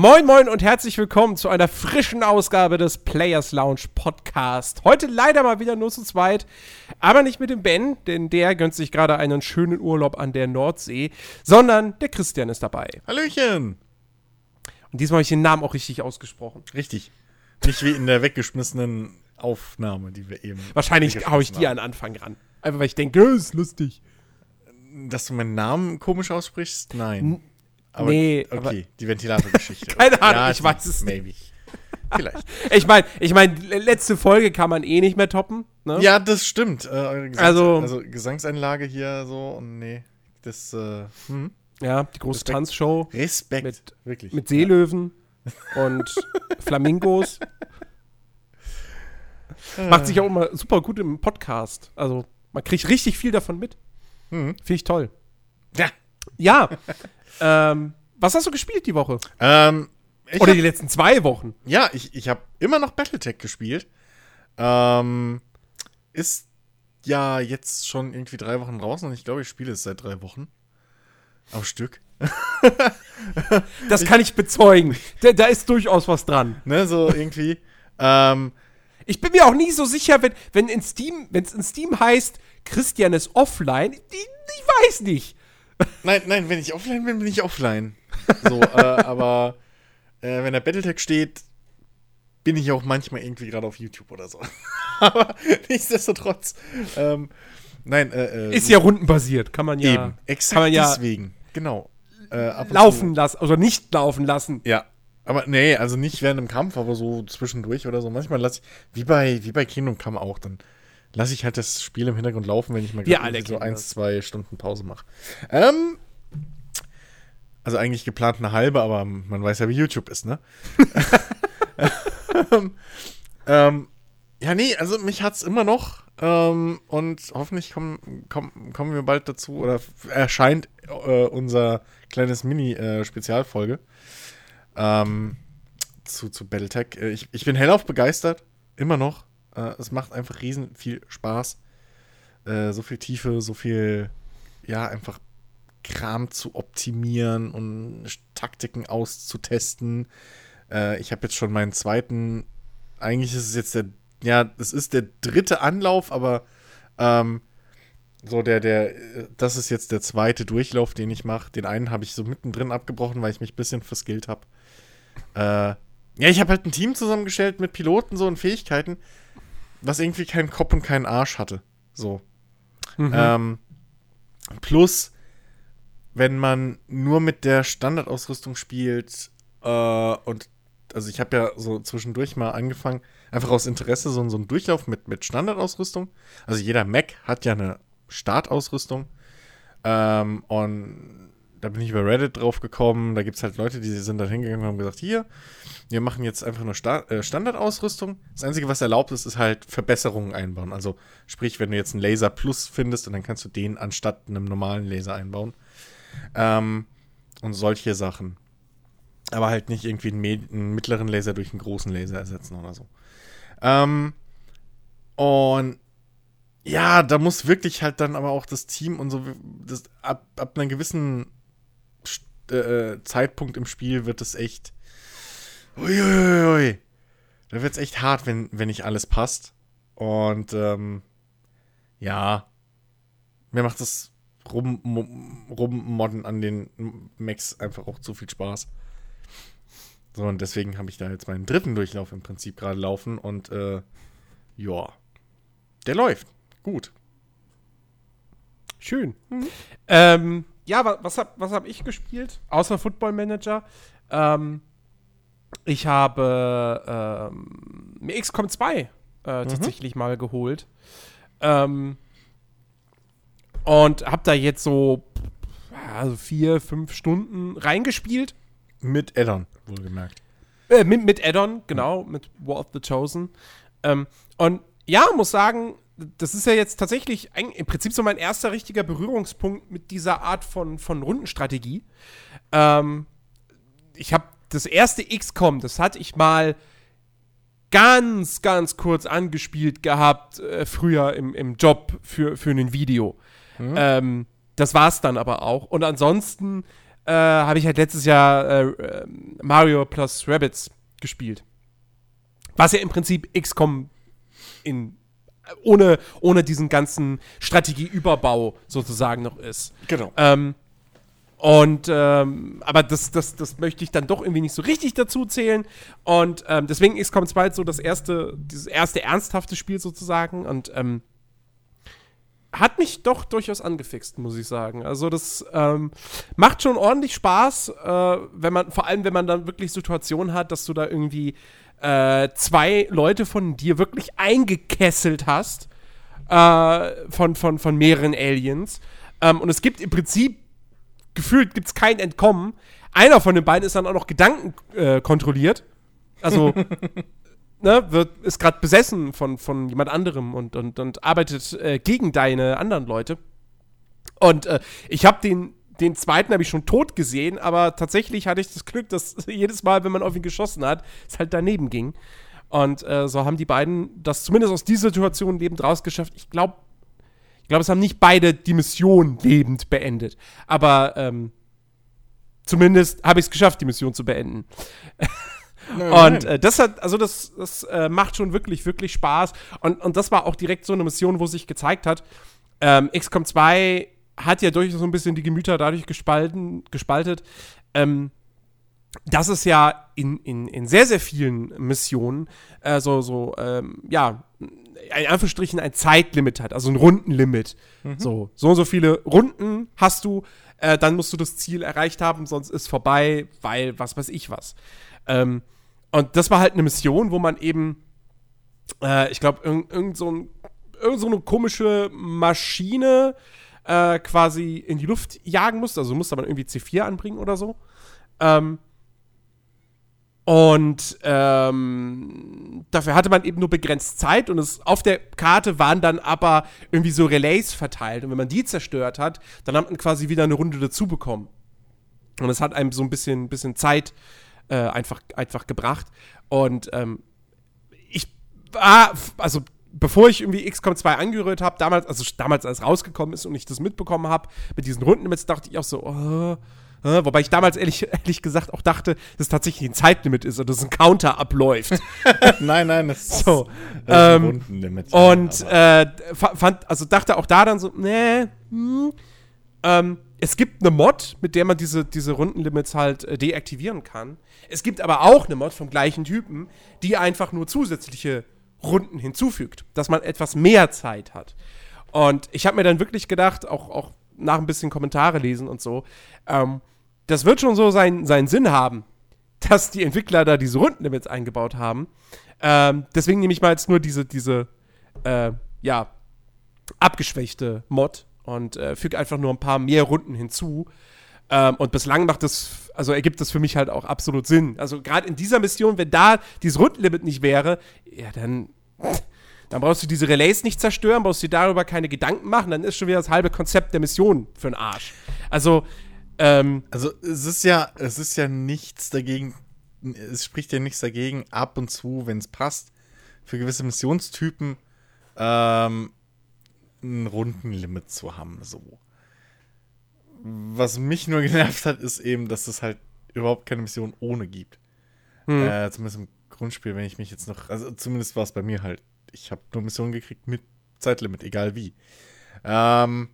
Moin Moin und herzlich willkommen zu einer frischen Ausgabe des Players Lounge Podcast. Heute leider mal wieder nur zu zweit, aber nicht mit dem Ben, denn der gönnt sich gerade einen schönen Urlaub an der Nordsee, sondern der Christian ist dabei. Hallöchen! Und diesmal habe ich den Namen auch richtig ausgesprochen. Richtig. Nicht wie in der weggeschmissenen Aufnahme, die wir eben. Wahrscheinlich haue ich die an Anfang ran. Einfach weil ich denke, ist lustig. Dass du meinen Namen komisch aussprichst? Nein. Aber, nee, okay, aber die Ventilatorgeschichte. Keine Ahnung, ja, ich weiß es maybe. nicht. Vielleicht. ich meine, ich meine, letzte Folge kann man eh nicht mehr toppen. Ne? Ja, das stimmt. Äh, also, also Gesangseinlage hier so und nee, das. Äh, hm. Ja, die große Respekt. Tanzshow. Respekt, mit, wirklich. Mit Seelöwen ja. und Flamingos. Macht sich auch immer super gut im Podcast. Also, man kriegt richtig viel davon mit. Mhm. Finde ich toll. Ja. Ja. Ähm, was hast du gespielt die Woche? Ähm, Oder hab, die letzten zwei Wochen? Ja, ich, ich habe immer noch Battletech gespielt. Ähm, ist ja jetzt schon irgendwie drei Wochen draußen und ich glaube, ich spiele es seit drei Wochen. Am Stück. das kann ich bezeugen. Da, da, ist durchaus was dran. Ne, so irgendwie. ähm, ich bin mir auch nie so sicher, wenn, wenn in Steam, wenn es in Steam heißt, Christian ist offline, ich, ich weiß nicht. Nein, nein, wenn ich offline bin, bin ich offline. So, äh, aber äh, wenn der Battletech steht, bin ich auch manchmal irgendwie gerade auf YouTube oder so. aber nichtsdestotrotz. Ähm, nein, äh, äh, ist ja rundenbasiert, kann man ja. Eben, exakt man ja deswegen, genau. Äh, laufen lassen, oder nicht laufen lassen. Ja, aber nee, also nicht während dem Kampf, aber so zwischendurch oder so. Manchmal lasse ich, wie bei, wie bei Kingdom Come auch, dann lasse ich halt das Spiel im Hintergrund laufen, wenn ich mal ja, so eins, zwei Stunden Pause mache. Ähm, also eigentlich geplant eine halbe, aber man weiß ja, wie YouTube ist, ne? ähm, ja, nee, also mich hat's immer noch. Ähm, und hoffentlich kommen, kommen, kommen wir bald dazu oder erscheint äh, unser kleines Mini-Spezialfolge äh, ähm, zu, zu Battletech. Äh, ich, ich bin hellauf begeistert, immer noch. Äh, es macht einfach riesen viel Spaß. Äh, so viel Tiefe, so viel, ja, einfach Kram zu optimieren und Taktiken auszutesten. Äh, ich habe jetzt schon meinen zweiten, eigentlich ist es jetzt der, ja, es ist der dritte Anlauf, aber ähm, so der, der, das ist jetzt der zweite Durchlauf, den ich mache. Den einen habe ich so mittendrin abgebrochen, weil ich mich ein bisschen verskillt habe. Äh, ja, ich habe halt ein Team zusammengestellt mit Piloten so und Fähigkeiten was irgendwie keinen Kopf und keinen Arsch hatte. So. Mhm. Ähm, plus, wenn man nur mit der Standardausrüstung spielt äh, und also ich habe ja so zwischendurch mal angefangen, einfach aus Interesse so, so einen Durchlauf mit, mit Standardausrüstung. Also jeder Mac hat ja eine Startausrüstung. Ähm, und da bin ich über Reddit drauf gekommen. Da gibt es halt Leute, die sind dann hingegangen und haben gesagt, hier, wir machen jetzt einfach nur Sta äh, Standardausrüstung. Das Einzige, was erlaubt ist, ist halt Verbesserungen einbauen. Also sprich, wenn du jetzt einen Laser Plus findest, dann kannst du den anstatt einem normalen Laser einbauen. Ähm, und solche Sachen. Aber halt nicht irgendwie einen, einen, mittleren Laser durch einen großen Laser ersetzen oder so. Ähm, und ja, da muss wirklich halt dann aber auch das Team und so, das, ab, ab einer gewissen äh, Zeitpunkt im Spiel wird es echt. Uiuiui. Da wird es echt hart, wenn, wenn nicht alles passt. Und ähm, ja, mir macht das Rummodden rum an den Macs einfach auch zu viel Spaß. So, und deswegen habe ich da jetzt meinen dritten Durchlauf im Prinzip gerade laufen und äh, ja, der läuft. Gut. Schön. Mhm. Ähm, ja, was, habe was hab ich gespielt? Außer Football Manager. Ähm, ich habe ähm, mir XCOM 2 äh, mhm. tatsächlich mal geholt. Ähm, und habe da jetzt so also vier, fünf Stunden reingespielt. Mit Addon, wohlgemerkt. Äh, mit, mit Addon, genau, mit War of the Chosen. Ähm, und ja, muss sagen, das ist ja jetzt tatsächlich ein, im Prinzip so mein erster richtiger Berührungspunkt mit dieser Art von, von Rundenstrategie. Ähm, ich habe das erste XCOM, das hatte ich mal ganz, ganz kurz angespielt gehabt, äh, früher im, im Job für, für ein Video. Mhm. Ähm, das war es dann aber auch. Und ansonsten äh, habe ich halt letztes Jahr äh, äh, Mario plus Rabbits gespielt. Was ja im Prinzip XCOM in ohne, ohne diesen ganzen Strategieüberbau sozusagen noch ist. Genau. Ähm, und ähm, aber das, das, das möchte ich dann doch irgendwie nicht so richtig dazu zählen. Und ähm, deswegen XCOM 2 so das erste, dieses erste ernsthafte Spiel sozusagen. Und ähm, hat mich doch durchaus angefixt, muss ich sagen. Also das ähm, macht schon ordentlich Spaß, äh, wenn man, vor allem wenn man dann wirklich Situationen hat, dass du da irgendwie äh, zwei Leute von dir wirklich eingekesselt hast äh, von, von, von mehreren Aliens. Ähm, und es gibt im Prinzip, gefühlt gibt es kein Entkommen. Einer von den beiden ist dann auch noch Gedanken äh, kontrolliert. Also, ne, wird, ist gerade besessen von, von jemand anderem und, und, und arbeitet äh, gegen deine anderen Leute. Und äh, ich habe den den zweiten habe ich schon tot gesehen, aber tatsächlich hatte ich das Glück, dass jedes Mal, wenn man auf ihn geschossen hat, es halt daneben ging. Und äh, so haben die beiden das zumindest aus dieser Situation lebend rausgeschafft. Ich glaube, ich glaube, es haben nicht beide die Mission lebend beendet. Aber ähm, zumindest habe ich es geschafft, die Mission zu beenden. und äh, das hat, also das, das äh, macht schon wirklich, wirklich Spaß. Und, und das war auch direkt so eine Mission, wo sich gezeigt hat, ähm, XCOM 2 hat ja durchaus so ein bisschen die Gemüter dadurch gespalten, gespaltet, ähm, dass es ja in, in, in sehr, sehr vielen Missionen äh, so, so ähm, ja, in Anführungsstrichen ein Zeitlimit hat, also ein Rundenlimit. Mhm. So, so und so viele Runden hast du, äh, dann musst du das Ziel erreicht haben, sonst ist vorbei, weil was weiß ich was. Ähm, und das war halt eine Mission, wo man eben, äh, ich glaube, irgend, irgend, so ein, irgend so eine komische Maschine äh, quasi in die Luft jagen musst. Also musste man irgendwie C4 anbringen oder so. Ähm, und ähm, dafür hatte man eben nur begrenzt Zeit und es, auf der Karte waren dann aber irgendwie so Relays verteilt. Und wenn man die zerstört hat, dann hat man quasi wieder eine Runde dazu bekommen. Und es hat einem so ein bisschen, bisschen Zeit äh, einfach, einfach gebracht. Und ähm, ich war, also bevor ich irgendwie XCOM 2 angerührt habe, damals, also damals als rausgekommen ist und ich das mitbekommen habe, mit diesen Rundenlimits, dachte ich auch so, oh, äh, wobei ich damals ehrlich, ehrlich gesagt auch dachte, dass es tatsächlich ein Zeitlimit ist und dass ein Counter abläuft. nein, nein, das ist, so, das ähm, ein Rundenlimit. Und äh, fand, also dachte auch da dann so, nee, hm, ähm, es gibt eine Mod, mit der man diese, diese Rundenlimits halt äh, deaktivieren kann. Es gibt aber auch eine Mod vom gleichen Typen, die einfach nur zusätzliche Runden hinzufügt, dass man etwas mehr Zeit hat. Und ich habe mir dann wirklich gedacht, auch, auch nach ein bisschen Kommentare lesen und so, ähm, das wird schon so sein, seinen Sinn haben, dass die Entwickler da diese Rundenlimits eingebaut haben. Ähm, deswegen nehme ich mal jetzt nur diese, diese, äh, ja, abgeschwächte Mod und äh, füge einfach nur ein paar mehr Runden hinzu. Ähm, und bislang macht das, also ergibt das für mich halt auch absolut Sinn. Also gerade in dieser Mission, wenn da dieses Rundenlimit nicht wäre, ja, dann, dann brauchst du diese Relays nicht zerstören, brauchst du dir darüber keine Gedanken machen, dann ist schon wieder das halbe Konzept der Mission für den Arsch. Also, ähm, Also es ist ja, es ist ja nichts dagegen, es spricht ja nichts dagegen, ab und zu, wenn es passt, für gewisse Missionstypen ähm, ein Rundenlimit zu haben, so. Was mich nur genervt hat, ist eben, dass es halt überhaupt keine Mission ohne gibt. hm. Äh, zumindest im Grundspiel, wenn ich mich jetzt noch, also zumindest war es bei mir halt. Ich habe nur Missionen gekriegt mit Zeitlimit, egal wie. Ähm,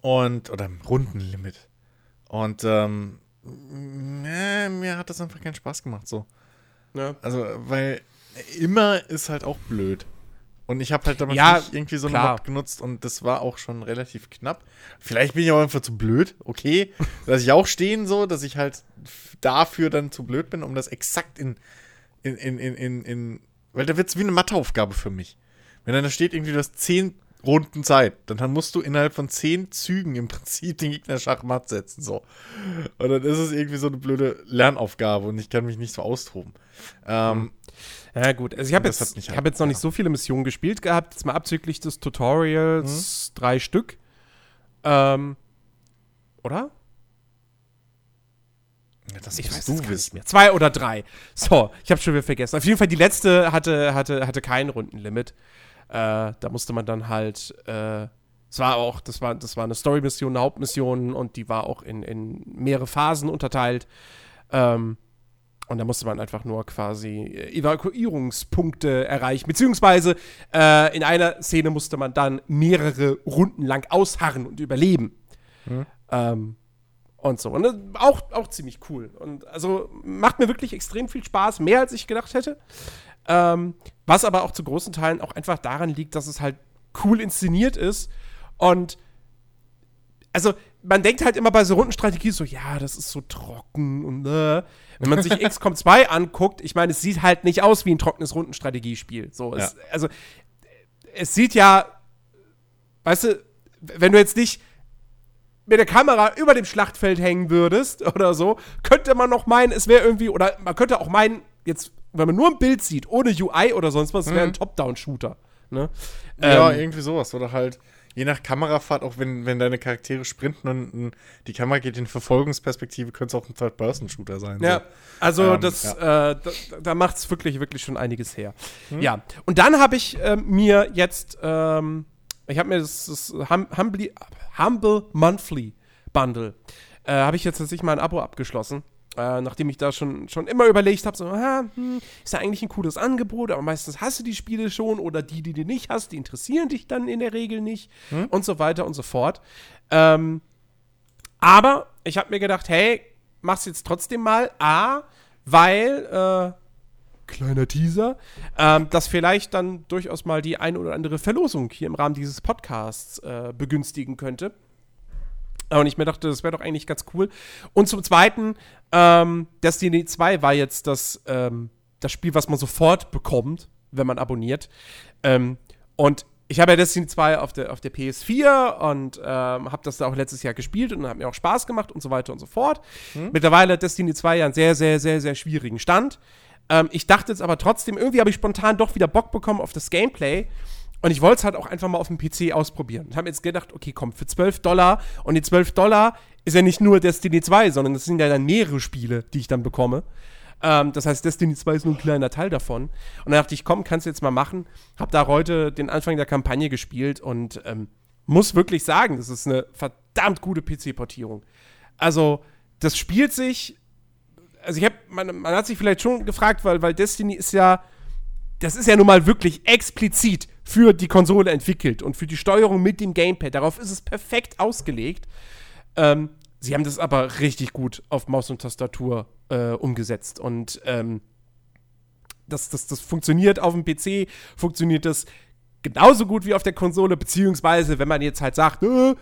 und, oder Rundenlimit. Und, ähm, äh, mir hat das einfach keinen Spaß gemacht, so. ja. Also, weil immer ist halt auch blöd. Und ich habe halt damals Ja, nicht irgendwie so eine klar. Mod genutzt und das war auch schon relativ knapp. Vielleicht bin ich auch einfach zu blöd, okay. Lass ich auch stehen so, dass ich halt dafür dann zu blöd bin, um das exakt in, in, in, in, in, in weil da wird es wie eine Matheaufgabe für mich. Wenn dann da steht irgendwie, du hast zehn Runden Zeit, dann, musst du innerhalb von zehn Zügen im Prinzip den Gegner Schachmatt setzen, so. Und dann ist es irgendwie so eine blöde Lernaufgabe und ich kann mich nicht so austoben. Ähm, Ja, gut. Also ich habe jetzt, ich halt- hab jetzt noch ja. nicht so viele Missionen gespielt gehabt, jetzt mal abzüglich des Tutorials drei Stück. Ähm, oder? ja, das Ich weiß du wissen. mehr. Zwei oder drei. So, ich habe schon wieder vergessen. Auf jeden Fall, die letzte hatte, hatte, hatte kein Rundenlimit. Äh, da musste man dann halt, äh, Es war auch, das war, das war eine Story-Mission, eine Hauptmission und die war auch in, in mehrere Phasen unterteilt. Ähm, und da musste man einfach nur quasi äh, Evakuierungspunkte erreichen. Beziehungsweise äh, in einer Szene musste man dann mehrere Runden lang ausharren und überleben. Mhm. Ähm, und so. Und das, auch, auch ziemlich cool. Und also macht mir wirklich extrem viel Spaß, mehr als ich gedacht hätte. Ähm, was aber auch zu großen Teilen auch einfach daran liegt, dass es halt cool inszeniert ist. Und also man denkt halt immer bei so Rundenstrategie so, ja, das ist so trocken und äh. wenn man sich XCOM 2 anguckt, ich meine, es sieht halt nicht aus wie ein trockenes Rundenstrategiespiel. So, ja. es, also es sieht ja, weißt du, wenn du jetzt nicht mit der Kamera über dem Schlachtfeld hängen würdest oder so, könnte man noch meinen, es wäre irgendwie, oder man könnte auch meinen, jetzt, wenn man nur ein Bild sieht, ohne UI oder sonst was, es wäre ein mhm. Top-Down-Shooter. Ne? Ja, ähm, irgendwie sowas. Oder halt, je nach Kamerafahrt, auch wenn, wenn deine Charaktere sprinten und, und die Kamera geht in Verfolgungsperspektive, könnte es auch ein Third-Person-Shooter sein. Ja, so. also ähm, das, ja. Äh, da, da macht es wirklich, wirklich schon einiges her. Hm? Ja, und dann habe ich äh, mir jetzt, ähm, ich habe mir das, das hum, Humbly, Humble Monthly Bundle, äh, habe ich jetzt tatsächlich mal ein Abo abgeschlossen. Äh, nachdem ich da schon, schon immer überlegt habe, so, ah, hm, ist ja eigentlich ein cooles Angebot, aber meistens hast du die Spiele schon oder die, die du nicht hast, die interessieren dich dann in der Regel nicht hm? und so weiter und so fort. Ähm, aber ich habe mir gedacht, hey, mach's jetzt trotzdem mal. A, weil, äh, kleiner Teaser, ähm, das vielleicht dann durchaus mal die ein oder andere Verlosung hier im Rahmen dieses Podcasts äh, begünstigen könnte. Und ich mir dachte, das wäre doch eigentlich ganz cool. Und zum Zweiten, ähm, Destiny 2 war jetzt das, ähm, das Spiel, was man sofort bekommt, wenn man abonniert. Ähm, und ich habe ja Destiny 2 auf der, auf der PS4 und ähm, habe das da auch letztes Jahr gespielt und hat mir auch Spaß gemacht und so weiter und so fort. Hm. Mittlerweile hat Destiny 2 ja einen sehr, sehr, sehr, sehr schwierigen Stand. Ähm, ich dachte jetzt aber trotzdem, irgendwie habe ich spontan doch wieder Bock bekommen auf das Gameplay. Und ich wollte es halt auch einfach mal auf dem PC ausprobieren. Ich habe jetzt gedacht, okay, komm, für 12 Dollar. Und die 12 Dollar ist ja nicht nur Destiny 2, sondern das sind ja dann mehrere Spiele, die ich dann bekomme. Ähm, das heißt, Destiny 2 ist nur ein kleiner Teil davon. Und dann dachte ich, komm, kannst du jetzt mal machen. Hab da heute den Anfang der Kampagne gespielt und ähm, muss wirklich sagen, das ist eine verdammt gute PC-Portierung. Also, das spielt sich. Also, ich habe, man, man hat sich vielleicht schon gefragt, weil, weil Destiny ist ja das ist ja nun mal wirklich explizit für die Konsole entwickelt und für die Steuerung mit dem Gamepad. Darauf ist es perfekt ausgelegt. Ähm, sie haben das aber richtig gut auf Maus und Tastatur äh, umgesetzt. Und ähm, das, das, das funktioniert auf dem PC, funktioniert das genauso gut wie auf der Konsole, beziehungsweise wenn man jetzt halt sagt, äh,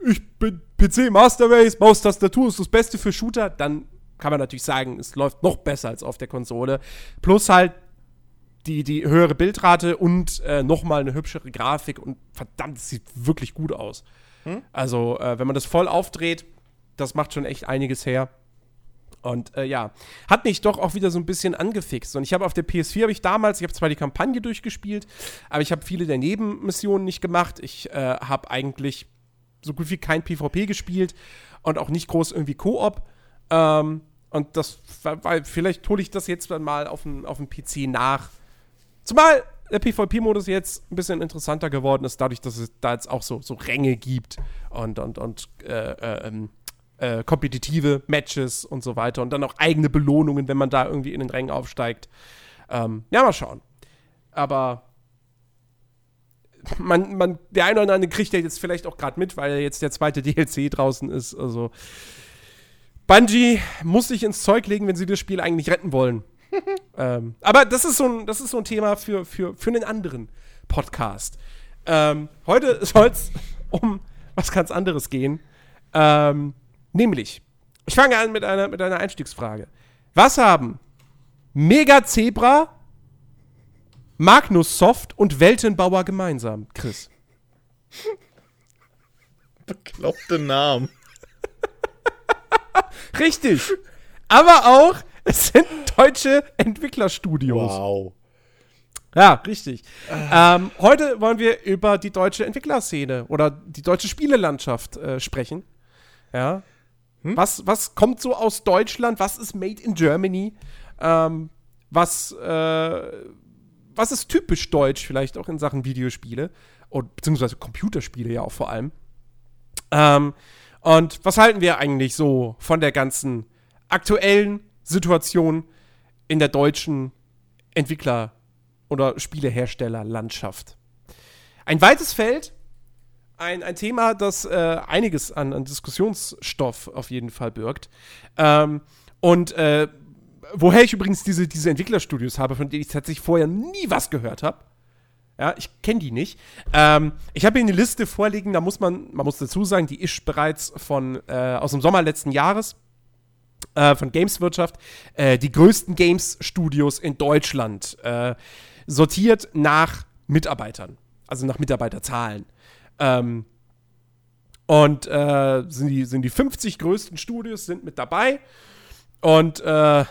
ich bin PC Master Race, Maus Tastatur ist das Beste für Shooter, dann kann man natürlich sagen, es läuft noch besser als auf der Konsole. Plus halt die, die höhere Bildrate und äh, nochmal eine hübschere Grafik und verdammt, es sieht wirklich gut aus. Hm? Also, äh, wenn man das voll aufdreht, das macht schon echt einiges her. Und äh, ja, hat mich doch auch wieder so ein bisschen angefixt. Und ich habe auf der PS4 habe ich damals, ich habe zwar die Kampagne durchgespielt, aber ich habe viele der Nebenmissionen nicht gemacht. Ich äh, habe eigentlich so gut wie kein PvP gespielt und auch nicht groß irgendwie Koop. Ähm, und das, weil vielleicht hole ich das jetzt dann mal auf dem, auf dem PC nach Zumal der PvP-Modus jetzt ein bisschen interessanter geworden ist, dadurch, dass es da jetzt auch so, so Ränge gibt und, und, und äh, äh, ähm, äh, kompetitive Matches und so weiter und dann auch eigene Belohnungen, wenn man da irgendwie in den Rängen aufsteigt. Ähm, ja, mal schauen. Aber man, man, der eine oder andere kriegt ja jetzt vielleicht auch gerade mit, weil jetzt der zweite DLC draußen ist. Also Bungie muss sich ins Zeug legen, wenn sie das Spiel eigentlich retten wollen. ähm, aber das ist, so ein, das ist so ein Thema für, für, für einen anderen Podcast. Ähm, heute soll es um was ganz anderes gehen. Ähm, nämlich, ich fange an mit einer, mit einer Einstiegsfrage. Was haben Mega Zebra, Magnus Soft und Weltenbauer gemeinsam, Chris? Bekloppte Namen. Richtig. Aber auch es sind deutsche Entwicklerstudios. Wow. Ja, richtig. Ähm, heute wollen wir über die deutsche Entwicklerszene oder die deutsche Spielelandschaft äh, sprechen. Ja. Hm? Was, was kommt so aus Deutschland? Was ist made in Germany? Ähm, was, äh, was ist typisch deutsch vielleicht auch in Sachen Videospiele? und, beziehungsweise Computerspiele ja auch vor allem. Ähm, und was halten wir eigentlich so von der ganzen aktuellen Situation in der deutschen Entwickler- oder Spieleherstellerlandschaft? Ein weites Feld, ein, ein Thema, das äh, einiges an, an, Diskussionsstoff auf jeden Fall birgt. Ähm, und äh, woher ich übrigens diese, diese Entwicklerstudios habe, von denen ich tatsächlich vorher nie was gehört habe. Ja, ich kenne die nicht. Ähm, ich habe hier eine Liste vorliegen, da muss man, man muss dazu sagen, die ist bereits von, äh, aus dem Sommer letzten Jahres. Äh, von Gameswirtschaft, äh, die größten Games-Studios in Deutschland, äh, sortiert nach Mitarbeitern, also nach Mitarbeiterzahlen. Ähm, und äh, sind, die, sind die 50 größten Studios sind mit dabei. Und äh,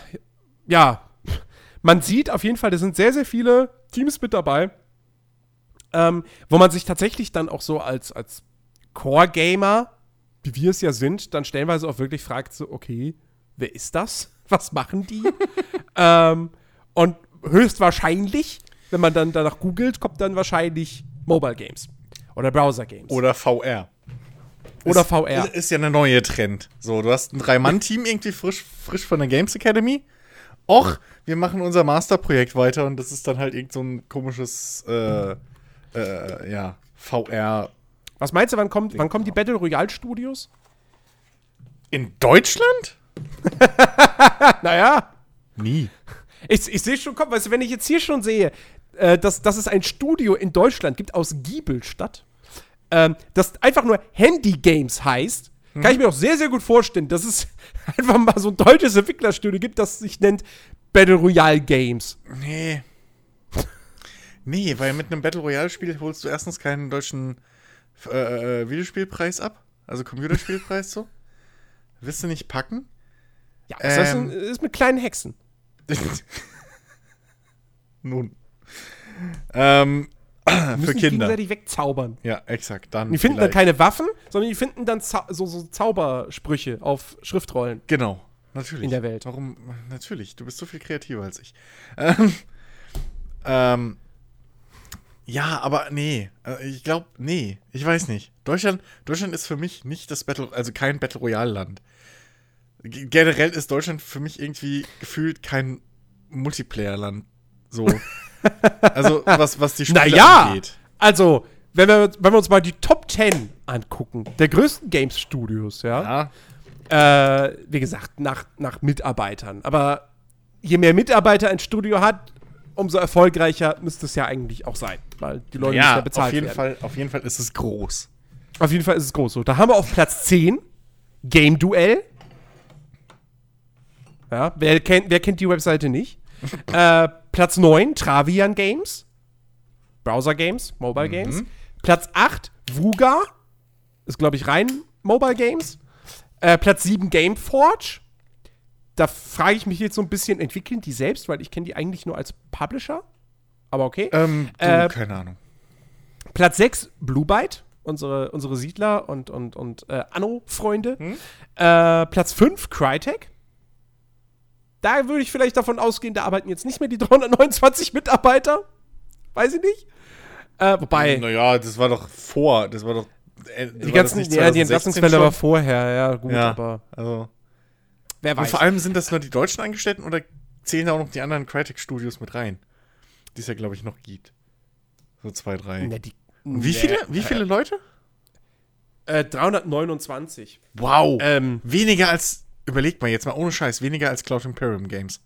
ja, man sieht auf jeden Fall, da sind sehr, sehr viele Teams mit dabei, ähm, wo man sich tatsächlich dann auch so als, als Core-Gamer, wie wir es ja sind, dann stellenweise auch wirklich fragt, so, okay, wer ist das? Was machen die? ähm, und höchstwahrscheinlich, wenn man dann danach googelt, kommt dann wahrscheinlich Mobile Games oder Browser Games. Oder VR. Oder ist, VR. Ist, ist ja eine neue Trend. So, du hast ein Drei-Mann-Team irgendwie frisch, frisch von der Games Academy. Och, wir machen unser Masterprojekt weiter und das ist dann halt irgend so ein komisches, äh, äh, ja, VR. Was meinst du, wann, kommt, wann kommen die Battle Royale Studios? In Deutschland? naja. Nie. Ich, ich sehe schon, komm, weißt du, wenn ich jetzt hier schon sehe, äh, dass, dass es ein Studio in Deutschland gibt aus Giebelstadt, ähm, das einfach nur Handy Games heißt, hm. kann ich mir auch sehr, sehr gut vorstellen, dass es einfach mal so ein deutsches Entwicklerstudio gibt, das sich nennt Battle Royale Games. Nee. nee, weil mit einem Battle Royale Spiel holst du erstens keinen deutschen äh, äh, Videospielpreis ab, also Computerspielpreis so. Wirst du nicht packen? Ja, ähm, das ist, mit kleinen Hexen. Nun. Ähm, für Kinder. gegenseitig wegzaubern. Ja, exakt. Dann die finden vielleicht. dann keine Waffen, sondern die finden dann Zau so, so, Zaubersprüche auf Schriftrollen. Genau, natürlich. In der Welt. Warum? Natürlich, du bist so viel kreativer als ich. Ähm, ähm, ja, aber nee. Äh, ich glaube, nee. Ich weiß nicht. Deutschland, Deutschland ist für mich nicht das Battle, also kein Battle Royale-Land. Generell ist Deutschland für mich irgendwie gefühlt kein Multiplayer-Land. So. also, was, was die Spiele naja, angeht. Also, wenn wir, wenn wir uns mal die Top 10 angucken, der größten Games-Studios, ja. ja. Äh, wie gesagt, nach, nach Mitarbeitern. Aber je mehr Mitarbeiter ein Studio hat, umso erfolgreicher müsste es ja eigentlich auch sein, weil die Leute ja, nicht mehr bezahlt auf jeden werden. Fall, auf jeden Fall ist es groß. Auf jeden Fall ist es groß. So, da haben wir auf Platz 10 Game Duell. Ja, wer kennt, wer kennt die Webseite nicht? äh, Platz 9, Travian Games. Browser Games, Mobile mhm. Games. Platz 8, Vuga. Ist, glaube ich, rein Mobile Games. Äh, Platz 7, Gameforge. Da frage ich mich jetzt so ein bisschen, entwickeln die selbst, weil ich kenne die eigentlich nur als Publisher. Aber okay. Ähm, du, äh, keine Ahnung. Platz 6, Blue Byte. Unsere, unsere Siedler und, und, und äh, Anno-Freunde. Hm? Äh, Platz 5, Crytek. Da würde ich vielleicht davon ausgehen, da arbeiten jetzt nicht mehr die 329 Mitarbeiter. Weiß ich nicht. Äh, wobei. Naja, das war doch vor. Das war doch. Äh, die ganzen, ja, die Entlassungsfälle war vorher, ja, gut, ja, aber. Also. Wer weiß. Und vor allem sind das nur die deutschen Angestellten oder zählen da auch noch die anderen Crytek-Studios mit rein? Die es ja, glaube ich, noch gibt. So zwei, drei. Ne, die, wie viele? Wie viele Leute? Äh, 329. Wow. Ähm, Weniger als Überlegt mal jetzt mal ohne Scheiß, weniger als Cloud Imperium Games.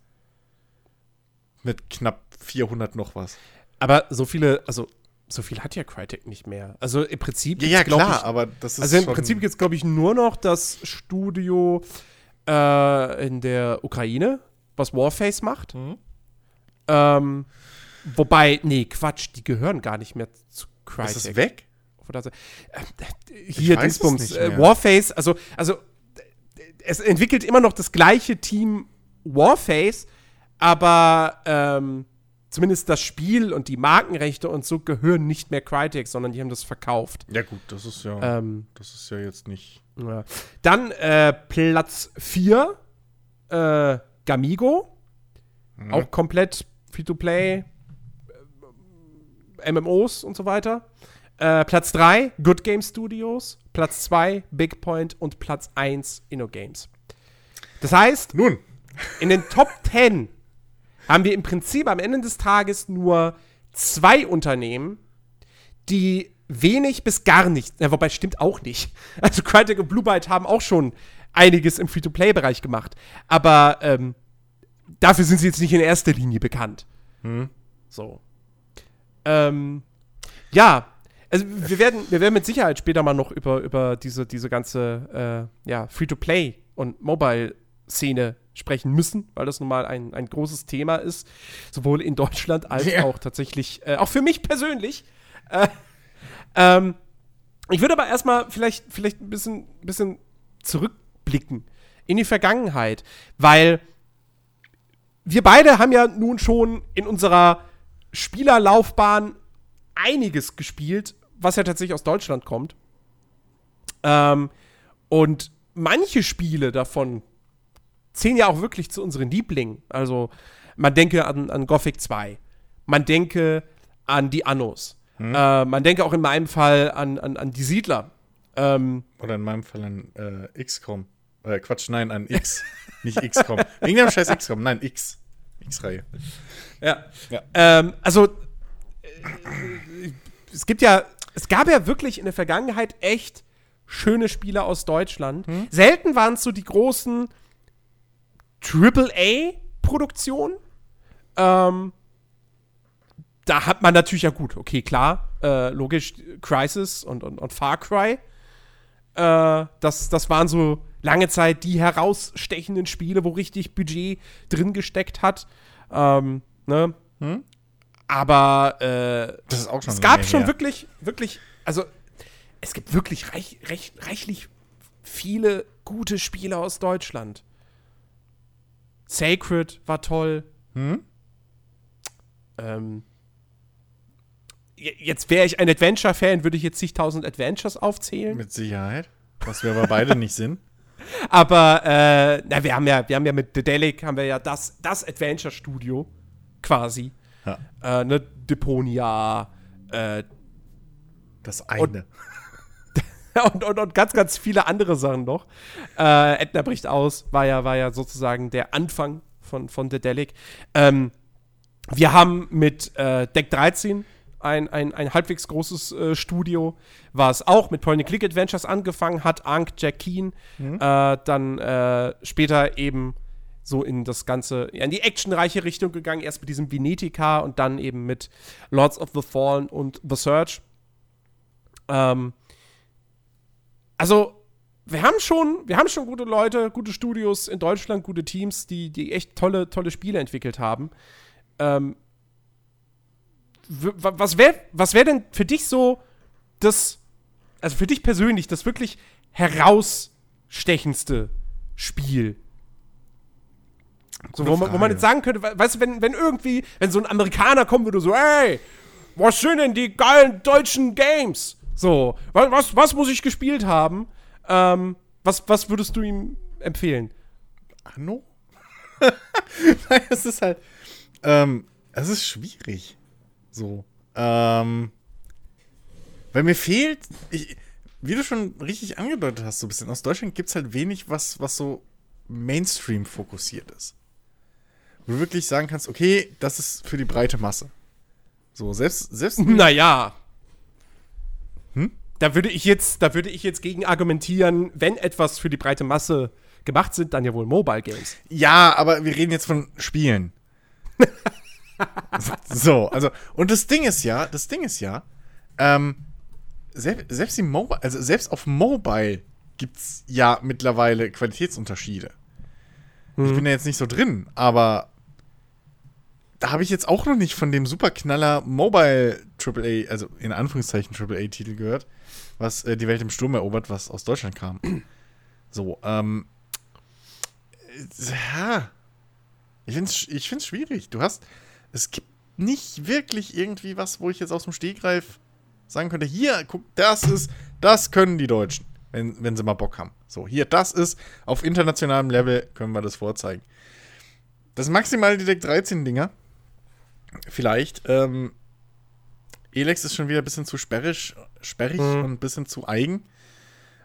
Mit knapp 400 noch was. Aber so viele, also so viel hat ja Crytek nicht mehr. Also im Prinzip. Ja, ja klar, ich, aber das ist. Also im Prinzip jetzt, glaube ich, nur noch das Studio äh, in der Ukraine, was Warface macht. Mhm. Ähm, wobei, nee, Quatsch, die gehören gar nicht mehr zu Crytek. Ist das weg? Äh, hier Dingsbums, äh, Warface, also, also es entwickelt immer noch das gleiche Team Warface, aber ähm, zumindest das Spiel und die Markenrechte und so gehören nicht mehr Crytek, sondern die haben das verkauft. Ja, gut, das ist ja, ähm, das ist ja jetzt nicht. Ja. Dann äh, Platz 4, äh, Gamigo. Mhm. Auch komplett Free-to-Play, äh, MMOs und so weiter. Äh, Platz 3, Good Game Studios. Platz 2, Big Point. Und Platz 1, InnoGames. Das heißt, Nun, in den Top 10 haben wir im Prinzip am Ende des Tages nur zwei Unternehmen, die wenig bis gar nichts, ja, wobei stimmt auch nicht. Also Crytek und Blue Byte haben auch schon einiges im Free-to-Play-Bereich gemacht. Aber ähm, dafür sind sie jetzt nicht in erster Linie bekannt. So. Ähm, ja, also wir werden, wir werden mit Sicherheit später mal noch über, über diese, diese ganze äh, ja, Free-to-Play und Mobile-Szene sprechen müssen, weil das nun mal ein, ein großes Thema ist, sowohl in Deutschland als Ja. auch tatsächlich, äh, auch für mich persönlich. Äh, ähm, ich würde aber erstmal vielleicht, vielleicht ein bisschen, bisschen zurückblicken in die Vergangenheit, weil wir beide haben ja nun schon in unserer Spielerlaufbahn einiges gespielt, was ja tatsächlich aus Deutschland kommt. Ähm, und manche Spiele davon zählen ja auch wirklich zu unseren Lieblingen. Also, man denke an, an Gothic 2. Man denke an die Annos. Äh, man denke auch in meinem Fall an, an, an die Siedler. Ähm, oder in meinem Fall an äh, XCOM. Äh, Quatsch, nein, an X. Nicht XCOM. Wegen dem scheiß XCOM, nein, X. X-Reihe. Ja. Ja. Ähm, also, äh, es gibt ja, es gab ja wirklich in der Vergangenheit echt schöne Spiele aus Deutschland. Selten waren es so die großen AAA-Produktionen. Ähm, da hat man natürlich ja gut, okay, klar, äh, logisch, Crisis und, und, und Far Cry. Äh, das, das waren so lange Zeit die herausstechenden Spiele, wo richtig Budget drin gesteckt hat. Ähm, ne? Aber äh, Das ist auch schon es gab schon her. wirklich, wirklich, also es gibt wirklich reich, reich, reichlich viele gute Spiele aus Deutschland. Sacred war toll. Hm? Ähm, jetzt wäre ich ein Adventure-Fan, würde ich jetzt zigtausend Adventures aufzählen. Mit Sicherheit. Was wir aber beide nicht sind. Aber äh, na, wir haben ja, wir haben ja mit Dedelic haben wir ja das, das Adventure-Studio quasi. Ja. Äh, ne, Deponia äh, Das eine. und, und, und ganz, ganz viele andere Sachen noch. Äh, Edna bricht aus, war ja, war ja sozusagen der Anfang von, von Dedelic. Ähm, wir haben mit äh, Deck 13 ein, ein, ein halbwegs großes äh, Studio, was auch mit Point-and-Click-Adventures angefangen hat, Ankh, Jack Keen, äh, dann äh, später eben so in das Ganze, in die actionreiche Richtung gegangen, erst mit diesem Venetica und dann eben mit Lords of the Fallen und The Search. Ähm, also, wir haben schon, wir haben schon gute Leute, gute Studios in Deutschland, gute Teams, die, die echt tolle, tolle Spiele entwickelt haben. Ähm, was wäre was wär denn für dich so das, also für dich persönlich, das wirklich herausstechendste Spiel? So, wo, man, wo man jetzt sagen könnte, we- weißt du, wenn, wenn irgendwie, wenn so ein Amerikaner kommen würde, so, ey, was sind denn die geilen deutschen Games? So, wa- was, was muss ich gespielt haben? Ähm, was, was würdest du ihm empfehlen? Anno? Nein, es ist halt. Ähm, es ist schwierig. So. Ähm. Weil mir fehlt. Ich, wie du schon richtig angedeutet hast, so ein bisschen. Aus Deutschland gibt es halt wenig, was, was so Mainstream fokussiert ist. Wo du wirklich sagen kannst, okay, das ist für die breite Masse. So, selbst, selbst Naja. Hm? Da würde ich jetzt, da würde ich jetzt gegen argumentieren, wenn etwas für die breite Masse gemacht sind, dann ja wohl Mobile Games. Ja, aber wir reden jetzt von Spielen. so, also, und das Ding ist ja, das Ding ist ja, ähm, selbst, selbst, die Mobile, also selbst auf Mobile gibt's ja mittlerweile Qualitätsunterschiede. Ich bin ja jetzt nicht so drin, aber da habe ich jetzt auch noch nicht von dem Superknaller Mobile AAA, also in Anführungszeichen AAA-Titel gehört, was äh, die Welt im Sturm erobert, was aus Deutschland kam. So, ähm, ja. Ich finde es ich find's schwierig. Du hast, es gibt nicht wirklich irgendwie was, wo ich jetzt aus dem Stegreif sagen könnte, hier, guck, das ist, das können die Deutschen, wenn, wenn sie mal Bock haben. So, hier, das ist, auf internationalem Level können wir das vorzeigen. Das ist maximal die Deck 13 Dinger. Vielleicht. Ähm, Elex ist schon wieder ein bisschen zu sperrig, sperrig Mhm. und ein bisschen zu eigen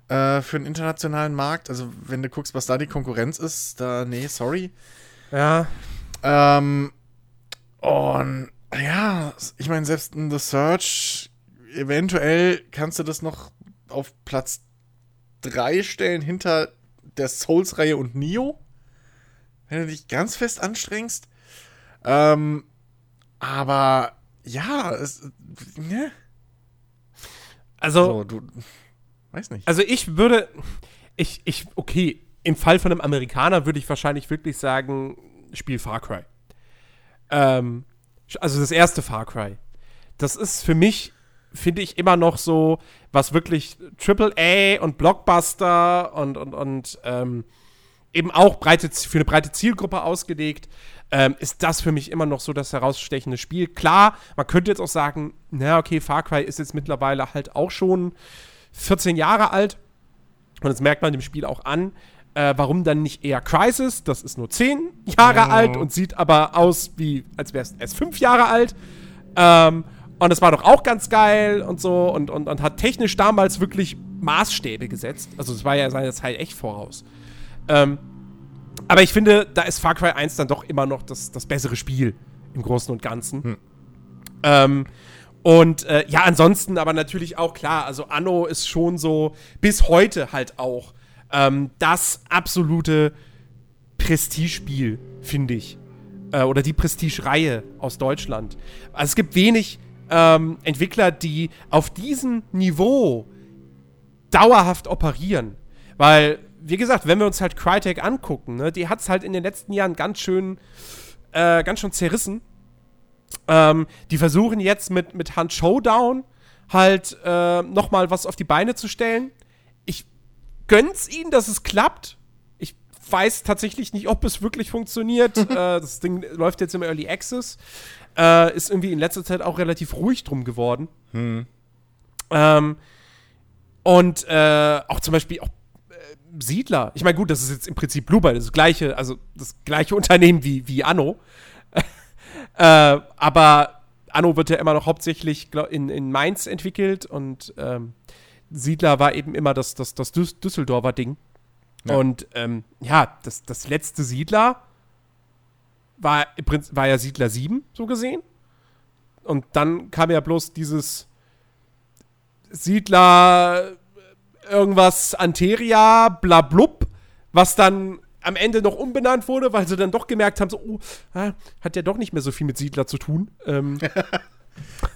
äh, für den internationalen Markt. Also, wenn du guckst, was da die Konkurrenz ist, da, nee, sorry. Ja. Ähm, und ja, ich meine, selbst in The Search, eventuell kannst du das noch auf Platz 3 stellen hinter der Souls-Reihe und Nio. Wenn du dich ganz fest anstrengst. Ähm, aber ja, es, ne? Also, So, du. Weiß nicht. also ich würde, ich, ich, okay, im Fall von einem Amerikaner würde ich wahrscheinlich wirklich sagen, Spiel Far Cry. Ähm, also das erste Far Cry. Das ist für mich, finde ich, immer noch so, was wirklich Triple A und Blockbuster und, und, und ähm, eben auch breite, für eine breite Zielgruppe ausgelegt, ähm, ist das für mich immer noch so das herausstechende Spiel. Klar, man könnte jetzt auch sagen, na okay, Far Cry ist jetzt mittlerweile halt auch schon 14 Jahre alt. Und das merkt man dem Spiel auch an. Äh, warum dann nicht eher Crisis? Das ist nur 10 Jahre Mhm. alt und sieht aber aus, wie als wäre es erst 5 Jahre alt. Ähm, und das war doch auch ganz geil und so und, und, und hat technisch damals wirklich Maßstäbe gesetzt. Also es war ja seiner Zeit echt voraus. Ähm, aber ich finde, da ist Far Cry 1 dann doch immer noch das, das bessere Spiel im Großen und Ganzen. Ähm, und äh, ja, ansonsten aber natürlich auch klar, also Anno ist schon so bis heute halt auch ähm, das absolute Prestigespiel, finde ich. Äh, oder die Prestige-Reihe aus Deutschland. Also es gibt wenig ähm, Entwickler, die auf diesem Niveau dauerhaft operieren. Weil, wie gesagt, wenn wir uns halt Crytek angucken, ne, die hat es halt in den letzten Jahren ganz schön, äh, ganz schön zerrissen. Ähm, die versuchen jetzt mit, mit Hand Showdown halt äh, noch mal was auf die Beine zu stellen. Ich gönn's ihnen, dass es klappt. Ich weiß tatsächlich nicht, ob es wirklich funktioniert. äh, das Ding läuft jetzt im Early Access. Äh, ist irgendwie in letzter Zeit auch relativ ruhig drum geworden. Ähm, und äh, auch zum Beispiel auch Siedler. Ich meine, gut, das ist jetzt im Prinzip Bluebird, das gleiche, also das gleiche Unternehmen wie, wie Anno. äh, aber Anno wird ja immer noch hauptsächlich in, in Mainz entwickelt und ähm, Siedler war eben immer das, das, das Düs Düsseldorfer Ding. Ja. Und ähm, ja, das, das letzte Siedler war, im Prinzip, war ja Siedler 7, so gesehen. Und dann kam ja bloß dieses Siedler irgendwas Anteria, blablub, was dann am Ende noch umbenannt wurde, weil sie dann doch gemerkt haben, so, oh, ah, hat ja doch nicht mehr so viel mit Siedler zu tun. Ähm,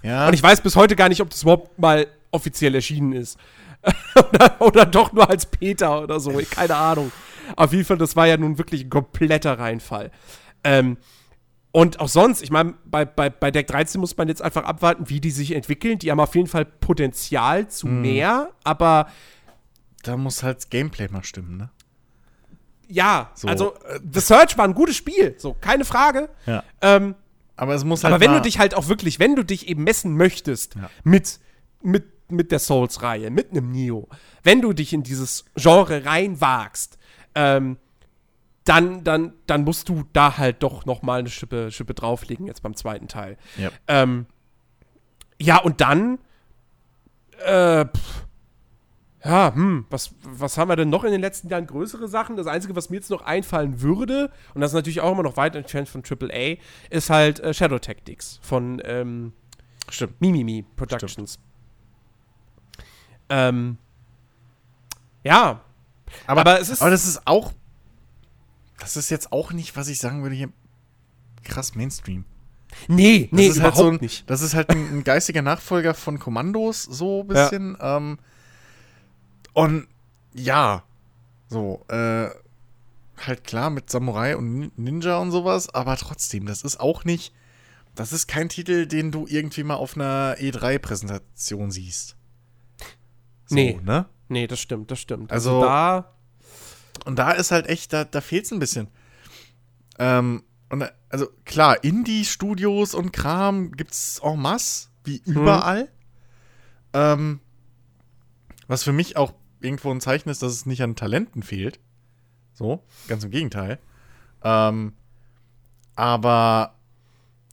Ja, und ich weiß bis heute gar nicht, ob das überhaupt mal offiziell erschienen ist. oder, oder doch nur als Peter oder so, keine Ahnung. Auf jeden Fall, das war ja nun wirklich ein kompletter Reinfall. Ähm, und auch sonst, ich meine, bei, bei, bei Deck 13 muss man jetzt einfach abwarten, wie die sich entwickeln. Die haben auf jeden Fall Potenzial zu mehr, aber da muss halt das Gameplay mal stimmen, ne? ja, So, also The Search war ein gutes Spiel, so, keine Frage. Ja. Ähm, Aber es muss halt aber wenn du dich halt auch wirklich, wenn du dich eben messen möchtest Ja. mit, mit, mit der Souls-Reihe, mit einem Neo, wenn du dich in dieses Genre reinwagst, ähm, dann, dann, dann musst du da halt doch noch mal eine Schippe, Schippe drauflegen, jetzt beim zweiten Teil. Ja. Ähm, ja, und dann, äh, pff, ja, hm, was, was haben wir denn noch in den letzten Jahren größere Sachen? Das Einzige, was mir jetzt noch einfallen würde, und das ist natürlich auch immer noch weit entfernt von AAA, ist halt äh, Shadow Tactics von ähm, Stimmt. Mimimi Productions. Ähm, ja, Aber, Aber es ist- aber das ist auch. Das ist jetzt auch nicht, was ich sagen würde hier. Krass Mainstream. nee, Das nee, ist halt überhaupt so ein, nicht. Das ist halt ein, ein geistiger Nachfolger von Kommandos, so ein bisschen. Ähm, und ja, so, äh, halt klar mit Samurai und Nin- Ninja und sowas, aber trotzdem, das ist auch nicht. Das ist kein Titel, den du irgendwie mal auf einer E3-Präsentation siehst. So, Nee. ne? Nee, das stimmt, das stimmt. Also- da, Und da ist halt echt, da, da fehlt es ein bisschen. Ähm, und also klar, Indie-Studios und Kram gibt's en masse, wie überall. Ähm, was für mich auch irgendwo ein Zeichen ist, dass es nicht an Talenten fehlt. So, ganz im Gegenteil. Ähm, aber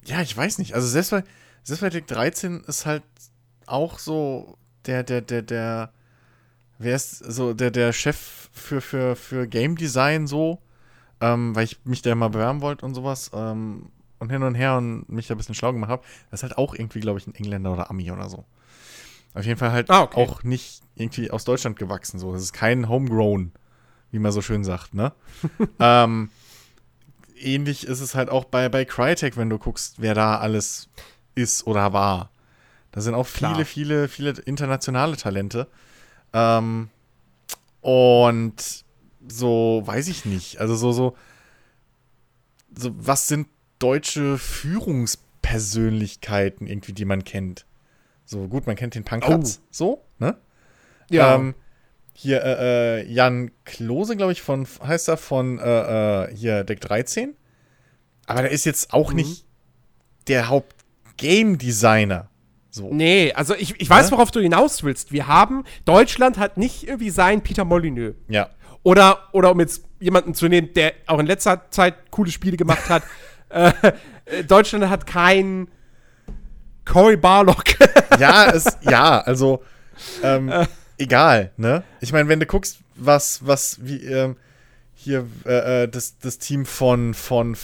ja, ich weiß nicht. Also selbst bei, Death by Daylight 13 ist halt auch so der, der, der, der, wer ist so der, der Chef für, für, für Game Design so, ähm, weil ich mich da mal bewerben wollte und sowas ähm, und hin und her und mich da ein bisschen schlau gemacht habe. Das ist halt auch irgendwie, glaube ich, ein Engländer oder Ami oder so. Auf jeden Fall halt Ah, okay. auch nicht irgendwie aus Deutschland gewachsen. So, das ist kein Homegrown, wie man so schön sagt, ne? ähm, ähnlich ist es halt auch bei, bei Crytek, wenn du guckst, wer da alles ist oder war. Da sind auch viele, Klar. viele, viele internationale Talente. Ähm, und so, weiß ich nicht. Also so, so, so, was sind deutsche Führungspersönlichkeiten irgendwie, die man kennt? So, gut, man kennt den Pankratz, so, ne? Ähm, hier, äh, äh, Jan Klose, glaube ich, von, heißt er, von, äh, äh, hier, Deck 13. Aber der ist jetzt auch Mhm. nicht der Haupt-Game-Designer. So. Nee, also ich, ich weiß, Ja? worauf du hinaus willst. Wir haben, Deutschland hat nicht irgendwie seinen Peter Molyneux. Ja. Oder, oder um jetzt jemanden zu nehmen, der auch in letzter Zeit coole Spiele gemacht hat, äh, Deutschland hat keinen Cory Barlock. Ja, es, ja, also, ähm, egal, ne? Ich meine, wenn du guckst, was, was, wie, ähm, hier, äh, äh, das, das Team von, von,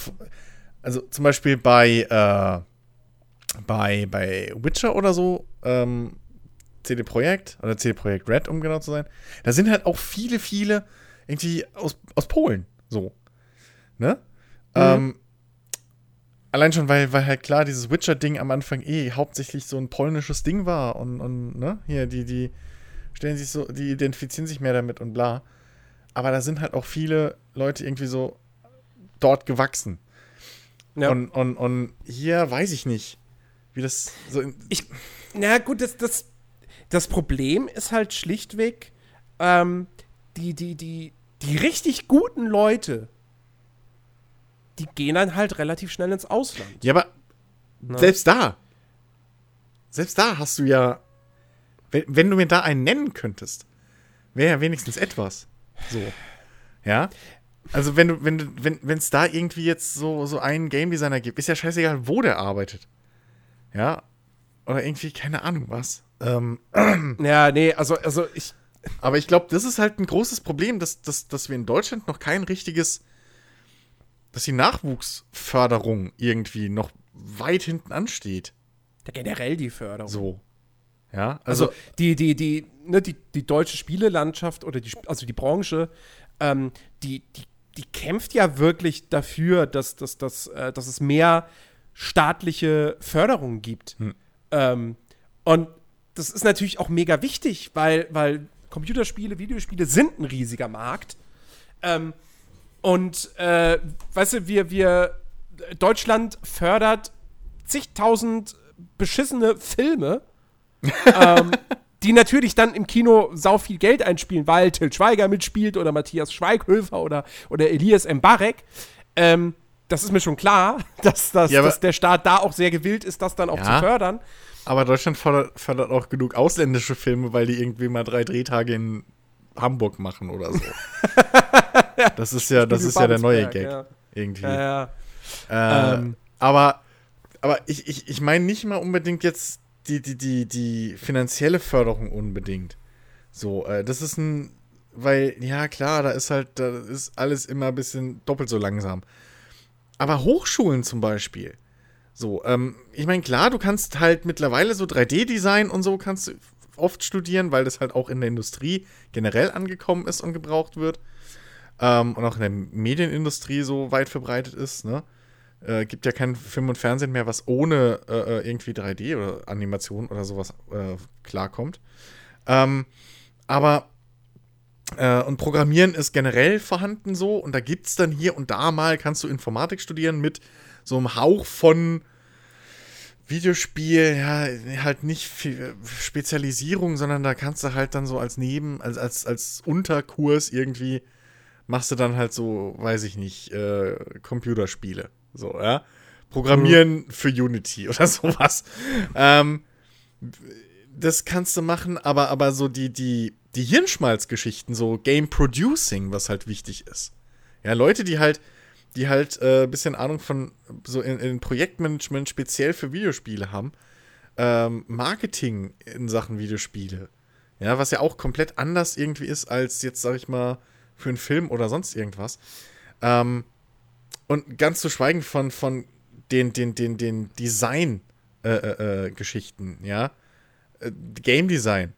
also zum Beispiel bei, äh, bei, bei Witcher oder so, ähm, CD Projekt oder CD Projekt Red, um genau zu sein, da sind halt auch viele, viele irgendwie aus, aus Polen, so. Ne? Ähm, allein schon, weil, weil halt klar dieses Witcher-Ding am Anfang eh hauptsächlich so ein polnisches Ding war und, und ne, hier, die, die stellen sich so, die identifizieren sich mehr damit und bla. Aber da sind halt auch viele Leute irgendwie so dort gewachsen. Ja. Und, und, und hier weiß ich nicht, wie das so Ich, na gut, das, das, das Problem ist halt schlichtweg, ähm, die, die, die, die richtig guten Leute, die gehen dann halt relativ schnell ins Ausland. Ja, aber Ne? selbst da, selbst da hast du ja, wenn, wenn du mir da einen nennen könntest, wäre ja wenigstens etwas. So. Ja. Also wenn du, wenn du, wenn, wenn es da irgendwie jetzt so, so einen Game Designer gibt, ist ja scheißegal, wo der arbeitet. Ja. Oder irgendwie, keine Ahnung was. Ähm, Ja, nee, also, also ich, aber ich glaube, das ist halt ein großes Problem, dass, dass, dass wir in Deutschland noch kein richtiges, dass die Nachwuchsförderung irgendwie noch weit hinten ansteht. ja, generell die Förderung. So. Ja, also, Also die, die, die, ne, die, die deutsche Spielelandschaft oder die, also die Branche, ähm, die, die, die kämpft ja wirklich dafür, dass, dass, dass, äh, dass es mehr staatliche Förderung gibt. Hm. Ähm, und das ist natürlich auch mega wichtig, weil, weil Computerspiele, Videospiele sind ein riesiger Markt. Ähm, und äh, weißt du, wir, wir, Deutschland fördert zigtausend beschissene Filme, ähm, die natürlich dann im Kino sau viel Geld einspielen, weil Till Schweiger mitspielt oder Matthias Schweighöfer oder, oder Elias Mbarek. Ähm, das ist mir schon klar, dass, dass, Ja, dass der Staat da auch sehr gewillt ist, das dann auch Ja. zu fördern. aber Deutschland fördert, fördert auch genug ausländische Filme, weil die irgendwie mal drei Drehtage in Hamburg machen oder so. das ist ja, das Studio ist ja der neue Gag. ja. Irgendwie. Ja, ja. Äh, Ähm. aber aber ich, ich, ich meine nicht mal unbedingt jetzt die, die, die, die finanzielle Förderung unbedingt. So, äh, das ist ein, weil, ja klar, da ist halt, da ist alles immer ein bisschen doppelt so langsam. Aber Hochschulen zum Beispiel. So, ähm, ich meine, klar, du kannst halt mittlerweile so 3D-Design und so kannst du oft studieren, weil das halt auch in der Industrie generell angekommen ist und gebraucht wird. Ähm, und auch in der Medienindustrie so weit verbreitet ist, ne? Äh, gibt ja kein Film und Fernsehen mehr, was ohne äh, äh, irgendwie 3D oder Animation oder sowas äh, klarkommt. Ähm, aber äh, und Programmieren ist generell vorhanden so und da gibt es dann hier und da mal, kannst du Informatik studieren mit so einem Hauch von Videospiel, ja, halt nicht Spezialisierung, sondern da kannst du halt dann so als Neben, als, als, als Unterkurs irgendwie machst du dann halt so, weiß ich nicht, äh, Computerspiele. So, ja. Programmieren für Unity oder sowas. Ähm, das kannst du machen, aber, aber so die, die, die Hirnschmalzgeschichten, so Game Producing, was halt wichtig ist. Ja, Leute, die halt, die halt äh, bisschen Ahnung von so in, in Projektmanagement speziell für Videospiele haben, ähm, Marketing in Sachen Videospiele. Ja, was ja auch komplett anders irgendwie ist als jetzt, sag ich mal, für einen Film oder sonst irgendwas. Ähm, und ganz zu schweigen von, von den, den, den, den Design-Geschichten, äh, äh, ja. Äh, Game Design.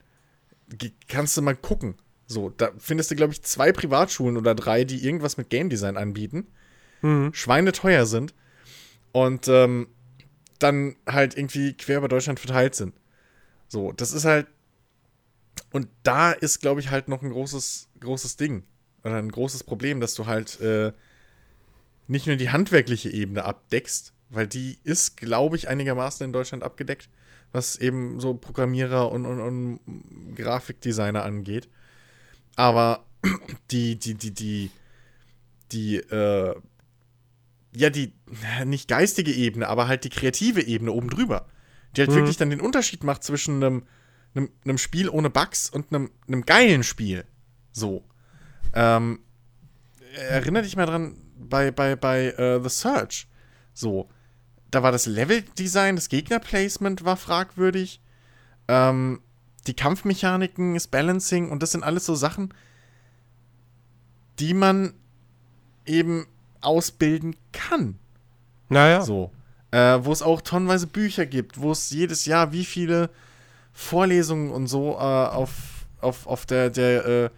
G kannst du mal gucken. So, da findest du, glaube ich, zwei Privatschulen oder drei, die irgendwas mit Game Design anbieten. Mhm. Schweine teuer sind. Und ähm, dann halt irgendwie quer über Deutschland verteilt sind. So, das ist halt. Und da ist, glaube ich, halt noch ein großes, großes Ding. Oder ein großes Problem, dass du halt äh, nicht nur die handwerkliche Ebene abdeckst, weil die ist, glaube ich, einigermaßen in Deutschland abgedeckt, was eben so Programmierer und, und, und Grafikdesigner angeht. Aber die, die, die, die, die, äh, ja, die, nicht geistige Ebene, aber halt die kreative Ebene oben drüber, die halt mhm. wirklich dann den Unterschied macht zwischen einem, einem, einem Spiel ohne Bugs und einem, einem geilen Spiel. So. Ähm, erinnere dich mal dran, bei, bei, bei uh, The Search. So. Da war das Leveldesign, das Gegnerplacement war fragwürdig. Ähm, die Kampfmechaniken, das Balancing und das sind alles so Sachen, die man eben ausbilden kann. Naja. So. Äh, wo es auch tonnenweise Bücher gibt, wo es jedes Jahr wie viele Vorlesungen und so äh, auf, auf, auf der, der äh,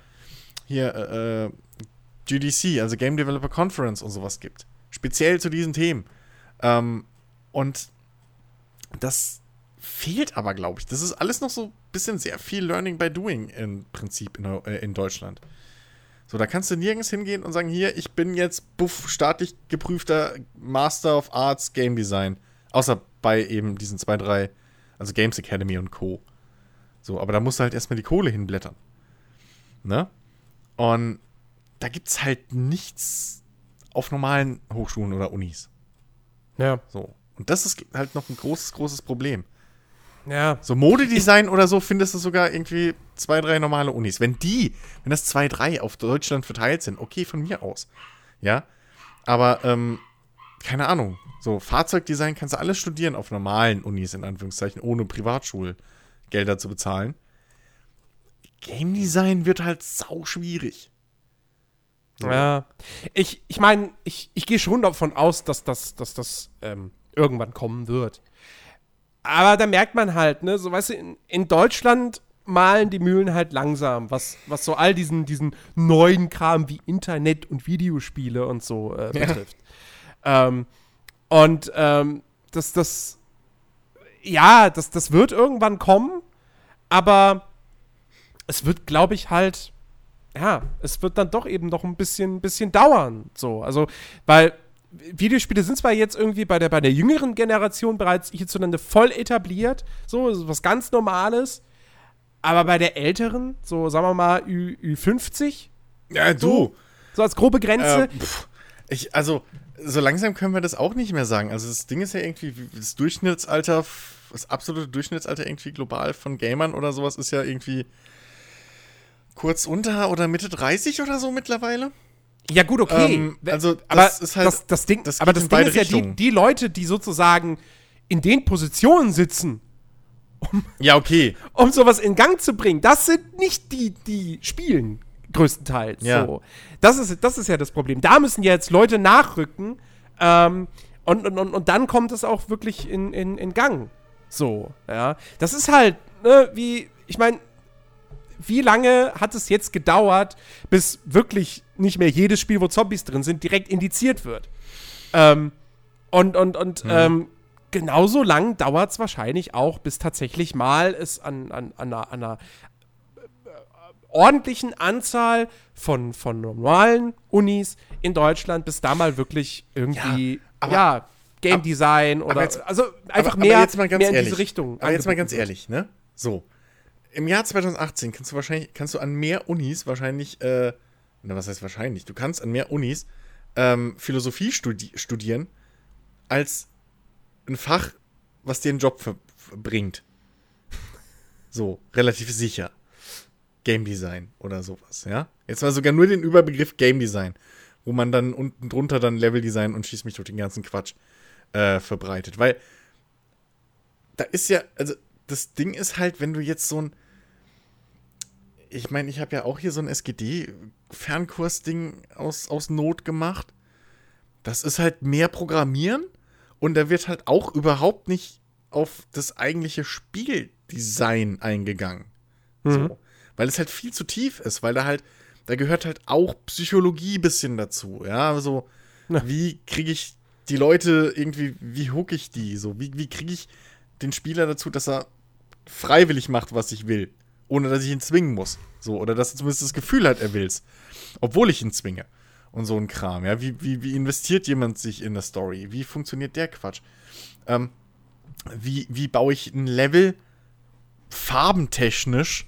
hier äh, GDC, also Game Developer Conference und sowas gibt. Speziell zu diesen Themen. Ähm, und das fehlt aber, glaube ich. Das ist alles noch so ein bisschen sehr viel Learning by Doing im Prinzip in, äh, in Deutschland. So, da kannst du nirgends hingehen und sagen, hier, ich bin jetzt buff, staatlich geprüfter Master of Arts Game Design. Außer bei eben diesen zwei, drei, also Games Academy und Co. So, aber da musst du halt erstmal die Kohle hinblättern. Ne? Und da gibt es halt nichts auf normalen Hochschulen oder Unis. Ja. So. Und das ist halt noch ein großes, großes Problem. Ja. So Modedesign oder so findest du sogar irgendwie zwei, drei normale Unis. Wenn die, wenn das zwei, drei auf Deutschland verteilt sind, okay, von mir aus. Ja. Aber, ähm, keine Ahnung. So, Fahrzeugdesign kannst du alles studieren auf normalen Unis, in Anführungszeichen, ohne Privatschulgelder zu bezahlen. Game Design wird halt sau schwierig. Ja. Ich, ich meine, ich, ich gehe schon davon aus, dass das, dass das ähm, irgendwann kommen wird. Aber da merkt man halt, ne, so weißt du, in, in Deutschland malen die Mühlen halt langsam, was, was so all diesen, diesen neuen Kram wie Internet und Videospiele und so äh, betrifft. Ja. Ähm, und ähm, das, das, ja, das, das wird irgendwann kommen, aber es wird, glaube ich, halt ja, es wird dann doch eben noch ein bisschen, bisschen dauern. So, also, weil Videospiele sind zwar jetzt irgendwie bei der, bei der jüngeren Generation bereits hierzulande voll etabliert, so, was ganz Normales, aber bei der älteren, so sagen wir mal Ü, Ü50. Ja, du. So, so als grobe Grenze. Äh, ich, also, so langsam können wir das auch nicht mehr sagen. Also, das Ding ist ja irgendwie, das Durchschnittsalter, das absolute Durchschnittsalter irgendwie global von Gamern oder sowas ist ja irgendwie kurz unter oder Mitte 30 oder so mittlerweile. Ja, gut, okay. Ähm, also, das aber ist halt. Das, das Ding, das aber das Ding ist ja, die, die Leute, die sozusagen in den Positionen sitzen, um, ja, okay. um sowas in Gang zu bringen, das sind nicht die, die spielen, größtenteils. Ja. So. Das, ist, das ist ja das Problem. Da müssen jetzt Leute nachrücken ähm, und, und, und, und dann kommt es auch wirklich in, in, in Gang. So, ja. Das ist halt, ne, wie, ich meine, wie lange hat es jetzt gedauert, bis wirklich nicht mehr jedes Spiel, wo Zombies drin sind, direkt indiziert wird? Ähm, und und, und mhm. ähm, genauso lang dauert es wahrscheinlich auch, bis tatsächlich mal es an, an, an, einer, an einer äh, ordentlichen Anzahl von, von normalen Unis in Deutschland, bis da mal wirklich irgendwie, ja, aber, ja Game Design oder jetzt, also einfach aber, mehr, aber jetzt mal ganz mehr in ehrlich, diese Richtung. Aber jetzt mal ganz ehrlich, ne? So im Jahr 2018 kannst du wahrscheinlich, kannst du an mehr Unis wahrscheinlich, äh, na, was heißt wahrscheinlich? Du kannst an mehr Unis ähm, Philosophie studi studieren als ein Fach, was dir einen Job bringt. So, relativ sicher. Game Design oder sowas, ja? Jetzt mal sogar nur den Überbegriff Game Design, wo man dann unten drunter dann Level Design und schieß mich durch den ganzen Quatsch äh, verbreitet. Weil da ist ja, also das Ding ist halt, wenn du jetzt so ein, ich meine, ich habe ja auch hier so ein SGD-Fernkurs-Ding aus, aus Not gemacht. Das ist halt mehr Programmieren und da wird halt auch überhaupt nicht auf das eigentliche Spieldesign eingegangen. Mhm. So. Weil es halt viel zu tief ist, weil da halt, da gehört halt auch Psychologie ein bisschen dazu. Ja, also, ja. wie kriege ich die Leute irgendwie, wie hook ich die? So, wie, wie kriege ich den Spieler dazu, dass er freiwillig macht, was ich will, ohne dass ich ihn zwingen muss. So, oder dass er zumindest das Gefühl hat, er will's. Obwohl ich ihn zwinge. Und so ein Kram, ja. Wie, wie, wie investiert jemand sich in der Story? Wie funktioniert der Quatsch? Ähm, wie, wie baue ich ein Level farbentechnisch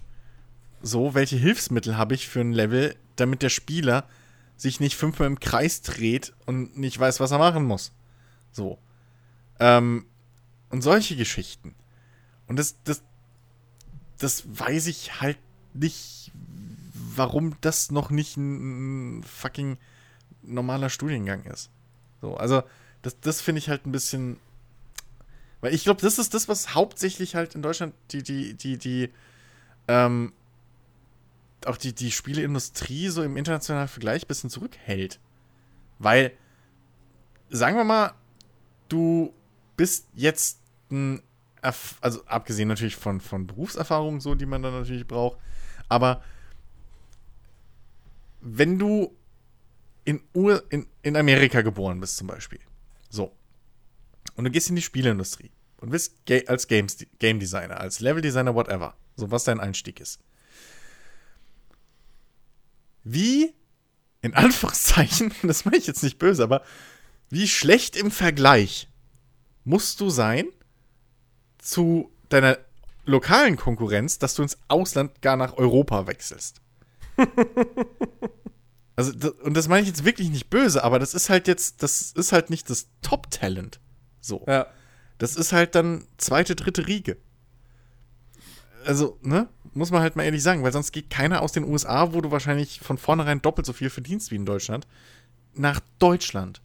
so? Welche Hilfsmittel habe ich für ein Level, damit der Spieler sich nicht fünfmal im Kreis dreht und nicht weiß, was er machen muss? So. Ähm, und solche Geschichten. Und das, das, das weiß ich halt nicht, warum das noch nicht ein, fucking normaler Studiengang ist. So, also, das, das finde ich halt ein bisschen. Weil ich glaube, das ist das, was hauptsächlich halt in Deutschland die, die, die, die, ähm, auch die, die Spieleindustrie so im internationalen Vergleich ein bisschen zurückhält. Weil, sagen wir mal, du bist jetzt ein also abgesehen natürlich von, von Berufserfahrung, so, die man dann natürlich braucht, aber wenn du in, Ur, in, in Amerika geboren bist, zum Beispiel, so, und du gehst in die Spieleindustrie und bist als Games, Game Designer, als Level Designer, whatever, so was dein Einstieg ist. Wie, in Anführungszeichen, das meine ich jetzt nicht böse, aber wie schlecht im Vergleich musst du sein, zu deiner lokalen Konkurrenz, dass du ins Ausland gar nach Europa wechselst. also, das, und das meine ich jetzt wirklich nicht böse, aber das ist halt jetzt, das ist halt nicht das Top-Talent. So. Ja. Das ist halt dann zweite, dritte Riege. Also, ne? Muss man halt mal ehrlich sagen, weil sonst geht keiner aus den USA, wo du wahrscheinlich von vornherein doppelt so viel verdienst wie in Deutschland, nach Deutschland.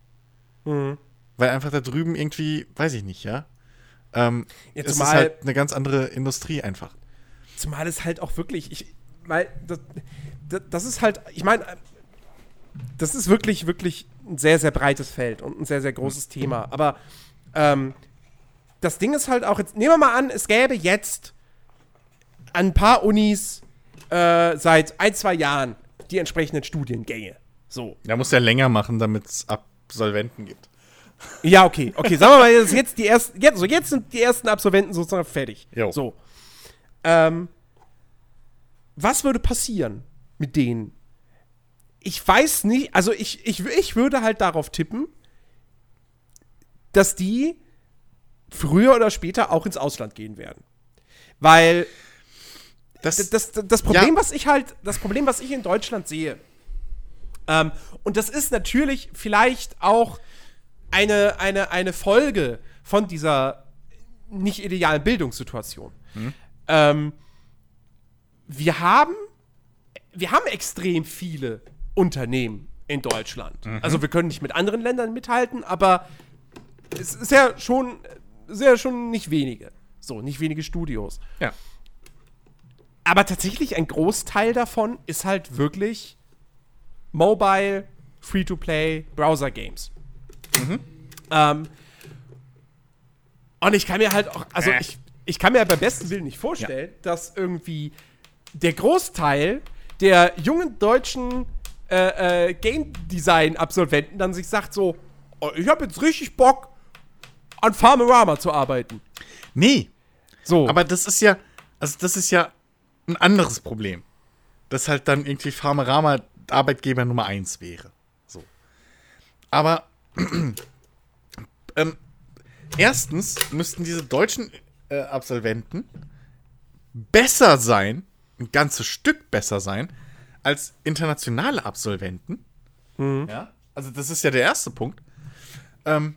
Mhm. Weil einfach da drüben irgendwie, weiß ich nicht, ja, ähm, ja, es ist halt eine ganz andere Industrie einfach. Zumal es halt auch wirklich, ich, weil das, das ist halt, ich meine, das ist wirklich, wirklich ein sehr, sehr breites Feld und ein sehr, sehr großes mhm. Thema. Aber ähm, das Ding ist halt auch jetzt, nehmen wir mal an, es gäbe jetzt ein paar Unis äh, seit ein, zwei Jahren die entsprechenden Studiengänge. So. Da muss ja länger machen, damit es Absolventen gibt. Ja, okay. Okay, sagen wir mal, jetzt die ersten, jetzt, so jetzt sind die ersten Absolventen sozusagen fertig. Jo. So. Ähm, was würde passieren mit denen? Ich weiß nicht, also ich, ich, ich würde halt darauf tippen, dass die früher oder später auch ins Ausland gehen werden. Weil das, das, das, das Problem, ja. was ich halt, das Problem, was ich in Deutschland sehe, ähm, und das ist natürlich vielleicht auch eine, eine, eine Folge von dieser nicht idealen Bildungssituation. Mhm. Ähm, wir haben, wir haben extrem viele Unternehmen in Deutschland. Mhm. Also wir können nicht mit anderen Ländern mithalten, aber es ist ja schon, sehr schon nicht wenige. So, nicht wenige Studios. Ja. Aber tatsächlich ein Großteil davon ist halt wirklich Mobile, Free-to-Play, Browser-Games. Mhm. Ähm, und ich kann mir halt auch, also äh. ich, ich kann mir beim besten Willen nicht vorstellen, ja. dass irgendwie der Großteil der jungen deutschen äh, äh, Game Design-Absolventen dann sich sagt so, oh, ich habe jetzt richtig Bock, an Farmerama zu arbeiten. Nee. So. Aber das ist ja, also das ist ja ein anderes Problem. Dass halt dann irgendwie Farmerama Arbeitgeber Nummer eins wäre. So. Aber ähm, erstens müssten diese deutschen äh, Absolventen besser sein, ein ganzes Stück besser sein, als internationale Absolventen. Mhm. Ja, also das ist ja der erste Punkt. Ähm,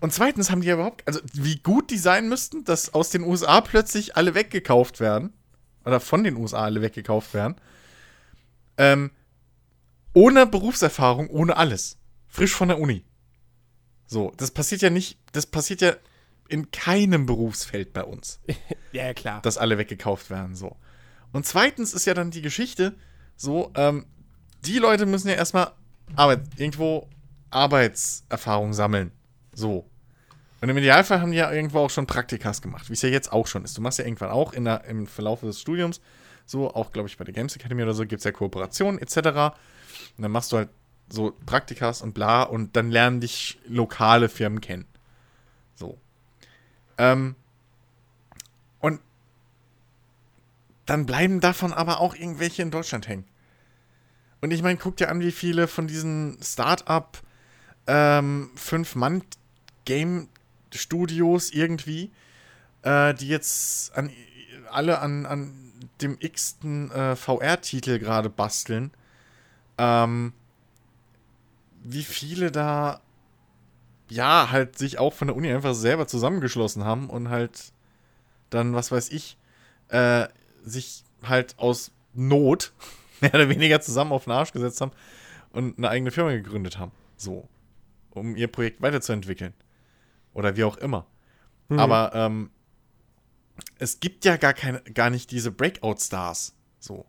und zweitens haben die ja überhaupt, also wie gut die sein müssten, dass aus den USA plötzlich alle weggekauft werden. Oder von den USA alle weggekauft werden. Ähm, ohne Berufserfahrung, ohne alles. Frisch von der Uni. So, das passiert ja nicht, das passiert ja in keinem Berufsfeld bei uns, Ja, klar. dass alle weggekauft werden. So. Und zweitens ist ja dann die Geschichte so, ähm, die Leute müssen ja erstmal Arbeit, irgendwo Arbeitserfahrung sammeln. So. Und im Idealfall haben die ja irgendwo auch schon Praktikas gemacht, wie es ja jetzt auch schon ist. Du machst ja irgendwann auch in der, im Verlauf des Studiums, so, auch glaube ich bei der Games Academy oder so, gibt es ja Kooperationen etc. Und dann machst du halt so Praktikas und bla und dann lernen dich lokale Firmen kennen. So. Ähm, und dann bleiben davon aber auch irgendwelche in Deutschland hängen. Und ich meine, guck dir an, wie viele von diesen Start-up ähm, Fünf-Mann-Game-Studios irgendwie, äh, die jetzt an, alle an, an dem x-ten äh, VR-Titel gerade basteln, ähm, wie viele da ja halt sich auch von der Uni einfach selber zusammengeschlossen haben und halt dann, was weiß ich, äh, sich halt aus Not mehr oder weniger zusammen auf den Arsch gesetzt haben und eine eigene Firma gegründet haben. So. Um ihr Projekt weiterzuentwickeln. Oder wie auch immer. Mhm. Aber ähm, es gibt ja gar, keine, gar nicht diese Breakout-Stars. So.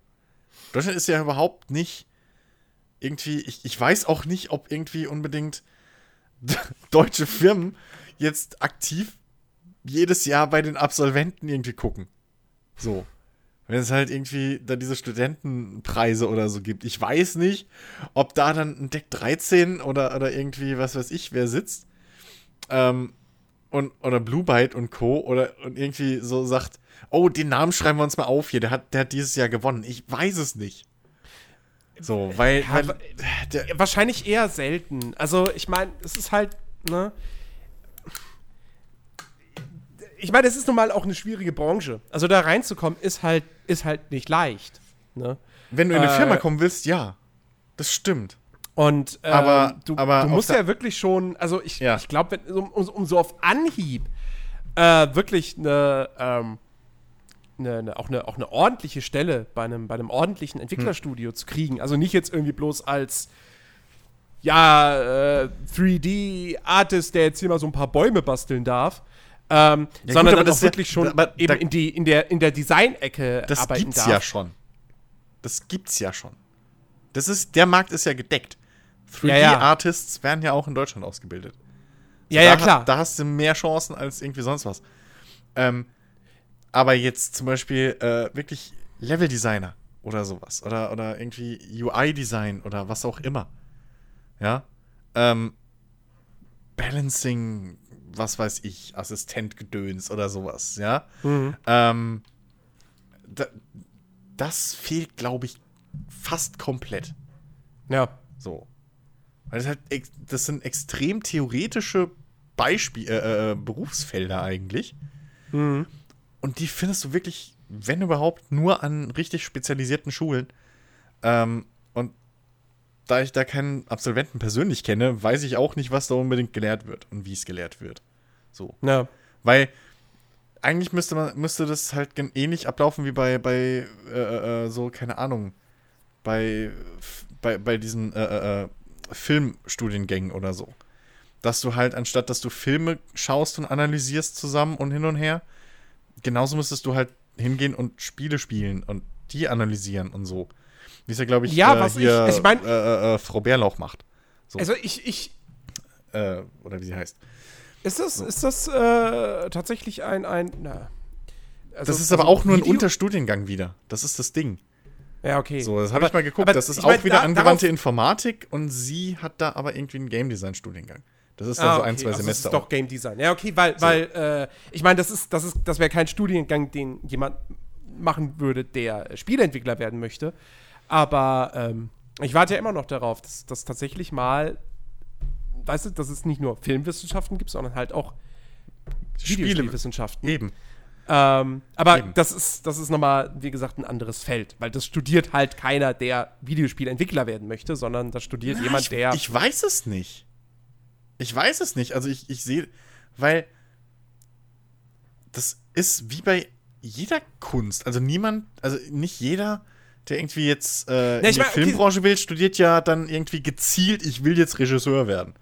Deutschland ist ja überhaupt nicht irgendwie, ich, ich weiß auch nicht, ob irgendwie unbedingt deutsche Firmen jetzt aktiv jedes Jahr bei den Absolventen irgendwie gucken. So. Wenn es halt irgendwie da diese Studentenpreise oder so gibt. Ich weiß nicht, ob da dann ein Deck 13 oder, oder irgendwie, was weiß ich, wer sitzt. Ähm, und, oder Blue Byte und Co. oder und irgendwie so sagt, oh, den Namen schreiben wir uns mal auf hier, der hat, der hat dieses Jahr gewonnen. Ich weiß es nicht. So, weil, Ja, weil Wahrscheinlich eher selten. Also, ich meine, es ist halt, ne? Ich meine, es ist nun mal auch eine schwierige Branche. Also da reinzukommen ist halt, ist halt nicht leicht. Ne? wenn du in eine äh, Firma kommen willst, ja. Das stimmt. Und ähm, Aber- du, aber du musst ja wirklich schon, also ich, Ja. ich glaube, um, um, um so auf Anhieb äh, wirklich eine, ähm, eine, auch, eine, auch eine ordentliche Stelle bei einem, bei einem ordentlichen Entwicklerstudio zu kriegen. Also nicht jetzt irgendwie bloß als ja, äh, 3D-Artist, der jetzt hier mal so ein paar Bäume basteln darf. Ähm, Ja, sondern gut, aber dann das auch ist ja- wirklich schon aber eben da- in, die, in der, in der Design-Ecke Das arbeiten gibt's darf. ja schon. Das gibt's ja schon. Das ist, der Markt ist ja gedeckt. Ja, ja. 3D-Artists werden ja auch in Deutschland ausgebildet. Ja, ja, da, klar. Da hast du mehr Chancen als irgendwie sonst was. Ähm, aber jetzt zum Beispiel äh, wirklich Level-Designer oder sowas. Oder, oder irgendwie UI-Design oder was auch immer. Ja. Ähm, Balancing, was weiß ich, Assistentgedöns oder sowas, ja. Mhm. Ähm, da, das fehlt, glaube ich, fast komplett. Ja. So. Weil das halt, das sind extrem theoretische Beispiel, äh, äh, Berufsfelder eigentlich. Mhm. Und die findest du wirklich, wenn überhaupt, nur an richtig spezialisierten Schulen. Ähm, und da ich da keinen Absolventen persönlich kenne, weiß ich auch nicht, was da unbedingt gelehrt wird und wie es gelehrt wird. So. Ja. Weil eigentlich müsste man müsste das halt ähnlich ablaufen wie bei bei äh, äh, so keine Ahnung bei bei, bei diesen äh, äh, äh, Filmstudiengängen oder so, dass du halt anstatt dass du Filme schaust und analysierst zusammen und hin und her, genauso müsstest du halt hingehen und Spiele spielen und die analysieren und so. Wie es ja glaube ich Ja, äh, was ich- hier ich mein- äh, äh, Frau Bärlauch macht. So. Also ich, ich, Äh, oder wie sie heißt. Ist das, ist das äh, tatsächlich ein, ein na, also- Das ist aber also auch nur ein Video- Unterstudiengang wieder. Das ist das Ding. Ja, okay. So, das habe Aber- ich mal geguckt. aber Das ist ich auch mein, wieder da- angewandte Informatik und sie hat da aber irgendwie einen Game Design Studiengang. Das ist dann Ah, so ein, okay, zwei also Semester. Das ist doch Game Design. Ja, okay, weil, weil äh, ich meine, das ist, das ist, das wäre kein Studiengang, den jemand machen würde, der Spieleentwickler werden möchte. Aber ähm, ich warte ja immer noch darauf, dass das tatsächlich mal, weißt du, dass es nicht nur Filmwissenschaften gibt, sondern halt auch Spiele. Videospielwissenschaften. Eben. Ähm, aber Eben. das ist, das ist nochmal, wie gesagt, ein anderes Feld, weil das studiert halt keiner, der Videospielentwickler werden möchte, sondern das studiert jemand, ich, der. ich weiß es nicht. Ich weiß es nicht. Also ich, ich sehe, weil das ist wie bei jeder Kunst. Also niemand, also nicht jeder, der irgendwie jetzt äh, in ich die mein, okay. Filmbranche will, studiert ja dann irgendwie gezielt, ich will jetzt Regisseur werden.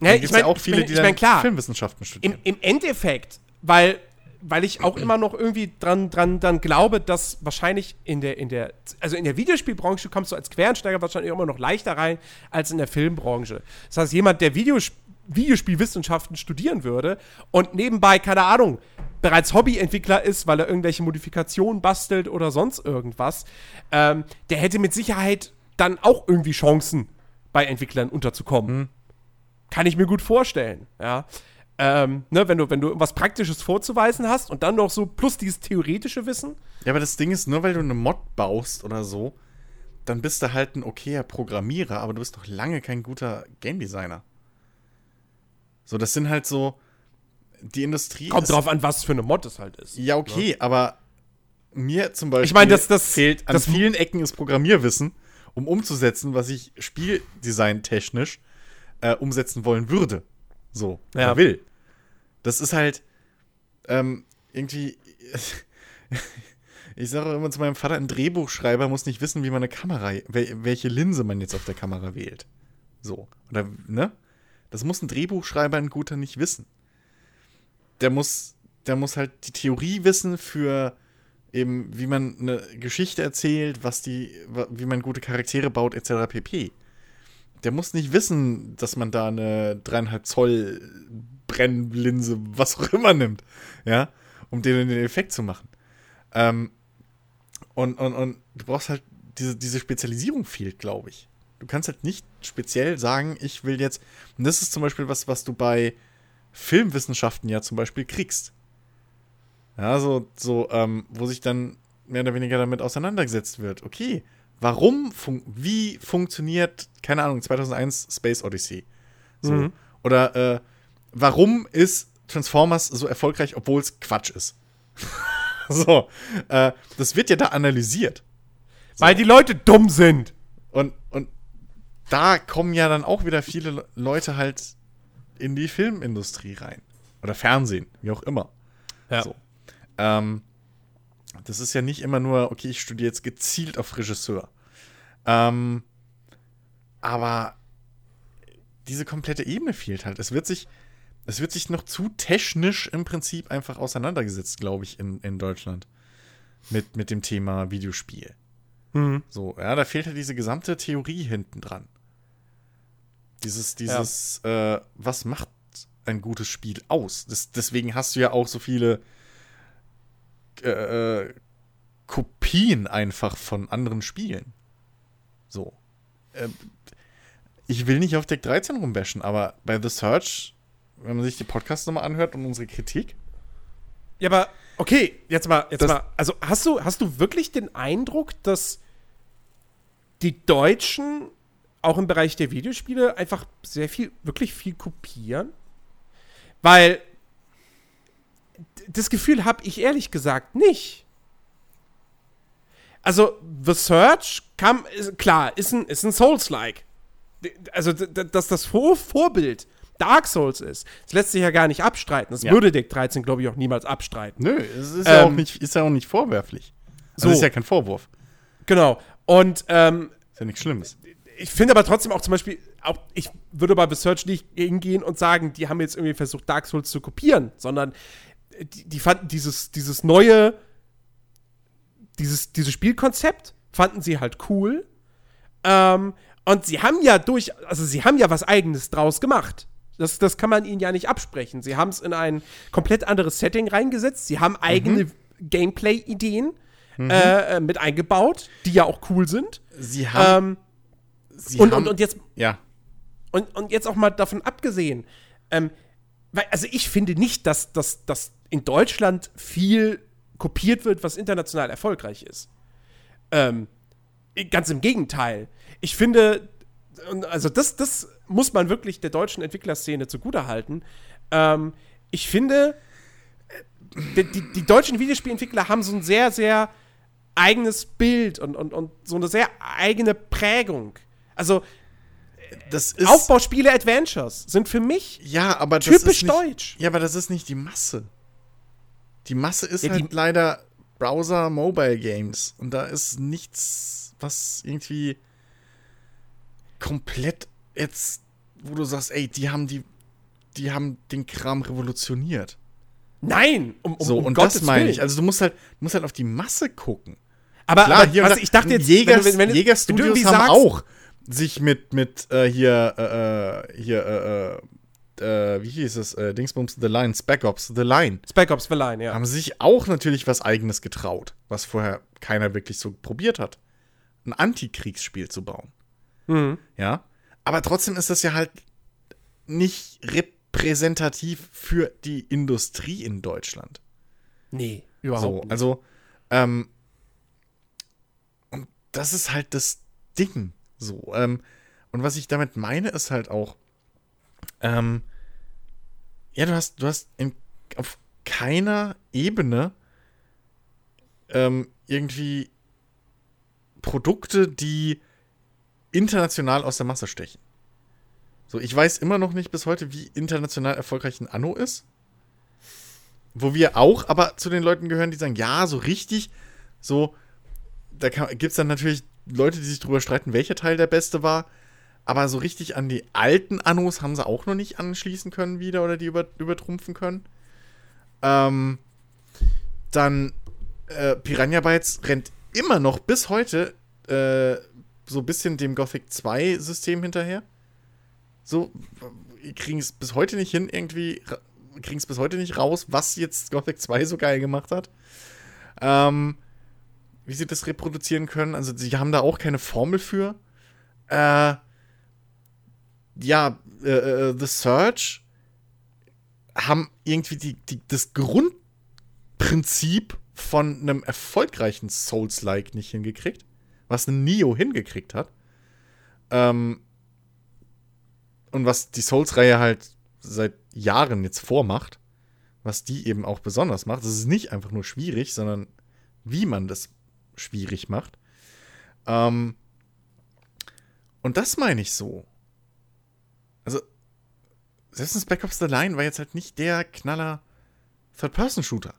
Gibt's ich mein- ja auch viele, ich mein- die ich dann mein, klar. Filmwissenschaften studieren. Im, Im Endeffekt, weil, weil ich auch immer noch irgendwie dran, dran dann glaube, dass wahrscheinlich in der, in der, also in der Videospielbranche kommst du als Quereinsteiger wahrscheinlich immer noch leichter rein als in der Filmbranche. Das heißt, jemand, der Videos Videospielwissenschaften studieren würde und nebenbei, keine Ahnung, bereits Hobbyentwickler ist, weil er irgendwelche Modifikationen bastelt oder sonst irgendwas, ähm, der hätte mit Sicherheit dann auch irgendwie Chancen, bei Entwicklern unterzukommen. Kann ich mir gut vorstellen, ja. Ähm, ne, wenn du, wenn du irgendwas Praktisches vorzuweisen hast und dann noch so plus dieses theoretische Wissen. Ja, aber das Ding ist, nur weil du eine Mod baust oder so, dann bist du halt ein okayer Programmierer, aber du bist doch lange kein guter Game Designer. So, das sind halt so. Die Industrie. Kommt drauf an, was für eine Mod es halt ist. Ja, okay, aber mir zum Beispiel Ich meine, das- das- fehlt an das- vielen Ecken ist Programmierwissen, um umzusetzen, was ich Spieldesign-technisch äh, umsetzen wollen würde. So, Ja. oder will. Das ist halt ähm, irgendwie. Ich sage immer zu meinem Vater, ein Drehbuchschreiber muss nicht wissen, wie man eine Kamera, wel welche Linse man jetzt auf der Kamera wählt. So. Oder, ne? Das muss ein Drehbuchschreiber, ein guter, nicht wissen. Der muss, der muss halt die Theorie wissen für eben, wie man eine Geschichte erzählt, was die, wie man gute Charaktere baut, etc. pp. Der muss nicht wissen, dass man da eine dreieinhalb Zoll Brennlinse, was auch immer nimmt, ja, um den, den Effekt zu machen. Ähm, und, und, und du brauchst halt, diese, diese Spezialisierung fehlt, glaube ich. Du kannst halt nicht speziell sagen, ich will jetzt, und das ist zum Beispiel was, was du bei Filmwissenschaften ja zum Beispiel kriegst. Ja, so, so ähm, wo sich dann mehr oder weniger damit auseinandergesetzt wird. Okay, warum, fun wie funktioniert, keine Ahnung, 2001 Space Odyssey? So. Mhm. Oder äh, warum ist Transformers so erfolgreich, obwohl es Quatsch ist? so, äh, das wird ja da analysiert. Weil die Leute dumm sind. Und, und da kommen ja dann auch wieder viele Le- Leute halt in die Filmindustrie rein. Oder Fernsehen, wie auch immer. Ja. So. Ähm, das ist ja nicht immer nur, okay, ich studiere jetzt gezielt auf Regisseur. Ähm, aber diese komplette Ebene fehlt halt. Es wird sich, es wird sich noch zu technisch im Prinzip einfach auseinandergesetzt, glaube ich, in, in Deutschland. Mit, mit dem Thema Videospiel. Mhm. So, ja, da fehlt halt diese gesamte Theorie hinten dran. Dieses, dieses, äh, was macht ein gutes Spiel aus? Das, deswegen hast du ja auch so viele äh, äh, Kopien einfach von anderen Spielen. So. Ähm, ich will nicht auf Deck 13 rumbashen, aber bei The Search, wenn man sich die Podcasts nochmal anhört und unsere Kritik, Ja, aber okay, jetzt mal, jetzt mal. Also hast du, hast du wirklich den Eindruck, dass die Deutschen auch im Bereich der Videospiele einfach sehr viel, wirklich viel kopieren? Weil das Gefühl habe ich ehrlich gesagt nicht. Also, The Search kam, ist, klar, ist ein, ist ein Souls-like. Also, dass das Vor Vorbild Dark Souls ist, das lässt sich ja gar nicht abstreiten. Das Ja. würde Deck 13, glaube ich, auch niemals abstreiten. nö, es ist, ja, auch Ähm, nicht, ist ja auch nicht vorwerflich. Also so. ist ja kein Vorwurf. Genau. Und ähm, Ist ja nichts Schlimmes. Ich finde aber trotzdem auch zum Beispiel, auch ich würde bei The Search nicht hingehen und sagen, die haben jetzt irgendwie versucht, Dark Souls zu kopieren, sondern die, die fanden dieses, dieses neue, dieses, dieses Spielkonzept fanden sie halt cool. Ähm, und sie haben ja durch, also sie haben ja was Eigenes draus gemacht. Das, das kann man ihnen ja nicht absprechen. Sie haben es in ein komplett anderes Setting reingesetzt. Sie haben eigene Gameplay-Ideen äh, äh, mit eingebaut, die ja auch cool sind. Sie haben. Ähm, sie und, haben und, und jetzt ja. und, und jetzt auch mal davon abgesehen, ähm, weil, also ich finde nicht, dass, dass, dass in Deutschland viel kopiert wird, was international erfolgreich ist. Ähm, ganz im Gegenteil. Ich finde, also das, das muss man wirklich der deutschen Entwicklerszene zugutehalten. Ähm, ich finde, äh, die, die, die deutschen Videospielentwickler haben so ein sehr, sehr eigenes Bild und, und, und so eine sehr eigene Prägung. Also Das ist. Aufbauspiele Adventures sind für mich Ja, aber das typisch ist nicht, deutsch. Ja, aber das ist nicht die Masse. Die Masse ist Ja, halt leider Browser-Mobile-Games. Und da ist nichts, was irgendwie komplett jetzt wo du sagst, ey, die haben die, die haben den Kram revolutioniert. Nein, um, um, So, um und Gottes das meine ich. Also du musst halt, du musst halt auf die Masse gucken. aber, Klar, aber was ich dachte jetzt, Jägers, wenn wenn wenn du Jägerstudios haben sagst- auch sich mit, mit äh, hier, äh, äh, hier, äh, äh, äh, wie hieß es, äh, Dingsbums The Line, Spec Ops The Line, Spec Ops The Line, ja. haben sich auch natürlich was Eigenes getraut, was vorher keiner wirklich so probiert hat. Ein Antikriegsspiel zu bauen. Mhm. Ja. Aber trotzdem ist das ja halt nicht repräsentativ für die Industrie in Deutschland. Nee, überhaupt So, nicht. also, ähm, und das ist halt das Ding. So, ähm, und was ich damit meine, ist halt auch, ähm, ja, du hast, du hast in, auf keiner Ebene ähm, irgendwie Produkte, die international aus der Masse stechen. So, ich weiß immer noch nicht bis heute, wie international erfolgreich ein Anno ist. Wo wir auch aber zu den Leuten gehören, die sagen, ja, so richtig, so, da gibt es dann natürlich Leute, die sich drüber streiten, welcher Teil der beste war. Aber so richtig an die alten Annos haben sie auch noch nicht anschließen können wieder oder die über, übertrumpfen können. Ähm, dann äh, Piranha Bytes rennt immer noch bis heute äh, so ein bisschen dem Gothic 2 System hinterher. So, kriegen es bis heute nicht hin, irgendwie, kriegen es bis heute nicht raus, was jetzt Gothic 2 so geil gemacht hat. Ähm, wie sie das reproduzieren können. Also, sie haben da auch keine Formel für. Äh, ja, äh, äh, The Search haben irgendwie die, die, das Grundprinzip von einem erfolgreichen Souls-like nicht hingekriegt, was ein Neo hingekriegt hat. Ähm, und was die Souls-Reihe halt seit Jahren jetzt vormacht, was die eben auch besonders macht. Es ist nicht einfach nur schwierig, sondern wie man das schwierig macht. Ähm, und das meine ich so. Also, in Spec Ops The Line war jetzt halt nicht der Knaller Third-Person-Shooter.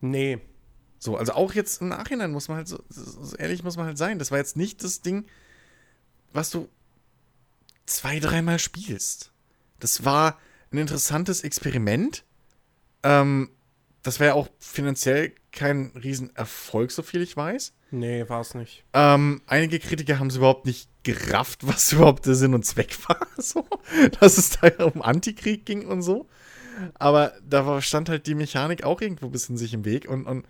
Nee. So, also auch jetzt im Nachhinein muss man halt so, so ehrlich muss man halt sein. Das war jetzt nicht das Ding, was du zwei, dreimal spielst. Das war ein interessantes Experiment. Ähm, das wäre auch finanziell kein Riesenerfolg, so viel ich weiß. Nee, war es nicht. Ähm, einige Kritiker haben es überhaupt nicht gerafft, was überhaupt der Sinn und Zweck war. So, dass es da um Antikrieg ging und so. Aber da stand halt die Mechanik auch irgendwo ein bisschen sich im Weg. Und, und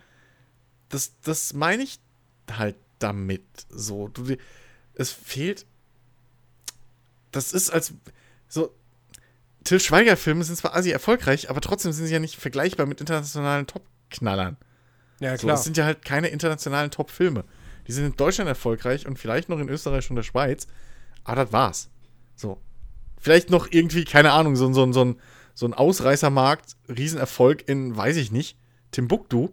das, das meine ich halt damit. So, du, es fehlt. Das ist als. So. Till Schweiger-Filme sind zwar asi erfolgreich, aber trotzdem sind sie ja nicht vergleichbar mit internationalen Top-Knallern. Ja, So, klar. es sind ja halt keine internationalen Top-Filme. Die sind in Deutschland erfolgreich und vielleicht noch in Österreich und der Schweiz. Aber das war's. So. Vielleicht noch irgendwie, keine Ahnung, so, so, so, ein, so ein Ausreißermarkt, Riesenerfolg in, weiß ich nicht, Timbuktu.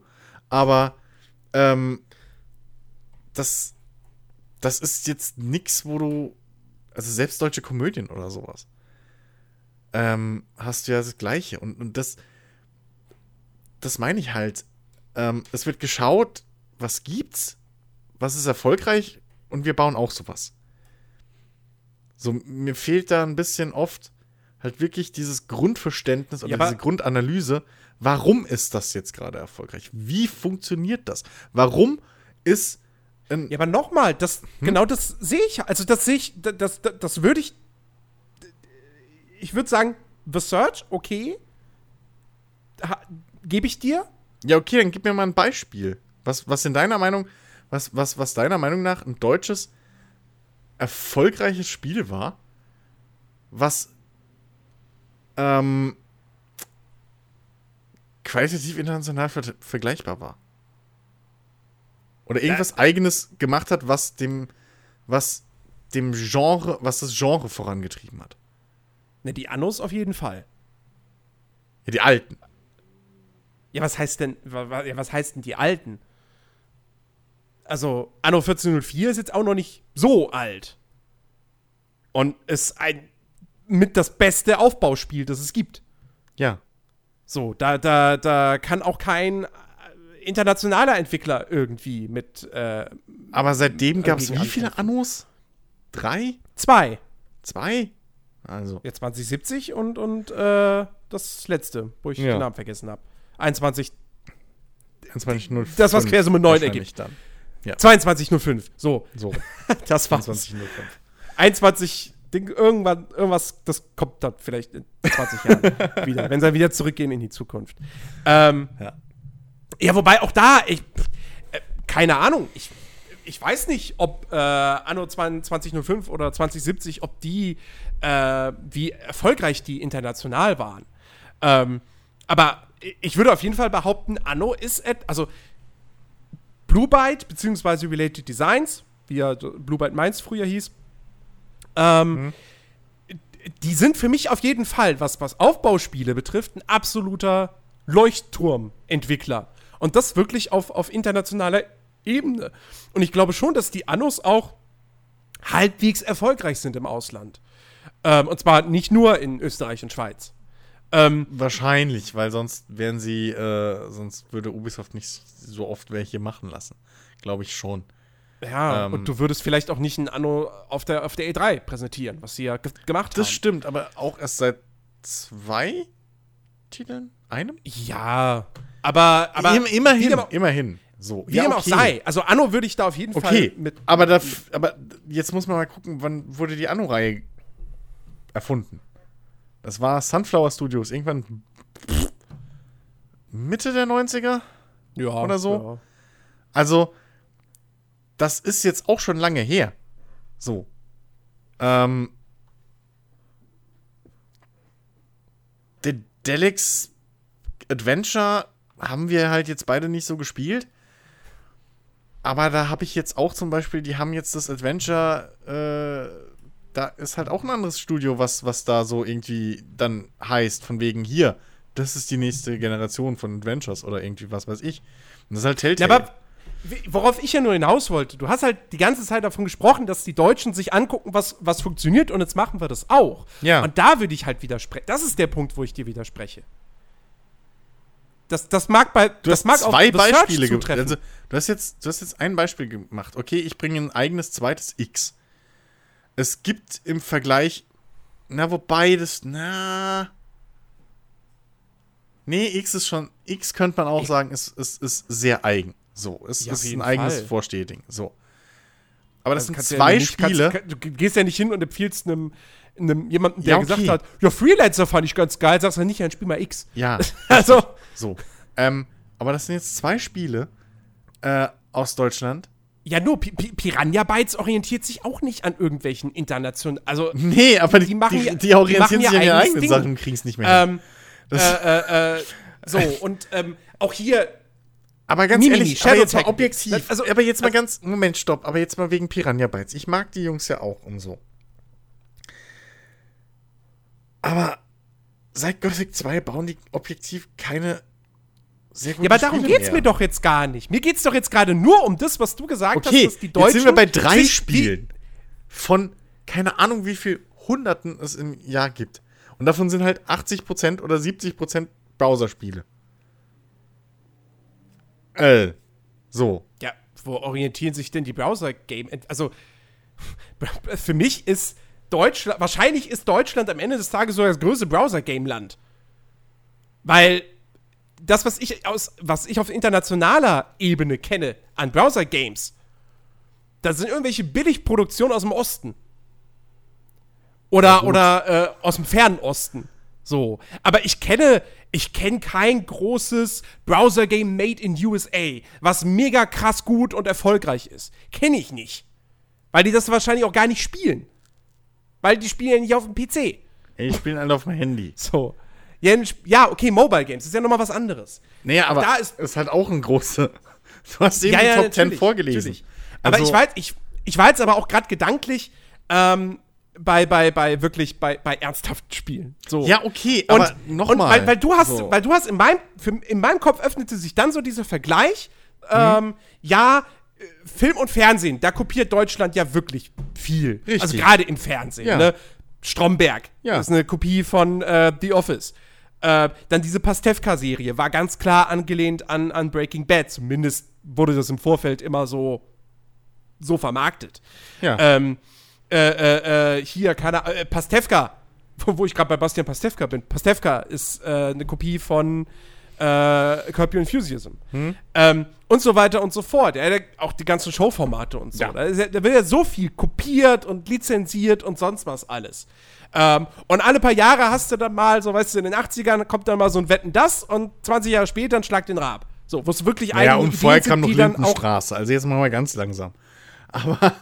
Aber ähm, das, das ist jetzt nix, wo du. Also selbst deutsche Komödien oder sowas. Ähm, hast du ja das Gleiche. Und, und das. Das meine ich halt ähm, es wird geschaut, was gibt's, was ist erfolgreich und wir bauen auch sowas. So, mir fehlt da ein bisschen oft halt wirklich dieses Grundverständnis oder Ja, diese Grundanalyse, warum ist das jetzt gerade erfolgreich? Wie funktioniert das? Warum ist ein Ja, aber nochmal, das, Hm? genau das sehe ich. Also, das sehe ich, das, das, das würde ich. Ich würde sagen, The Search, okay. Gebe ich dir. Ja, okay, dann gib mir mal ein Beispiel. Was, was in deiner Meinung, was, was, was deiner Meinung nach ein deutsches erfolgreiches Spiel war, was ähm, qualitativ international ver vergleichbar war. Oder irgendwas eigenes gemacht hat, was dem, was dem Genre, was das Genre vorangetrieben hat. Ne, die Annos auf jeden Fall. Ja, die alten. Ja, was heißt denn, was heißt denn die alten? Also, Anno 1404 ist jetzt auch noch nicht so alt. Und ist ein mit das beste Aufbauspiel, das es gibt. Ja. So, da, da, da kann auch kein äh, internationaler Entwickler irgendwie mit äh, Aber seitdem gab es wie viele. Annos? Drei? zwei. Zwei? Also. Ja, 2070 und, und äh, das letzte, wo ich Ja. den Namen vergessen habe. 21, 21.05. Das, was Quersumme 9 wahrscheinlich Dann. 2205. So, So, das war's. 21.05. 21, Ding, irgendwann, irgendwas, das kommt dann vielleicht in 20 Jahren wieder, wenn sie wieder zurückgehen in die Zukunft. Ähm, Ja. ja, wobei auch da, ich, äh, keine Ahnung, ich, ich weiß nicht, ob äh, Anno 2005 oder 2070, ob die, äh, wie erfolgreich die international waren. Ähm, aber ich würde auf jeden Fall behaupten, Anno ist, et, also Blue Byte beziehungsweise Related Designs, wie ja Blue Byte Mainz früher hieß, ähm, die sind für mich auf jeden Fall, was, was Aufbauspiele betrifft, ein absoluter Leuchtturmentwickler. Und das wirklich auf, auf internationaler Ebene. Und ich glaube schon, dass die Annos auch halbwegs erfolgreich sind im Ausland. Ähm, und zwar nicht nur in Österreich und Schweiz. Ähm, Wahrscheinlich, weil sonst wären sie, äh, sonst würde Ubisoft nicht so oft welche machen lassen. Glaube ich schon. ja, Ähm, und du würdest vielleicht auch nicht ein Anno auf der, auf der E3 präsentieren, was sie ja ge gemacht Das haben. stimmt, aber auch erst seit zwei Titeln? Einem? Ja, aber, aber Im, immerhin, wie dem, immerhin. So. wie dem auch sei. Also Anno würde ich da auf jeden Okay, Fall mit. aber, da, aber jetzt muss man mal gucken, wann wurde die Anno-Reihe erfunden? Das war Sunflower Studios, irgendwann Mitte der 90er? Ja, oder so. Also, das ist jetzt auch schon lange her. So. Ähm. The Delix Adventure haben wir halt jetzt beide nicht so gespielt. Aber da habe ich jetzt auch zum Beispiel, die haben jetzt das Adventure, äh, da ist halt auch ein anderes Studio, was, was da so irgendwie dann heißt, von wegen hier, das ist die nächste Generation von Adventures oder irgendwie was weiß ich. Und das ist halt Ja, Telltale. aber wie- worauf ich ja nur hinaus wollte, du hast halt die ganze Zeit davon gesprochen, dass die Deutschen sich angucken, was, was funktioniert und jetzt machen wir das auch. Ja. Und da würde ich halt widersprechen. Das ist der Punkt, wo ich dir widerspreche. Das, das mag bei Du das hast mag zwei Beispiele. Also, du, hast jetzt, du hast jetzt ein Beispiel gemacht. Okay, ich bringe ein eigenes zweites X. Es gibt im Vergleich, na, wobei das, na. Nee, X ist schon, X könnte man auch sagen, ist, ist, ist sehr eigen. So, es Ja, ist ein eigenes Fall. Vorstehding. So. Aber das Also sind zwei ja nicht, Spiele. Kannst, kann- du gehst ja nicht hin und empfiehlst einem, einem jemanden, der Ja, okay. gesagt hat, ja, Freelancer fand ich ganz geil, sagst du nicht, ja, dann spiel mal X. ja, Also, so. Ähm, aber das sind jetzt zwei Spiele äh, aus Deutschland. Ja, nur Pi- Pi- Piranha Bytes orientiert sich auch nicht an irgendwelchen internationalen, also Nee, aber die, Die machen die, die orientieren die sich an ihr ihren eigenen Ding. Sachen und kriegen es nicht mehr hin. ähm, äh, äh, äh, so, und ähm, auch hier, Aber ganz Mimimi, ehrlich, aber jetzt mal objektiv. Also- aber jetzt mal ganz, Moment, stopp. Aber jetzt mal wegen Piranha Bytes. Ich mag die Jungs ja auch und so. Aber seit Gothic 2 bauen die objektiv keine sehr guten ja, aber darum Spiele geht's mehr. mir doch jetzt gar nicht. Mir geht's doch jetzt gerade nur um das, was du gesagt Okay, hast, dass die Deutschen. jetzt sind wir bei drei Spielen von keine Ahnung wie viel Hunderten es im Jahr gibt. Und davon sind halt 80% oder 70% Browserspiele. Äh, so. Ja, wo orientieren sich denn die Browser-Game? Also, für mich ist Deutschland, wahrscheinlich ist Deutschland am Ende des Tages sogar das größte Browser-Game-Land. Weil das, was ich aus, was ich auf internationaler Ebene kenne an Browser-Games, das sind irgendwelche Billigproduktionen aus dem Osten. Oder, oder äh, aus dem fernen Osten. So. Aber ich kenne, ich kenne kein großes Browser-Game made in USA, was mega krass gut und erfolgreich ist. Kenne ich nicht. Weil die das wahrscheinlich auch gar nicht spielen. Weil die spielen ja nicht auf dem PC. Ich spiele alle auf dem Handy. So. Ja, Ja, okay, Mobile Games, ist ja nochmal was anderes. Naja, aber Da ist, ist- halt auch ein großer. Du hast eben die Top 10 natürlich, vorgelesen. natürlich. Aber Also- ich weiß, ich, ich war jetzt aber auch gerade gedanklich ähm, bei, bei, bei wirklich bei, bei ernsthaften Spielen. So. Ja, okay, Und, aber nochmal. weil, weil du hast, So. weil du hast in meinem, für, in meinem Kopf öffnete sich dann so dieser Vergleich. Ähm, ja, äh, Film und Fernsehen, da kopiert Deutschland ja wirklich viel. Richtig. Also gerade im Fernsehen. Ja. Ne? Stromberg, Ja. das ist eine Kopie von äh, The Office. Äh, dann diese Pastewka-Serie war ganz klar angelehnt an, an Breaking Bad. Zumindest wurde das im Vorfeld immer so, so vermarktet. Ja. Ähm, äh, äh, äh, hier, keine Ahnung, äh, Pastewka wo, ich gerade bei Bastian Pastewka bin. Pastewka ist äh, eine Kopie von äh, Curb Your Enthusiasm. Hm? Ähm, und so weiter und so fort. Er hat ja auch die ganzen Showformate und so. Ja. Da, da wird ja so viel kopiert und lizenziert und sonst was alles. Ähm, und alle paar Jahre hast du dann mal, so weißt du, in den 80ern kommt dann mal so ein Wetten das und 20 Jahre später ein Schlag den Rab. So, wo es wirklich Ja, eigene und vorher Ideen kam noch dann Lindenstraße. Also jetzt machen wir ganz langsam. Aber,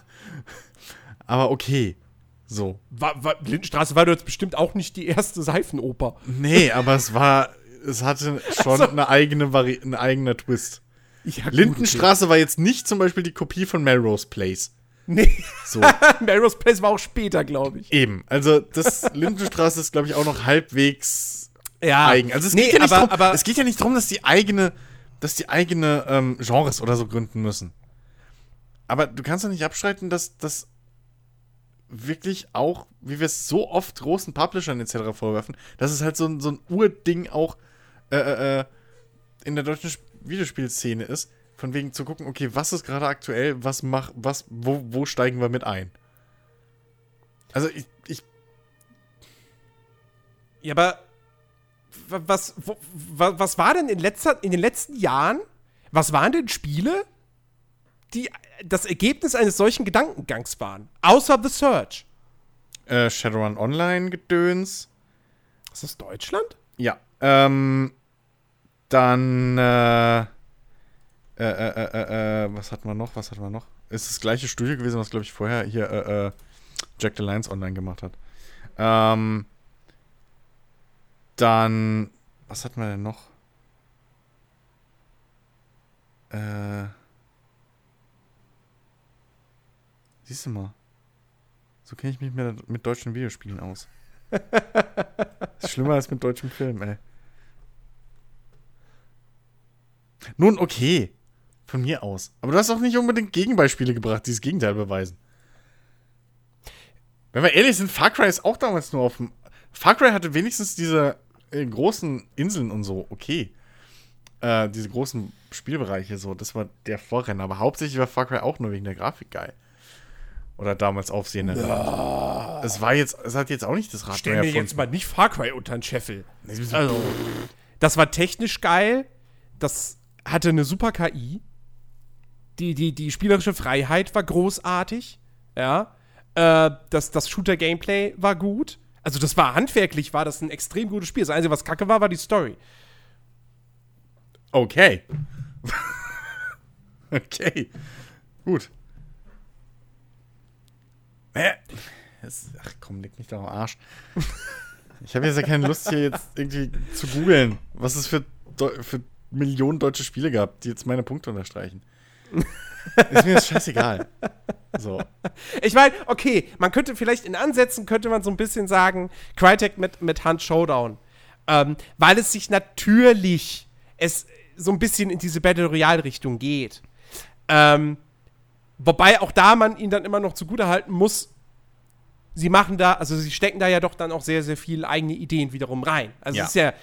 aber okay. So. War, war, Lindenstraße war doch jetzt bestimmt auch nicht die erste Seifenoper. Nee, aber es war, es hatte schon Also- eine eigene Vari ein eigener Twist. Ja, gut, Lindenstraße war jetzt nicht zum Beispiel die Kopie von Melrose Place. Nee, So. Melrose Place war auch später, glaube ich. Eben. Also das Lindenstraße ist, glaube ich, auch noch halbwegs Ja, eigen. Also es nee, geht ja nicht aber, drum, aber es geht ja nicht darum, dass die eigene, dass die eigene ähm, Genres oder so gründen müssen. Aber du kannst doch nicht abstreiten, dass das wirklich auch, wie wir es so oft großen Publishern etc. vorwerfen, dass es halt so so ein Urding auch äh, äh, äh, in der deutschen Sp- Videospielszene ist, von wegen zu gucken, okay, was ist gerade aktuell, was mach, was, wo, wo steigen wir mit ein? Also ich, ich Ja, aber wa- was, wo, wa- was war denn in, letzter, in den letzten Jahren, was waren denn Spiele, die das Ergebnis eines solchen Gedankengangs waren? Außer The Search. äh, Shadowrun Online Gedöns. Ist das Deutschland? Ja. Ähm, dann, äh, äh, äh, äh, äh, äh, was hatten wir noch? Was hatten wir noch? Ist das gleiche Studio gewesen, was, glaube ich, vorher hier, äh, äh, Jack the Lions online gemacht hat. Ähm, dann, was hatten wir denn noch? Äh, siehst du mal. So kenne ich mich mit, mit deutschen Videospielen aus. Schlimmer als mit deutschem Film, ey. Nun, okay. Von mir aus. Aber du hast auch nicht unbedingt Gegenbeispiele gebracht, die das Gegenteil beweisen. Wenn wir ehrlich sind, Far Cry ist auch damals nur auf dem. Far Cry hatte wenigstens diese äh, großen Inseln und so, okay. Äh, diese großen Spielbereiche, so, das war der Vorrenner. Aber hauptsächlich war Far Cry auch nur wegen der Grafik geil. Oder damals Aufsehen. Es war jetzt, es hat jetzt auch nicht das Rad Stell mir jetzt mal nicht Far Cry unter den Scheffel. Also, das war technisch geil. Das hatte eine super KI. Die, die, die spielerische Freiheit war großartig. Ja. Äh, das, das Shooter-Gameplay war gut. Also, das war handwerklich, war das ein extrem gutes Spiel. Das Einzige, was kacke war, war die Story. Okay. okay. Gut. Äh, ach komm, leg mich doch am Arsch. Ich habe jetzt ja keine Lust, hier jetzt irgendwie zu googeln, was es für, für Millionen deutsche Spiele gab, die jetzt meine Punkte unterstreichen. Ist mir das scheißegal. So. Ich meine, okay, man könnte vielleicht in Ansätzen könnte man so ein bisschen sagen, Crytek mit, mit Hunt Showdown. Ähm, weil es sich natürlich es so ein bisschen in diese Battle Royale-Richtung geht. Ähm, wobei auch da man ihnen dann immer noch zugutehalten muss, sie machen da, also sie stecken da ja doch dann auch sehr, sehr viel eigene Ideen wiederum rein. Also Ja. es ist ja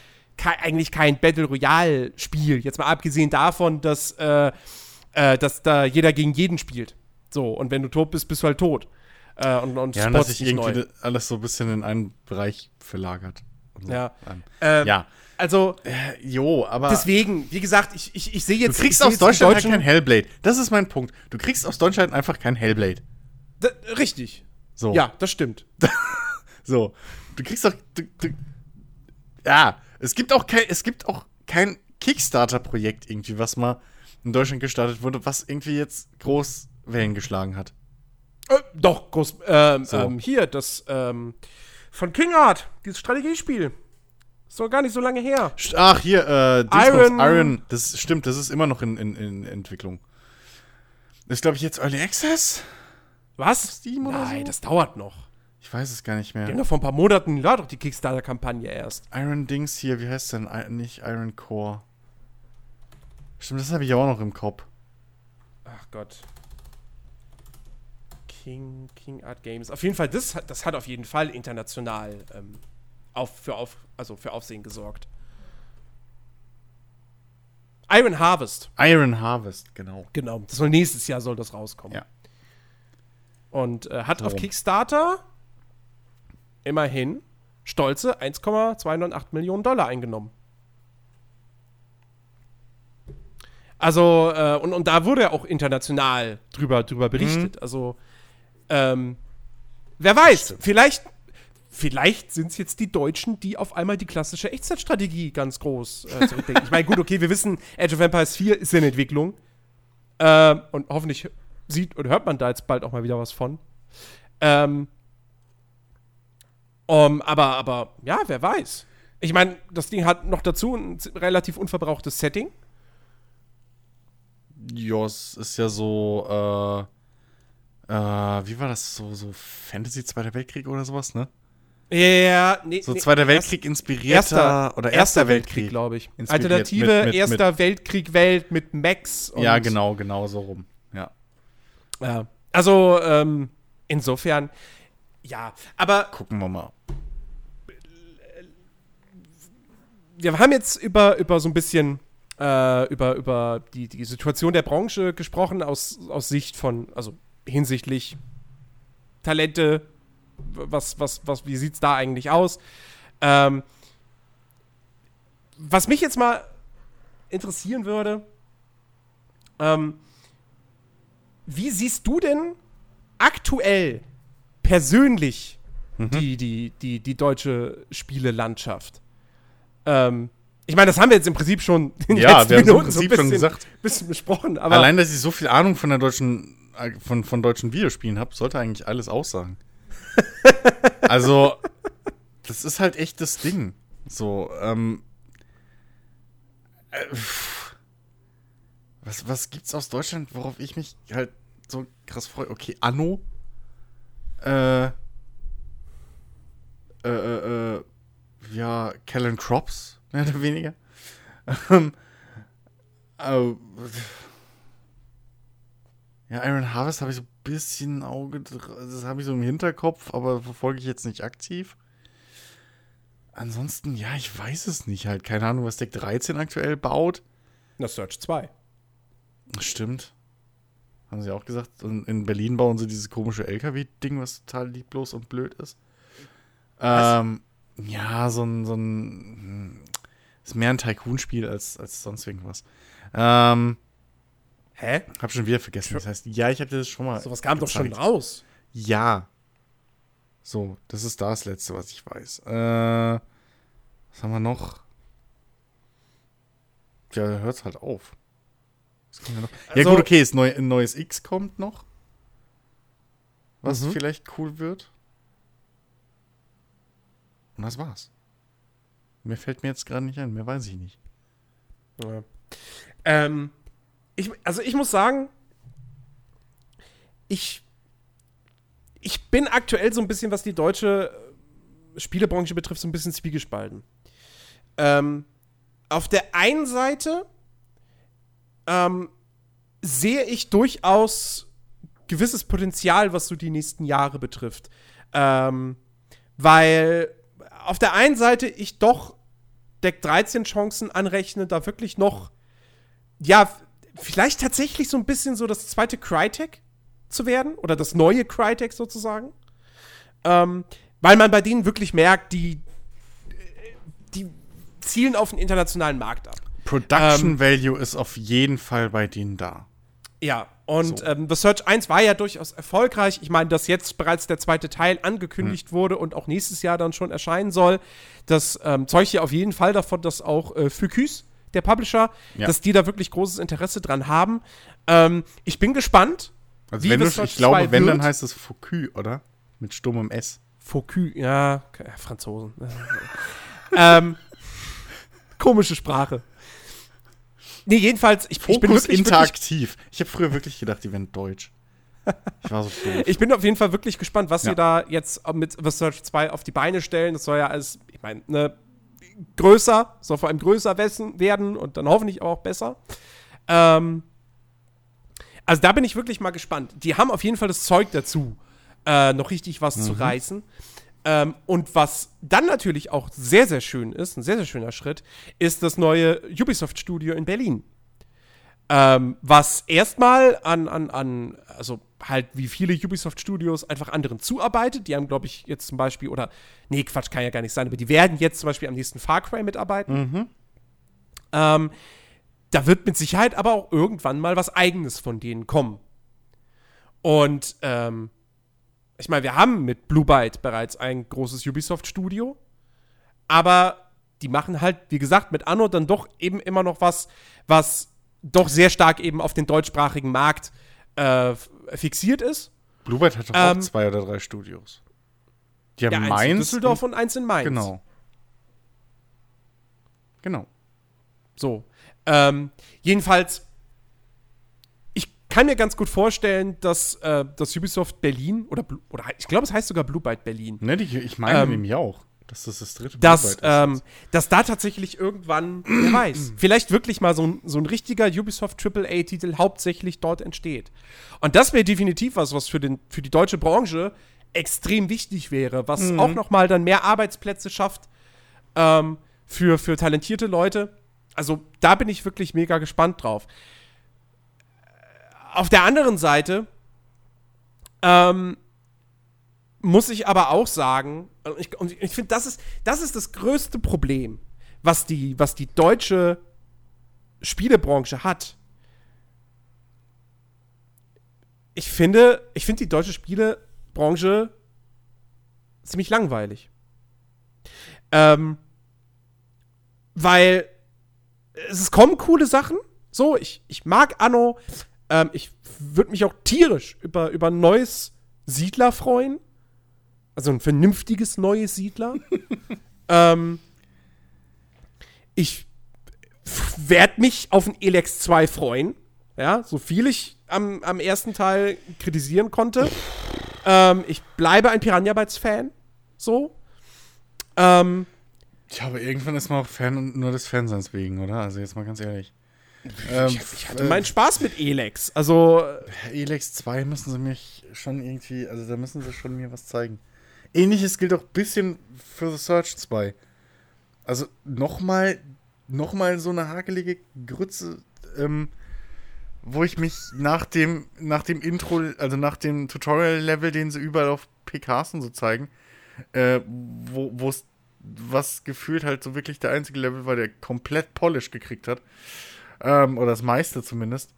kei- eigentlich kein Battle Royale-Spiel. Jetzt mal abgesehen davon, dass, äh, äh, dass da jeder gegen jeden spielt. So, und wenn du tot bist, bist du halt tot. Äh, und und Ja, dass sich irgendwie neu. alles so ein bisschen in einen Bereich verlagert. So. Ja. Ähm, ja. Also, Äh, jo, aber. deswegen, wie gesagt, ich, ich, ich sehe Du jetzt. ich kriegst aus Deutschland halt kein Hellblade. Das ist mein Punkt. Du kriegst aus Deutschland einfach kein Hellblade. D- Richtig. So. Ja, das stimmt. So. Du kriegst doch. Du, du, ja. Es gibt auch kein, es gibt auch kein Kickstarter-Projekt irgendwie, was mal in Deutschland gestartet wurde, was irgendwie jetzt groß Wellen geschlagen hat. Äh, doch, groß. Ähm, So. ähm, hier, das ähm, von King Art, dieses Strategiespiel. Ist doch gar nicht so lange her. Ach, hier, äh, Iron- Iron. Das stimmt, das ist immer noch in, in, in Entwicklung. Ist, glaube ich, jetzt Early Access? Was? Steam Nein, so? das dauert noch. Ich weiß es gar nicht Die haben mehr. doch vor ein paar Monaten war doch die Kickstarter-Kampagne erst. Iron Dings hier, wie heißt denn? I nicht Iron Core. Stimmt, das habe ich auch noch im Kopf. Ach Gott. King, King Art Games. Auf jeden Fall, das, hat- das hat auf jeden Fall international ähm, auf, für, auf, also für Aufsehen gesorgt. Iron Harvest. Iron Harvest, genau. Genau. Das soll nächstes Jahr soll das rauskommen. Ja. Und äh, hat So. auf Kickstarter immerhin stolze 1,208 Millionen Dollar eingenommen. Also, äh, und, und da wurde ja auch international drüber, drüber berichtet. Mhm. Also, ähm, wer weiß, vielleicht, vielleicht sind es jetzt die Deutschen, die auf einmal die klassische Echtzeitstrategie ganz groß äh, zurückdenken. ich meine, gut, okay, wir wissen, Age of Empires 4 ist in Entwicklung. Äh, und hoffentlich sieht und hört man da jetzt bald auch mal wieder was von. Ähm, um, aber, aber, ja, wer weiß. Ich meine, das Ding hat noch dazu ein relativ unverbrauchtes Setting. Ja, es ist ja so, äh, äh, wie war das? So, so Fantasy Zweiter Weltkrieg oder sowas, ne? Ja, nee. So Zweiter nee, Weltkrieg inspirierter erster, oder Erster, Weltkrieg, Weltkrieg glaube ich. Alternative mit, mit, Erster mit, Weltkrieg Welt mit Max. ja, genau, genau so rum. Ja. Ja. Also, ähm, insofern, ja. Aber. Gucken wir mal. Wir haben jetzt über, über so ein bisschen äh, über, über die, die Situation der Branche gesprochen, aus, aus Sicht von, also hinsichtlich Talente, was, was, was, wie sieht es da eigentlich aus? Ähm, was mich jetzt mal interessieren würde, ähm, wie siehst du denn aktuell persönlich mhm. die, die, die, die deutsche Spielelandschaft? Ähm, ich meine, das haben wir jetzt im Prinzip schon in den ja, letzten Minuten im Prinzip so ein bisschen, schon gesagt. bisschen besprochen. Allein, dass ich so viel Ahnung von der deutschen, äh, von, von deutschen Videospielen habe, sollte eigentlich alles aussagen. also, das ist halt echt das Ding. So, ähm. Äh, was, was gibt's aus Deutschland, worauf ich mich halt so krass freue? Okay, Anno. Äh. Äh, äh, äh ja, Kellen Crops mehr oder weniger. Ähm, äh, ja, Iron Harvest habe ich so ein bisschen Auge, das habe ich so im Hinterkopf, aber verfolge ich jetzt nicht aktiv. Ansonsten, ja, ich weiß es nicht halt. Keine Ahnung, was Deck 13 aktuell baut. Na, Search 2. Stimmt. Haben sie auch gesagt. Und in Berlin bauen sie dieses komische LKW-Ding, was total lieblos und blöd ist. Ähm, ja, so ein, so ein ist mehr ein Tycoon-Spiel als, als sonst irgendwas. Ähm, Hä? Hab schon wieder vergessen. Das heißt, ja, ich hatte das schon mal. Sowas kam gezeigt. doch schon raus. Ja. So, das ist das Letzte, was ich weiß. Äh, was haben wir noch? Ja, hört's halt auf. Ja, also, ja, gut, okay, ist neu, ein neues X kommt noch. Was mhm. vielleicht cool wird. Und das war's. Mir fällt mir jetzt gerade nicht ein, mehr weiß ich nicht. Ja. Ähm, ich, also ich muss sagen, ich, ich bin aktuell so ein bisschen, was die deutsche Spielebranche betrifft, so ein bisschen zwiegespalten. Ähm, auf der einen Seite ähm, sehe ich durchaus gewisses Potenzial, was so die nächsten Jahre betrifft. Ähm, weil auf der einen Seite ich doch Deck 13 Chancen anrechne, da wirklich noch, ja, vielleicht tatsächlich so ein bisschen so das zweite Crytek zu werden oder das neue Crytek sozusagen. Ähm, weil man bei denen wirklich merkt, die, die zielen auf den internationalen Markt ab. Production ähm, Value ist auf jeden Fall bei denen da. Ja, und so. ähm, The Search 1 war ja durchaus erfolgreich. Ich meine, dass jetzt bereits der zweite Teil angekündigt hm. wurde und auch nächstes Jahr dann schon erscheinen soll, das ähm, zeugt ja auf jeden Fall davon, dass auch äh, Focus, der Publisher, ja. dass die da wirklich großes Interesse dran haben. Ähm, ich bin gespannt. Also wie wenn du, ich glaube, wenn, wird. dann heißt es Focus, oder? Mit stummem S. Focus, ja, Franzosen. ähm, komische Sprache. Nee, jedenfalls, ich, Fokus ich bin wirklich, interaktiv. Wirklich, ich habe früher wirklich gedacht, die wären deutsch. Ich war so doof. Ich bin auf jeden Fall wirklich gespannt, was ja. sie da jetzt mit The Search 2 auf die Beine stellen. Das soll ja alles, ich meine, ne, größer, soll vor allem größer werden und dann hoffentlich auch besser. Ähm, also da bin ich wirklich mal gespannt. Die haben auf jeden Fall das Zeug dazu, äh, noch richtig was mhm. zu reißen. Ähm, und was dann natürlich auch sehr, sehr schön ist, ein sehr, sehr schöner Schritt, ist das neue Ubisoft-Studio in Berlin. Ähm, was erstmal an, an, an, also halt wie viele Ubisoft Studios einfach anderen zuarbeitet. Die haben, glaube ich, jetzt zum Beispiel, oder, nee, Quatsch, kann ja gar nicht sein, aber die werden jetzt zum Beispiel am nächsten Far Cry mitarbeiten. Mhm. Ähm, da wird mit Sicherheit aber auch irgendwann mal was Eigenes von denen kommen. Und, ähm, ich meine, wir haben mit Blue Byte bereits ein großes Ubisoft-Studio, aber die machen halt, wie gesagt, mit Anno dann doch eben immer noch was, was doch sehr stark eben auf den deutschsprachigen Markt äh, fixiert ist. Bluebird hat doch Ähm, auch zwei oder drei Studios. Die haben Ja, eins in Mainz. Düsseldorf und eins in Mainz. Genau. Genau. So. Ähm, jedenfalls, kann mir ganz gut vorstellen, dass, äh, dass Ubisoft Berlin oder, oder ich glaube, es heißt sogar Blue Byte Berlin, Ne, die, ich meine Ähm, nämlich auch, dass das das dritte dass, ist ähm, dass da tatsächlich irgendwann, wer weiß, vielleicht wirklich mal so ein, so ein richtiger Ubisoft AAA-Titel hauptsächlich dort entsteht. Und das wäre definitiv was, was für, den, für die deutsche Branche extrem wichtig wäre, was Mhm. auch noch mal dann mehr Arbeitsplätze schafft ähm, für, für talentierte Leute. Also da bin ich wirklich mega gespannt drauf. Auf der anderen Seite ähm, muss ich aber auch sagen, ich, und ich finde, das ist, das ist das größte Problem, was die, was die deutsche Spielebranche hat. Ich finde, ich finde die deutsche Spielebranche ziemlich langweilig. Ähm, weil es kommen coole Sachen. So, ich, ich mag Anno. Ähm, ich würde mich auch tierisch über, über ein neues Siedler freuen. Also ein vernünftiges neues Siedler. ähm, ich werde mich auf ein Elex 2 freuen. Ja, so viel ich am, am ersten Teil kritisieren konnte. Ähm, ich bleibe ein Piranha Bytes Fan. So. Ähm, Ja, aber irgendwann ist man auch Fan und nur des Fanseins wegen, oder? Also jetzt mal ganz ehrlich. Ähm, ich, ich hatte meinen Spaß mit Elex. Also, Elex 2 müssen sie mich schon irgendwie, also da müssen sie schon mir was zeigen. Ähnliches gilt auch ein bisschen für The Search 2. Also nochmal, nochmal so eine hakelige Grütze, ähm, wo ich mich nach dem, nach dem Intro, also nach dem Tutorial-Level, den sie überall auf PKs und so zeigen, äh, wo wo es was gefühlt halt so wirklich der einzige Level war, der komplett Polish gekriegt hat. Ähm, oder das meiste zumindest.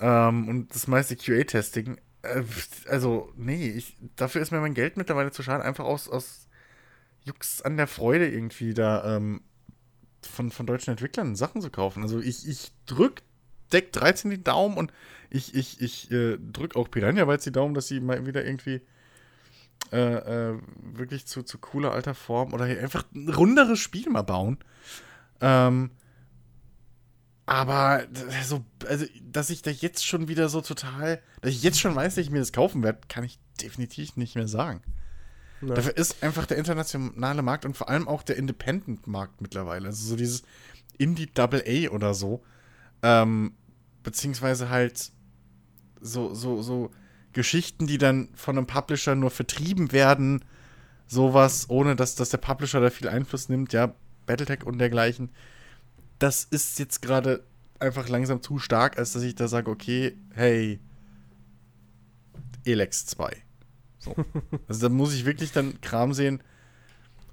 Ähm, und das meiste QA-Testing. Äh, also, nee, ich, dafür ist mir mein Geld mittlerweile zu schade, einfach aus, aus Jux an der Freude irgendwie da ähm, von, von deutschen Entwicklern Sachen zu kaufen. Also ich, ich drück Deck 13 die Daumen und ich, ich, ich äh, drück auch Piranha Bytes die Daumen, dass sie mal wieder irgendwie äh, äh, wirklich zu, zu cooler alter Form oder einfach ein runderes Spiel mal bauen. Ähm, aber so, also, dass ich da jetzt schon wieder so total, dass ich jetzt schon weiß, dass ich mir das kaufen werde, kann ich definitiv nicht mehr sagen. Ja. Dafür ist einfach der internationale Markt und vor allem auch der Independent-Markt mittlerweile. Also so dieses Indie Double A oder so. Ähm, beziehungsweise halt so, so, so Geschichten, die dann von einem Publisher nur vertrieben werden. Sowas, ohne dass, dass der Publisher da viel Einfluss nimmt. Ja, Battletech und dergleichen. Das ist jetzt gerade einfach langsam zu stark, als dass ich da sage, okay, hey, Elex 2. So. Also da muss ich wirklich dann Kram sehen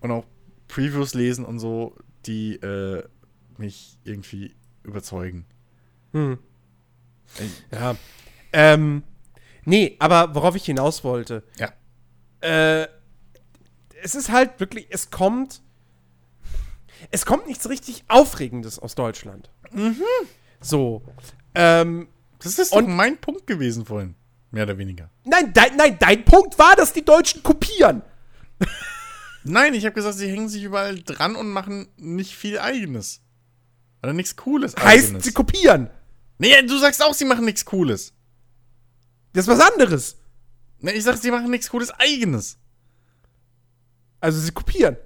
und auch Previews lesen und so, die äh, mich irgendwie überzeugen. hm. Ja. Ähm, nee, aber worauf ich hinaus wollte. Ja. Äh, es ist halt wirklich, es kommt. Es kommt nichts richtig Aufregendes aus Deutschland. Mhm. So. Ähm, Das ist Und- doch mein Punkt gewesen vorhin. Mehr oder weniger. nein, dein, nein, dein Punkt war, dass die Deutschen kopieren. Nein, ich habe gesagt, sie hängen sich überall dran und machen nicht viel Eigenes. Oder nichts Cooles Heißt, Eigenes. sie kopieren. nee, du sagst auch, sie machen nichts Cooles. Das ist was anderes. Nee, ich sag, sie machen nichts Cooles Eigenes. Also sie kopieren.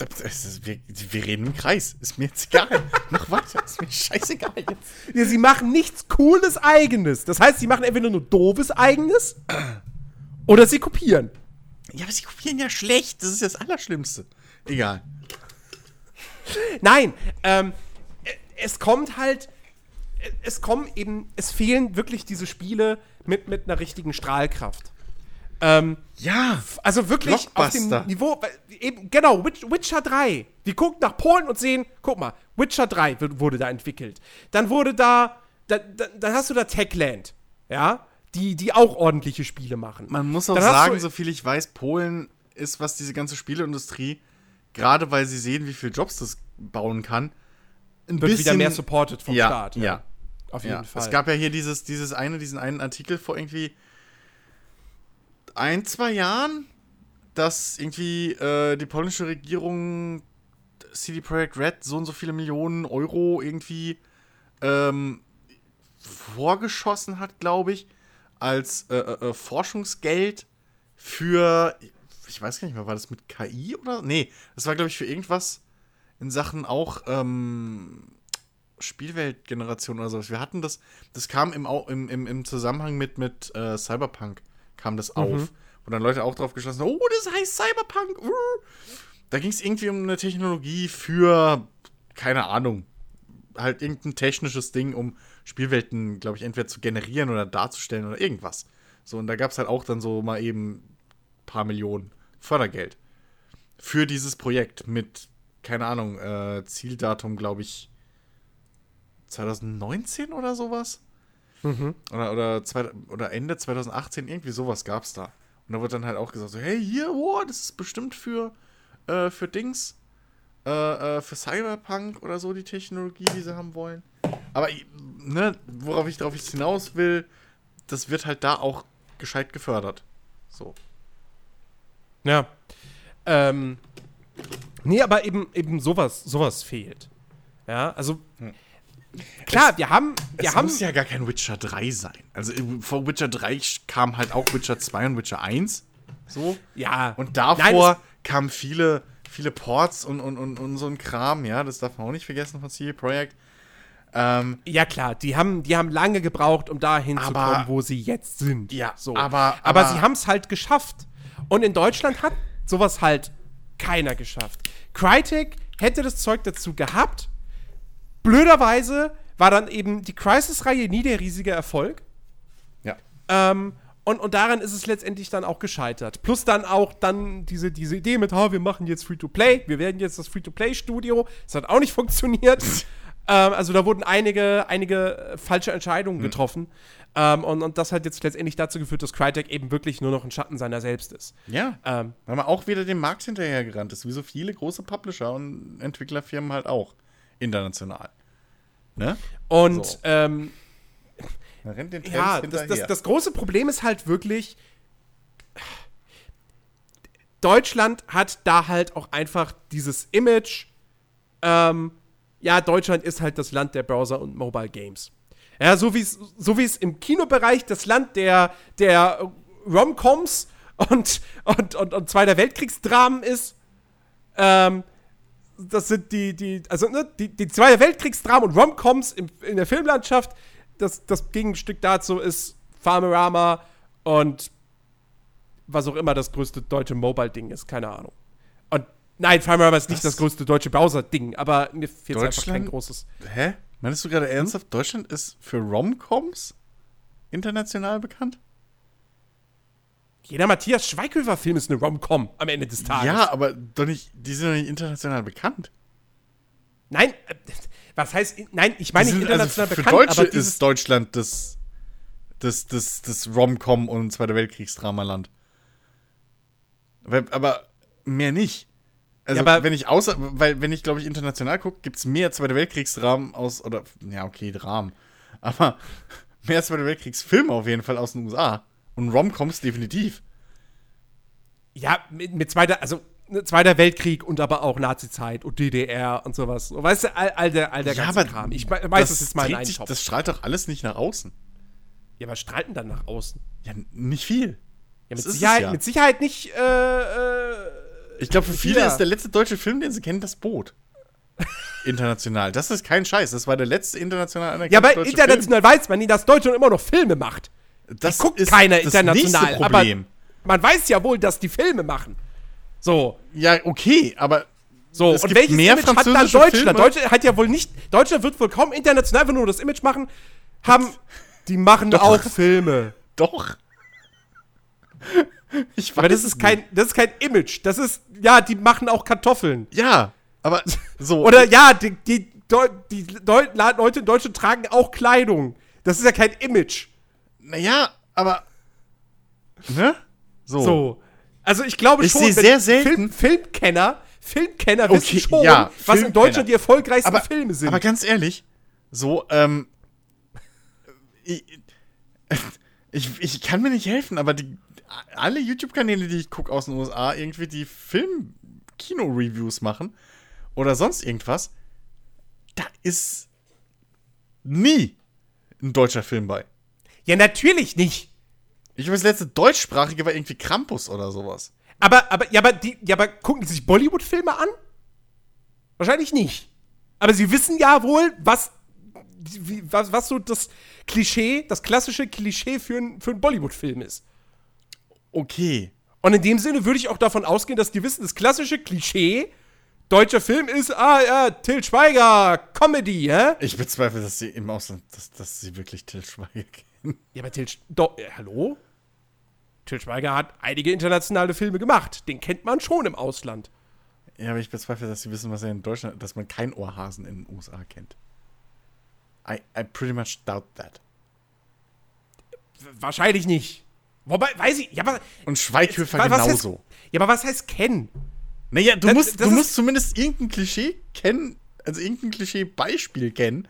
Ist, wir, wir reden im Kreis. Ist mir jetzt egal. Mach weiter. Ist mir scheißegal jetzt. Ja, sie machen nichts Cooles Eigenes. Das heißt, sie machen entweder nur doofes Eigenes oder sie kopieren. Ja, aber sie kopieren ja schlecht. Das ist das Allerschlimmste. Egal. Nein, ähm, äh, es kommt halt. es kommen eben, es fehlen wirklich diese Spiele mit, mit einer richtigen Strahlkraft. Ähm, Ja, also wirklich auf dem. Niveau, eben, genau, Witch, Witcher 3. Wir gucken nach Polen und sehen, guck mal, Witcher 3 wird- wurde da entwickelt. Dann wurde da, da, da dann hast du da Techland, ja, die, die auch ordentliche Spiele machen. man muss auch Dann sagen, so viel ich weiß, Polen ist, was diese ganze Spieleindustrie, gerade weil sie sehen, wie viele Jobs das bauen kann, ein wird wieder mehr supported vom ja, Staat. Ja, Auf jeden ja. Fall. Es gab ja hier dieses, dieses eine, diesen einen Artikel vor irgendwie ein, zwei Jahren, dass irgendwie äh, die polnische Regierung CD Projekt Red so und so viele Millionen Euro irgendwie ähm, vorgeschossen hat, glaube ich, als äh, äh, äh, Forschungsgeld für, ich weiß gar nicht mehr, war das mit KI oder? Nee, das war, glaube ich, für irgendwas in Sachen auch ähm, Spielweltgeneration oder sowas. Wir hatten das, das kam im, im, im Zusammenhang mit, mit äh, Cyberpunk, kam das auf. Wo dann Leute auch drauf geschlossen haben, oh, das heißt Cyberpunk. Uh. Da ging es irgendwie um eine Technologie für, keine Ahnung, halt irgendein technisches Ding, um Spielwelten, glaube ich, entweder zu generieren oder darzustellen oder irgendwas. So, und da gab es halt auch dann so mal eben ein paar Millionen Fördergeld für dieses Projekt mit, keine Ahnung, äh, Zieldatum, glaube ich, 2019 oder sowas. Oder, oder, zwei, oder Ende 2018, irgendwie sowas gab es da. Und da wird dann halt auch gesagt, so, hey, hier, wow, das ist bestimmt für, äh, für Dings, äh, äh, für Cyberpunk oder so die Technologie, die sie haben wollen. Aber, ne, worauf ich jetzt hinaus will, das wird halt da auch gescheit gefördert. So. Ja. Ähm, nee, aber eben, eben sowas, sowas fehlt. Ja, also. Klar, wir haben. Wir es haben muss ja gar kein Witcher 3 sein. Also äh, vor Witcher 3 kam halt auch Witcher 2 und Witcher 1. So. ja. Und Nein, davor es- kamen viele, viele Ports und, und, und, und so ein Kram, ja, das darf man auch nicht vergessen von CD Projekt. Ähm, Ja, klar, die haben, die haben lange gebraucht, um dahin zu Aber- kommen, wo sie jetzt sind. Ja, so. aber- aber, aber- sie haben es halt geschafft. Und in Deutschland hat sowas halt keiner geschafft. Crytek hätte das Zeug dazu gehabt. Blöderweise war dann eben die Crisis-Reihe nie der riesige Erfolg. ja. Ähm, und, und daran ist es letztendlich dann auch gescheitert. Plus dann auch dann diese, diese Idee mit, ha, wir machen jetzt Free-to-Play, wir werden jetzt das Free-to-Play-Studio. Das hat auch nicht funktioniert. ähm, also da wurden einige, einige äh, falsche Entscheidungen getroffen. Ähm, und, und das hat jetzt letztendlich dazu geführt, dass Crytek eben wirklich nur noch ein Schatten seiner selbst ist. Ja. Ähm, Weil man auch wieder dem Markt hinterhergerannt ist, wie so viele große Publisher und Entwicklerfirmen halt auch. International. Ne? und So. ähm, Man rennt den Trends ja, das, das, das große Problem ist halt wirklich, Deutschland hat da halt auch einfach dieses Image, ähm, ja, Deutschland ist halt das Land der Browser und Mobile Games. Ja, so wie es so wie es im Kinobereich das Land der, der Romcoms und, und, und, und Zweiter Weltkriegsdramen ist, ähm, das sind die, die, also ne, die, die Zweite Weltkriegsdramen und Romcoms im, in der Filmlandschaft. Das, das Gegenstück dazu ist Farmerama und was auch immer das größte deutsche Mobile-Ding ist, keine Ahnung. Und nein, Farmerama ist nicht Was? das größte deutsche Browser-Ding, aber mir fehlt einfach kein großes. Hä? Meinst du gerade ernsthaft, Deutschland ist für Romcoms international bekannt? Jeder Matthias Schweighöfer-Film ist eine Rom-Com am Ende des Tages. Ja, aber doch nicht, die sind doch nicht international bekannt. Nein, äh, was heißt, nein, ich meine nicht also international für bekannt, Deutsche aber ist Deutschland das, das, das, das Rom-Com und Zweiter Weltkriegsdramaland. Aber, aber mehr nicht. Also, Ja, aber- wenn ich außer, weil, wenn ich, glaube ich, international gucke, gibt es mehr Zweite Weltkriegsdramen aus, oder, ja, okay, Dramen. Aber mehr Zweite Weltkriegsfilme auf jeden Fall aus den USA. Und Romcoms definitiv. ja, mit, mit zweiter, also ne, Zweiter Weltkrieg und aber auch Nazi-Zeit und DDR und sowas. So, weißt du, all, all der, all der ganze Kram. Ich weiß, das ist mal ein trägt sich-. Das strahlt doch alles nicht nach außen. Ja, was strahlt denn dann nach außen? Ja, nicht viel. Ja, Das mit ist Sicherheit, ja. mit Sicherheit nicht, äh, äh, Ich glaube, für viele Ja. ist der letzte deutsche Film, den sie kennen, das Boot. International. Das ist kein Scheiß. Das war der letzte international anerkannte Ja, aber international weiß man nie, dass Deutschland immer noch Filme macht. Das guckt ist keiner das international. nächste Aber Problem. man weiß ja wohl, dass die Filme machen. So. ja, okay, aber So, Es und welches mehr Image hat dann Deutschland? Filme? Deutschland hat ja wohl nicht, Deutschland wird wohl kaum international einfach nur das Image machen, haben, die machen Doch. auch Filme. Doch. Ich weiß Aber das ist kein, das ist kein Image. Das ist, ja, die machen auch Kartoffeln. Ja, aber so. Oder ja, die, die, die Leute in Deutschland tragen auch Kleidung. Das ist ja kein Image. Naja, aber. Ne? So. So. Also ich glaube Ich schon, wenn sehr selten- Film, Filmkenner, Filmkenner Okay, wissen schon, ja, was in Filmkenner. Deutschland die erfolgreichsten aber, Filme sind. aber ganz ehrlich, so, ähm. Ich, ich, ich kann mir nicht helfen, aber die, alle YouTube-Kanäle, die ich gucke aus den USA, irgendwie die Film-Kino-Reviews machen oder sonst irgendwas, da ist nie ein deutscher Film bei. Ja, natürlich nicht. Ich glaube, das letzte deutschsprachige war irgendwie Krampus oder sowas. Aber, aber, ja, aber, die, ja, aber gucken die sich Bollywood-Filme an? Wahrscheinlich nicht. Aber sie wissen ja wohl, was, wie, was, was so das Klischee, das klassische Klischee für, ein, für einen Bollywood-Film ist. Okay. Und in dem Sinne würde ich auch davon ausgehen, dass die wissen, das klassische Klischee deutscher Film ist, ah ja, Till Schweiger, Comedy, hä? Ich bezweifle, dass sie im Ausland, dass, dass sie wirklich Till Schweiger kennen. Ja, aber Till, Sch- do, äh, hallo? Till Schweiger hat einige internationale Filme gemacht. Den kennt man schon im Ausland. Ja, aber ich bezweifle, dass sie wissen, was er in Deutschland, dass man kein Ohrhasen in den USA kennt. I, I pretty much doubt that. Wahrscheinlich nicht. Wobei, weiß ich, ja, aber. Und Schweighöfer was genauso. Heißt, ja, aber was heißt kennen? Naja, du Das- musst, das du musst zumindest irgendein Klischee kennen, also irgendein Klischee-Beispiel kennen,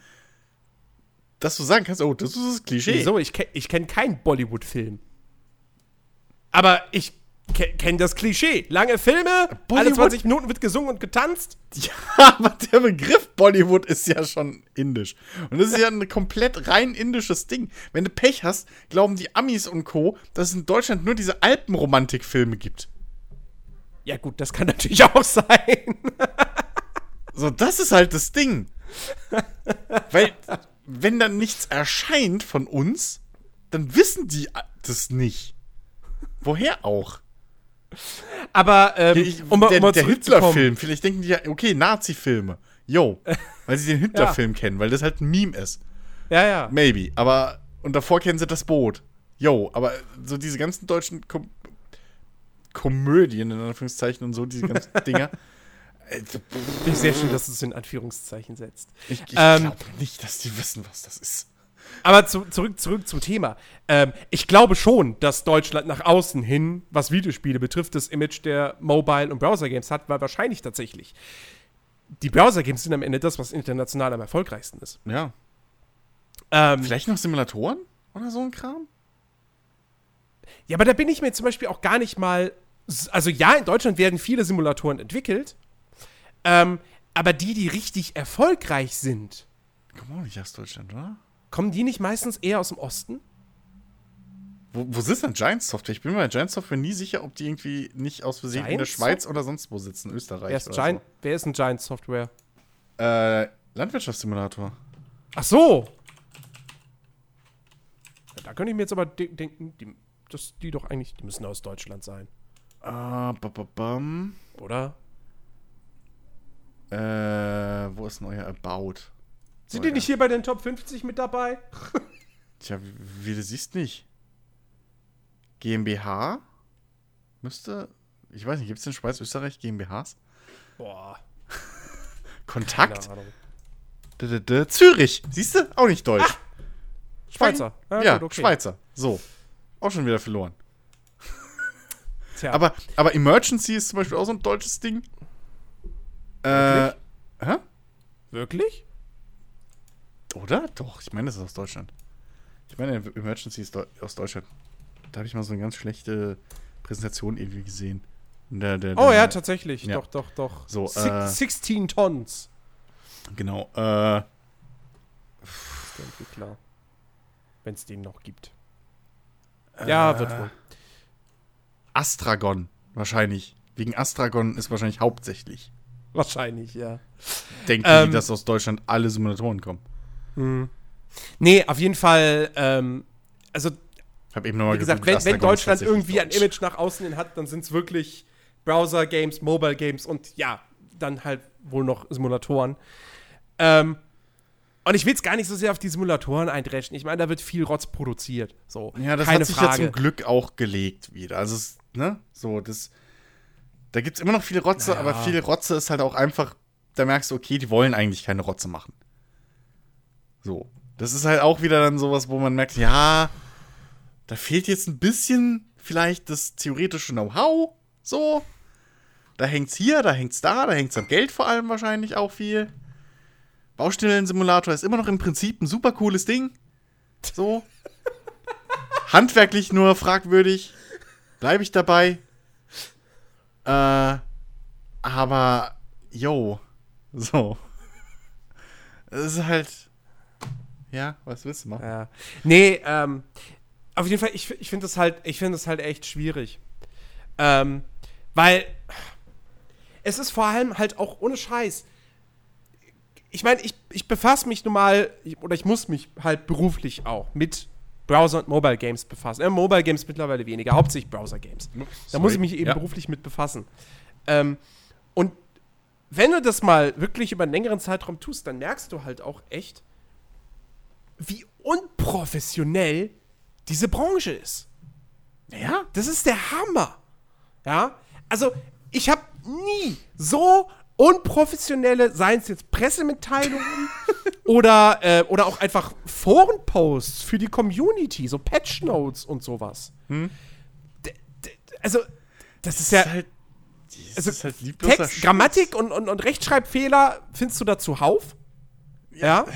dass du sagen kannst, oh, das ist das Klischee. Wieso? Ich, ich kenne keinen Bollywood-Film. Aber ich ke kenne das Klischee. Lange Filme, alle Bollywood? 20 Minuten wird gesungen und getanzt. Ja, aber der Begriff Bollywood ist ja schon indisch. Und das ist ja ein komplett rein indisches Ding. Wenn du Pech hast, glauben die Amis und Co., dass es in Deutschland nur diese Alpenromantikfilme gibt. Ja, gut, das kann natürlich auch sein. So, das ist halt das Ding. Weil, wenn dann nichts erscheint von uns, dann wissen die das nicht. Woher auch? Aber, ähm, Ich, um, der um der. Hitler-Film, vielleicht denken die ja, okay, Nazi-Filme. Yo. Weil sie den Hitler-Film kennen, weil das halt ein Meme ist. Ja, ja. Maybe. Aber, und davor kennen sie das Boot. Yo, aber so diese ganzen deutschen Kom Komödien, in Anführungszeichen und so, diese ganzen Dinger. Äh, Finde ich sehr schön, dass du es in Anführungszeichen setzt. Ich, ich Ähm, glaube nicht, dass die wissen, was das ist. Aber zu, zurück, zurück zum Thema. Ähm, ich glaube schon, dass Deutschland nach außen hin, was Videospiele betrifft, das Image der Mobile- und Browser-Games hat, weil wahrscheinlich tatsächlich. Die Browser-Games sind am Ende das, was international am erfolgreichsten ist. Ja. Ähm, Vielleicht noch Simulatoren oder so ein Kram? ja, aber da bin ich mir zum Beispiel auch gar nicht mal. Also, ja, in Deutschland werden viele Simulatoren entwickelt. Ähm, aber die, die richtig erfolgreich sind, Komm auch nicht aus Deutschland, oder? kommen die nicht meistens eher aus dem Osten? Wo, wo sitzt denn Giant Software? Ich bin mir bei Giant Software nie sicher, ob die irgendwie nicht aus Versehen in der Giant Schweiz oder sonst wo sitzen, Österreich. Wer ist, oder Giant, wer ist ein Giant Software? So. Äh, Landwirtschaftssimulator. Ach so. Ja, da könnte ich mir jetzt aber de denken, die, dass die doch eigentlich, die müssen aus Deutschland sein, Ah, ba, ba, bam. oder? Äh, wo ist denn euer About? Sind Oh, die ja. nicht hier bei den Top 50 mit dabei? Tja, wie, du siehst nicht. GmbH? Müsste. Ich weiß nicht, gibt es in Schweiz, Österreich GmbHs? Boah, Kontakt? D -d -d Zürich. Siehst du? Auch nicht deutsch. Schweizer. Ja, gut, okay. Schweizer. So. Auch schon wieder verloren. Tja, Aber, aber Emergency ist zum Beispiel auch so ein deutsches Ding. Äh, hä? wirklich? Oder? Doch, ich meine, das ist aus Deutschland. Ich meine, Emergency ist aus Deutschland. Da habe ich mal so eine ganz schlechte Präsentation irgendwie gesehen. Der, der, Oh der- ja, tatsächlich. Ja. Doch, doch, doch. So, Six- äh, 16 Tons. Genau. Äh, der Entwickler. Wenn es den noch gibt. Ja, wird wohl. Astragon. Wahrscheinlich. Wegen Astragon ist wahrscheinlich hauptsächlich. Wahrscheinlich, ja. Denken Ähm, die, dass aus Deutschland alle Simulatoren kommen. Nee, auf jeden Fall, ähm, also Ich habe eben nochmal gesagt, wenn, wenn Deutschland irgendwie ein Image nach außen hin hat, dann sind es wirklich Browser-Games, Mobile-Games und ja, dann halt wohl noch Simulatoren. Ähm, und ich will jetzt gar nicht so sehr auf die Simulatoren eindreschen. Ich meine, da wird viel Rotz produziert. So, Ja, das keine hat sich Frage. ja zum Glück auch gelegt wieder. Also, es, ne, so, das. Da gibt es immer noch viel Rotze, Naja. aber viel Rotze ist halt auch einfach, da merkst du, okay, die wollen eigentlich keine Rotze machen. So. Das ist halt auch wieder dann sowas, wo man merkt, ja, da fehlt jetzt ein bisschen vielleicht das theoretische Know-how. So. Da hängt's hier, da hängt's da, da hängt's am Geld vor allem wahrscheinlich auch viel. Baustellensimulator ist immer noch im Prinzip ein super cooles Ding. So. Handwerklich nur fragwürdig. Bleibe ich dabei. Äh, aber, yo. So. Es ist halt. Ja, was willst du machen? Ja. Nee, ähm, auf jeden Fall, ich, ich finde das halt, ich das halt echt schwierig. Ähm, weil es ist vor allem halt auch ohne Scheiß. Ich meine, ich, ich befasse mich nun mal, oder ich muss mich halt beruflich auch mit Browser- und Mobile Games befassen. Äh, Mobile Games mittlerweile weniger, hauptsächlich Browser Games. Da muss ich mich eben Ja. beruflich mit befassen. Ähm, und wenn du das mal wirklich über einen längeren Zeitraum tust, dann merkst du halt auch echt, wie unprofessionell diese Branche ist. Ja? Das ist der Hammer. Ja? Also, ich habe nie so unprofessionelle, seien es jetzt Pressemitteilungen oder, äh, oder auch einfach Forenposts für die Community, so Patch Notes und sowas. D- d- Also, das ist ja. Halt, das Also, ist halt Text, Scheiß. Grammatik und, und, und Rechtschreibfehler findest du da zuhauf. Ja.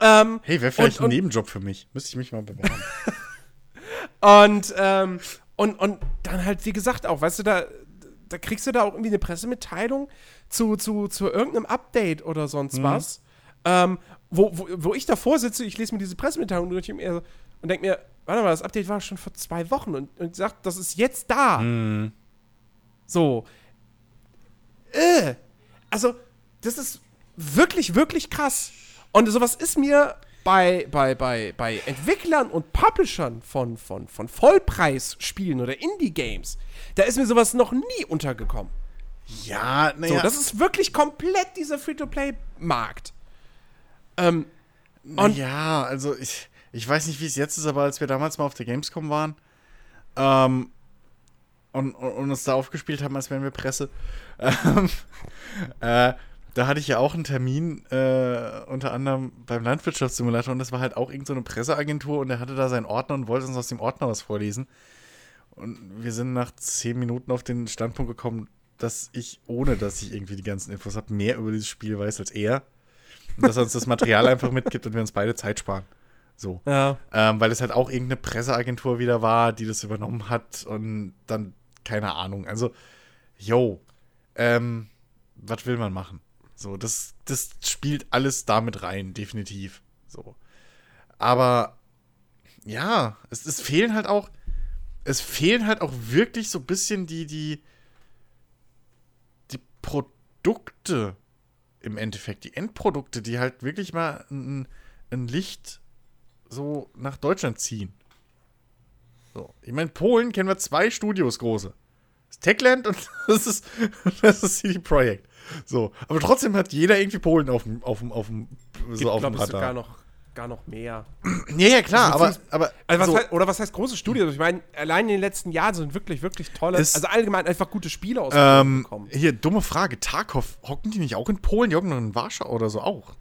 Ähm, Hey, wäre vielleicht und- ein Nebenjob für mich. Müsste ich mich mal bewerben. Und, ähm, und, und dann halt, wie gesagt, auch, weißt du, da, da kriegst du da auch irgendwie eine Pressemitteilung zu, zu, zu irgendeinem Update oder sonst was. Ähm, wo, wo, wo ich davor sitze, ich lese mir diese Pressemitteilung durch und, denke mir, warte mal, das Update war schon vor zwei Wochen und, und sagt, das ist jetzt da. So. Äh. Also, das ist wirklich, wirklich krass. Und sowas ist mir bei, bei, bei, bei Entwicklern und Publishern von, von, von Vollpreisspielen oder Indie-Games, da ist mir sowas noch nie untergekommen. ja, So, naja. das ist wirklich komplett dieser Free-to-Play-Markt. Ähm, ja, also ich, ich weiß nicht, wie es jetzt ist, aber als wir damals mal auf der Gamescom waren ähm, und, und, und uns da aufgespielt haben, als wären wir Presse, ähm, äh, da hatte ich ja auch einen Termin, äh, unter anderem beim Landwirtschaftssimulator und das war halt auch irgendeine so eine Presseagentur und der hatte da seinen Ordner und wollte uns aus dem Ordner was vorlesen. Und wir sind nach zehn Minuten auf den Standpunkt gekommen, dass ich, ohne dass ich irgendwie die ganzen Infos habe, mehr über dieses Spiel weiß als er. Und dass er uns das Material einfach mitgibt und wir uns beide Zeit sparen. So. ja. Ähm, weil es halt auch irgendeine Presseagentur wieder war, die das übernommen hat und dann, keine Ahnung. Also, yo, ähm, was will man machen? So, das, das spielt alles damit rein, definitiv. So. Aber, ja, es, es fehlen halt auch, es fehlen halt auch wirklich so ein bisschen die, die, die Produkte im Endeffekt, die Endprodukte, die halt wirklich mal ein, ein Licht so nach Deutschland ziehen. So. Ich meine, Polen kennen wir zwei Studios große. Das ist Techland und das ist, das ist CD Projekt. So. Aber trotzdem hat jeder irgendwie Polen auf dem, auf dem, auf dem, so Gibt, auf dem Radar. noch, gar noch mehr. Ja, ja, klar, aber, Also, aber Also was so, heißt, oder was heißt große Studios? Ich meine, allein in den letzten Jahren sind wirklich, wirklich tolle, also allgemein einfach gute Spiele aus ähm, gekommen. hier, dumme Frage. Tarkov, hocken die nicht auch in Polen? Die hocken noch in Warschau oder so auch?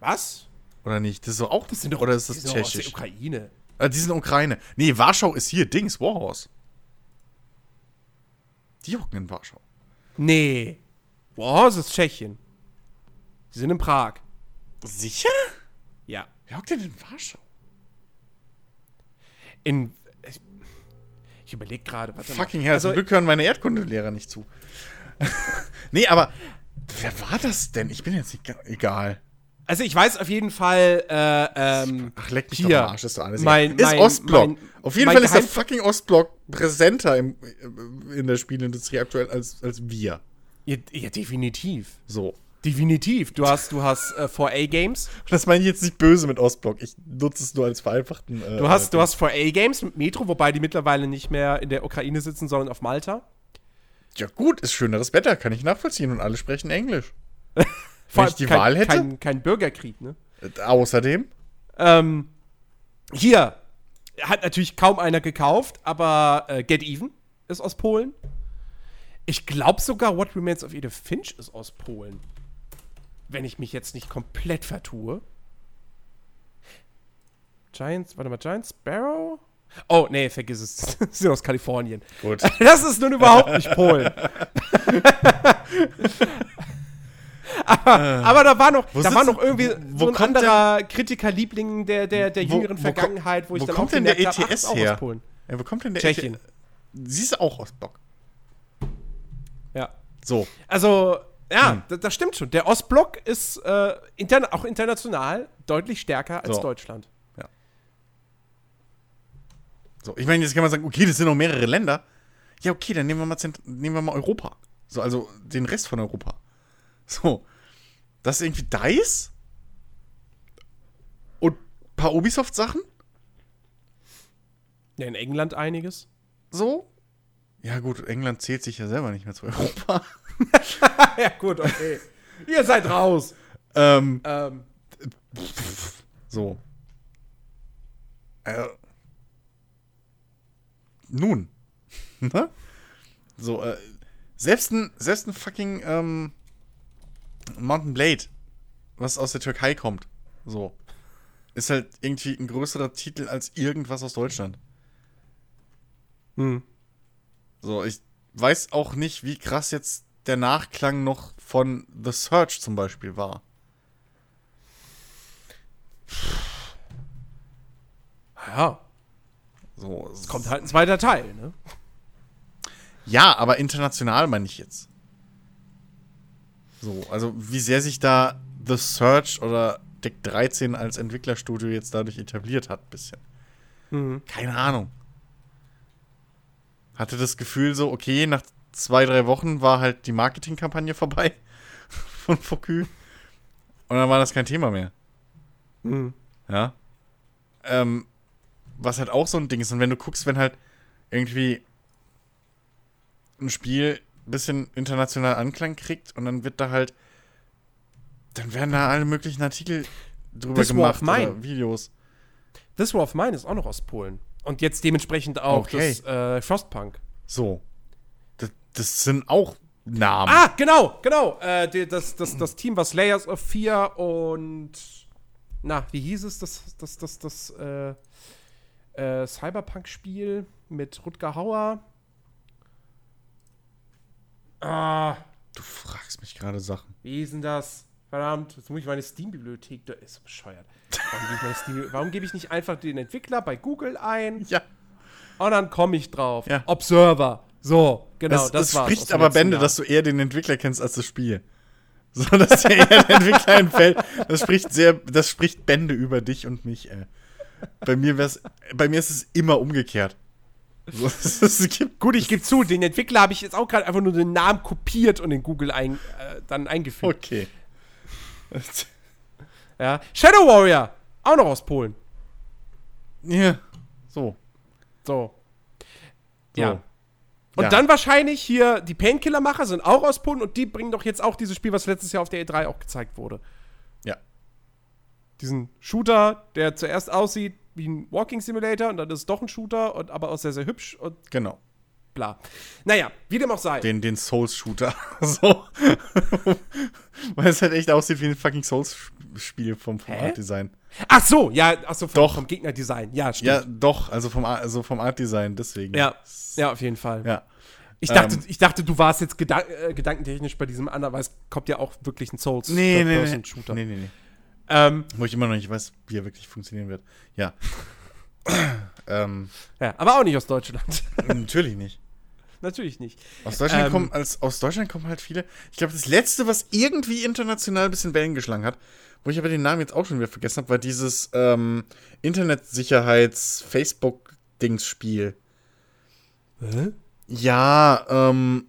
Was? Oder nicht? Das ist so auch, Das sind doch oder ist das die sind doch aus der tschechisch? Ukraine. Äh, die sind Ukraine. Nee, Warschau ist hier, Dings, Warhorse. Die hocken in Warschau. Nee. Boah, das ist Tschechien. Die sind in Prag. Sicher? Ja. Wer hockt denn in Warschau? In. Ich, ich überlege gerade, Fucking hell, Also, zum Glück hören meine Erdkundelehrer nicht zu. nee, aber wer war das denn? Ich bin jetzt nicht ga- egal. also ich weiß auf jeden Fall, äh, ähm, Ach, leck mich Hier. doch am Arsch, ist doch alles Mein- egal. Ist mein- Ostblock. mein- Auf jeden mein Fall ist der fucking Ostblock präsenter im, in der Spielindustrie aktuell als, als wir. Ja, ja, definitiv. So. Definitiv. Du hast, du hast äh, 4A Games. Das meine ich jetzt nicht böse mit Ostblock. Ich nutze es nur als vereinfachten. Äh, Du hast, du hast 4A Games mit Metro, wobei die mittlerweile nicht mehr in der Ukraine sitzen, sondern auf Malta. Ja, gut, ist schöneres Wetter, kann ich nachvollziehen und alle sprechen Englisch. Wenn ich die kein, Wahl hätte? Kein, kein Bürgerkrieg, ne? Äh, Außerdem, Ähm, hier hat natürlich kaum einer gekauft, aber äh, Get Even ist aus Polen. Ich glaube sogar What Remains of Edith Finch ist aus Polen. Wenn ich mich jetzt nicht komplett vertue. Giants, warte mal, Giant Sparrow? Oh, nee, vergiss es. Sie sind aus Kalifornien. gut. Das ist nun überhaupt nicht Polen. aber, aber da war noch, da war noch irgendwie wo- so wo ein kommt anderer Kritikerliebling der, der, der jüngeren wo Vergangenheit, wo ich wo dann kommt auch denn der gemerkt hab, ach, ETS auch her? aus Polen. Ja, wo kommt denn der Tschechien. ET Sie ist auch Ostblock. Ja. So. Also, ja, Hm. das, stimmt schon. Der Ostblock ist äh, interna auch international deutlich stärker als So. Deutschland. So, ich meine, jetzt kann man sagen, okay, das sind noch mehrere Länder. Ja, okay, dann nehmen wir mal, Zent nehmen wir mal Europa. So, also den Rest von Europa. So. Das ist irgendwie DICE und ein paar Ubisoft-Sachen. Ja, in England einiges. So. Ja, gut, England zählt sich ja selber nicht mehr zu Europa. ja, gut, okay. Ihr seid raus. ähm, Ähm, so. Äh, nun. ne? So, äh, selbst ein, selbst ein fucking ähm, Mountain Blade, was aus der Türkei kommt, so, ist halt irgendwie ein größerer Titel als irgendwas aus Deutschland. hm. So, ich weiß auch nicht, wie krass jetzt der Nachklang noch von The Search zum Beispiel war. Ja, So, es kommt halt ein zweiter Teil, ne? Ja, aber international meine ich jetzt. So, also wie sehr sich da The Search oder Deck 13 als Entwicklerstudio jetzt dadurch etabliert hat, bisschen. Mhm. Keine Ahnung. Hatte das Gefühl so, okay, nach zwei, drei Wochen war halt die Marketingkampagne vorbei von Focus. Und dann war das kein Thema mehr. Mhm. Ja. Ähm, was halt auch so ein Ding ist. Und wenn du guckst, wenn halt irgendwie ein Spiel ein bisschen international Anklang kriegt und dann wird da halt, dann werden da alle möglichen Artikel drüber This War of gemacht Mine. oder Videos. This War of Mine ist auch noch aus Polen. Und jetzt dementsprechend auch Okay. das äh, Frostpunk. So. Das, das sind auch Namen. Ah, genau, genau. Äh, die, das, das, das Team, was Layers of Fear und na, wie hieß es, das, das, das, das äh, äh, Cyberpunk-Spiel mit Rutger Hauer? Ah, Du fragst mich gerade Sachen. wie hieß denn das? Verdammt, jetzt muss ich meine Steam-Bibliothek. Da ist so bescheuert. Warum gebe ich, meine Steam warum gebe ich nicht einfach den Entwickler bei Google ein Ja. und dann komme ich drauf? Ja. Observer. So, genau, das, das, das spricht aber Bände, Jahr. dass du eher den Entwickler kennst als das Spiel. So, dass dir eher der Entwickler entfällt. Das spricht sehr, das spricht Bände über dich und mich, ey. Bei mir wär's, bei mir ist es immer umgekehrt. So, gibt, Gut, ich gebe zu, den Entwickler habe ich jetzt auch gerade einfach nur den Namen kopiert und in Google ein, äh, dann eingefügt. okay. Ja. Shadow Warrior, auch noch aus Polen. Ja, so. So. so. Ja. Und Ja. dann wahrscheinlich hier die Painkiller-Macher sind auch aus Polen und die bringen doch jetzt auch dieses Spiel, was letztes Jahr auf der E3 auch gezeigt wurde. Ja. Diesen Shooter, der zuerst aussieht wie ein Walking Simulator und dann ist es doch ein Shooter, und, aber auch sehr, sehr hübsch und Genau. Bla. Naja, wie dem auch sei. Den, den Souls-Shooter. so. Weil es halt echt aussieht wie ein fucking Souls-Spiel vom, vom? Art-Design. ach so, ja, ach so, vom, Doch. vom Gegnerdesign. Ja, stimmt. Ja, doch, also vom, also vom Art-Design, deswegen. Ja, ja, auf jeden Fall. Ja. Ich dachte, Ähm. ich dachte, du warst jetzt gedan äh, gedankentechnisch bei diesem anderen, weil es kommt ja auch wirklich ein Souls Nee, nee, nee. Third-Person-Shooter. Nee, nee, nee. Ähm, Wo ich immer noch nicht weiß, wie er wirklich funktionieren wird. Ja. ähm, ja, aber auch nicht aus Deutschland. natürlich nicht. Natürlich nicht. Aus Deutschland, Ähm. kommen, als, aus Deutschland kommen halt viele. Ich glaube, das letzte, was irgendwie international ein bisschen Wellen geschlagen hat, wo ich aber den Namen jetzt auch schon wieder vergessen habe, war dieses ähm, Internetsicherheits-Facebook-Dings-Spiel. Hä? Ja, ähm.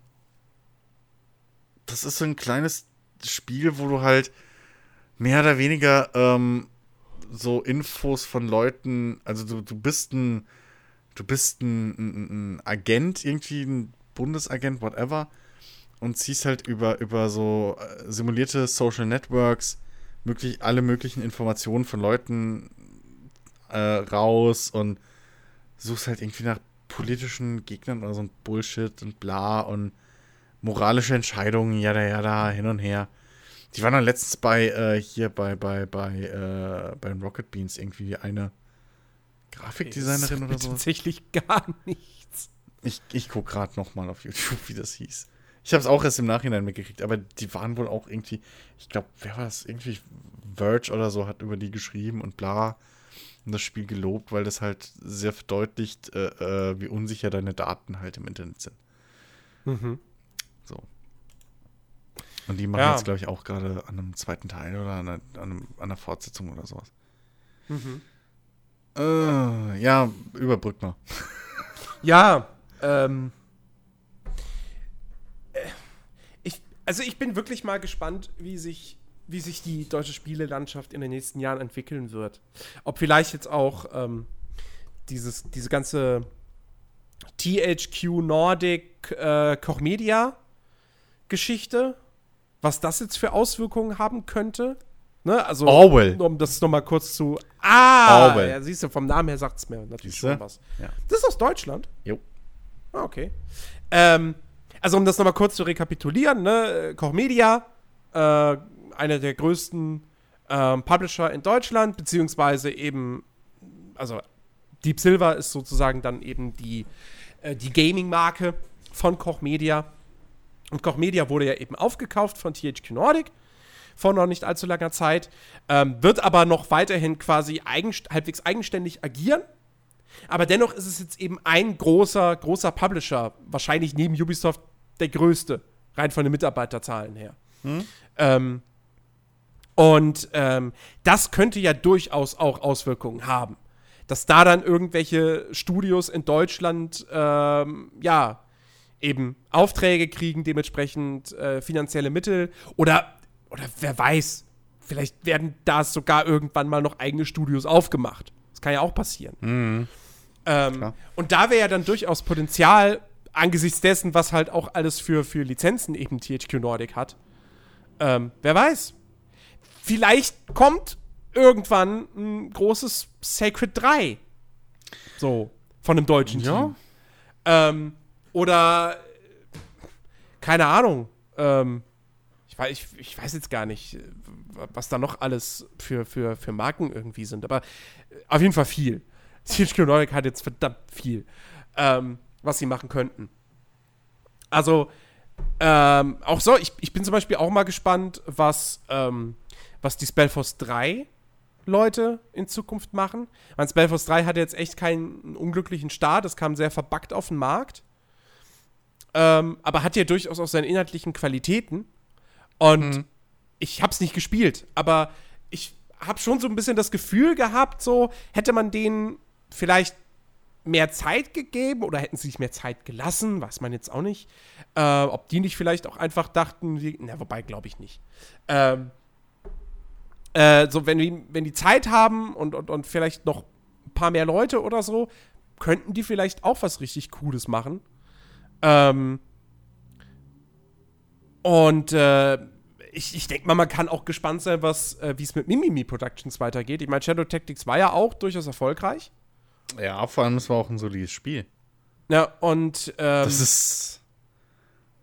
Das ist so ein kleines Spiel, wo du halt mehr oder weniger ähm, so Infos von Leuten, also du, du bist ein, du bist ein, ein, ein Agent irgendwie, ein Bundesagent, whatever, und ziehst halt über, über so äh, simulierte Social Networks möglich, alle möglichen Informationen von Leuten äh, raus und suchst halt irgendwie nach politischen Gegnern oder so ein Bullshit und bla und moralische Entscheidungen, ja, ja, da, hin und her. Die waren dann letztens bei, äh, hier bei, bei, bei, äh, bei Rocket Beans irgendwie eine Grafikdesignerin oder so. Tatsächlich gar nichts. Ich, ich gucke gerade nochmal auf YouTube, wie das hieß. Ich habe es auch erst im Nachhinein mitgekriegt, aber die waren wohl auch irgendwie, ich glaube, wer war das? Irgendwie Verge oder so hat über die geschrieben und bla. Und das Spiel gelobt, weil das halt sehr verdeutlicht, äh, äh, wie unsicher deine Daten halt im Internet sind. Mhm. So. Und die machen Ja. jetzt, glaube ich, auch gerade an einem zweiten Teil oder an einer, an einer Fortsetzung oder sowas. Mhm. Äh, ja, überbrück mal. Ja, ähm. äh, Ich, also ich bin wirklich mal gespannt, wie sich, wie sich die deutsche Spielelandschaft in den nächsten Jahren entwickeln wird. Ob vielleicht jetzt auch ähm, dieses, diese ganze THQ Nordic äh, Koch Media Geschichte, was das jetzt für Auswirkungen haben könnte. Ne? Also, Orwell. um das nochmal kurz zu. Ah, Orwell. ja, siehst du, vom Namen her sagt es mir natürlich Siehste? schon was. Ja. Das ist aus Deutschland. Jo. Ah, okay. Ähm, also um das nochmal kurz zu rekapitulieren, ne, Koch Media, äh, einer der größten ähm, Publisher in Deutschland, beziehungsweise eben, also Deep Silver ist sozusagen dann eben die, äh, die Gaming-Marke von Koch Media. Und Koch Media wurde ja eben aufgekauft von THQ Nordic vor noch nicht allzu langer Zeit, ähm, wird aber noch weiterhin quasi eigenst halbwegs eigenständig agieren. Aber dennoch ist es jetzt eben ein großer, großer Publisher, wahrscheinlich neben Ubisoft der größte, rein von den Mitarbeiterzahlen her. Ähm, und ähm, das könnte ja durchaus auch Auswirkungen haben. Dass da dann irgendwelche Studios in Deutschland, ähm, ja, eben Aufträge kriegen, dementsprechend äh, finanzielle Mittel oder, oder wer weiß, vielleicht werden da sogar irgendwann mal noch eigene Studios aufgemacht. Das kann ja auch passieren. Ähm, Klar. und da wäre ja dann durchaus Potenzial angesichts dessen, was halt auch alles für, für Lizenzen eben THQ Nordic hat. Ähm, wer weiß. Vielleicht kommt irgendwann ein großes Sacred 3. So, von einem deutschen Ja. Team. Ähm, oder, keine Ahnung. Ähm, ich, weiß, ich, ich weiß jetzt gar nicht, äh, was da noch alles für, für, für Marken irgendwie sind. Aber äh, auf jeden Fall viel. THQ Nordic hat jetzt verdammt viel, ähm, was sie machen könnten. Also, ähm, auch so, ich, ich bin zum Beispiel auch mal gespannt, was, ähm, was die Spellforce 3 Leute in Zukunft machen. Mein Spellforce 3 hatte jetzt echt keinen unglücklichen Start, es kam sehr verbuggt auf den Markt. Ähm, aber hat ja durchaus auch seine inhaltlichen Qualitäten. Und ich hab's nicht gespielt, aber ich hab schon so ein bisschen das Gefühl gehabt, so hätte man denen vielleicht mehr Zeit gegeben oder hätten sie sich mehr Zeit gelassen, weiß man jetzt auch nicht. Äh, ob die nicht vielleicht auch einfach dachten, wie, na, wobei glaube ich nicht. Ähm, äh, so, wenn die, wenn die Zeit haben und, und, und vielleicht noch ein paar mehr Leute oder so, könnten die vielleicht auch was richtig Cooles machen. Ähm, und äh, ich, ich denke mal, man kann auch gespannt sein, was, äh, wie es mit Mimimi Productions weitergeht. Ich meine, Shadow Tactics war ja auch durchaus erfolgreich. Ja, vor allem, es war auch ein solides Spiel. Ja, und ähm, Das ist.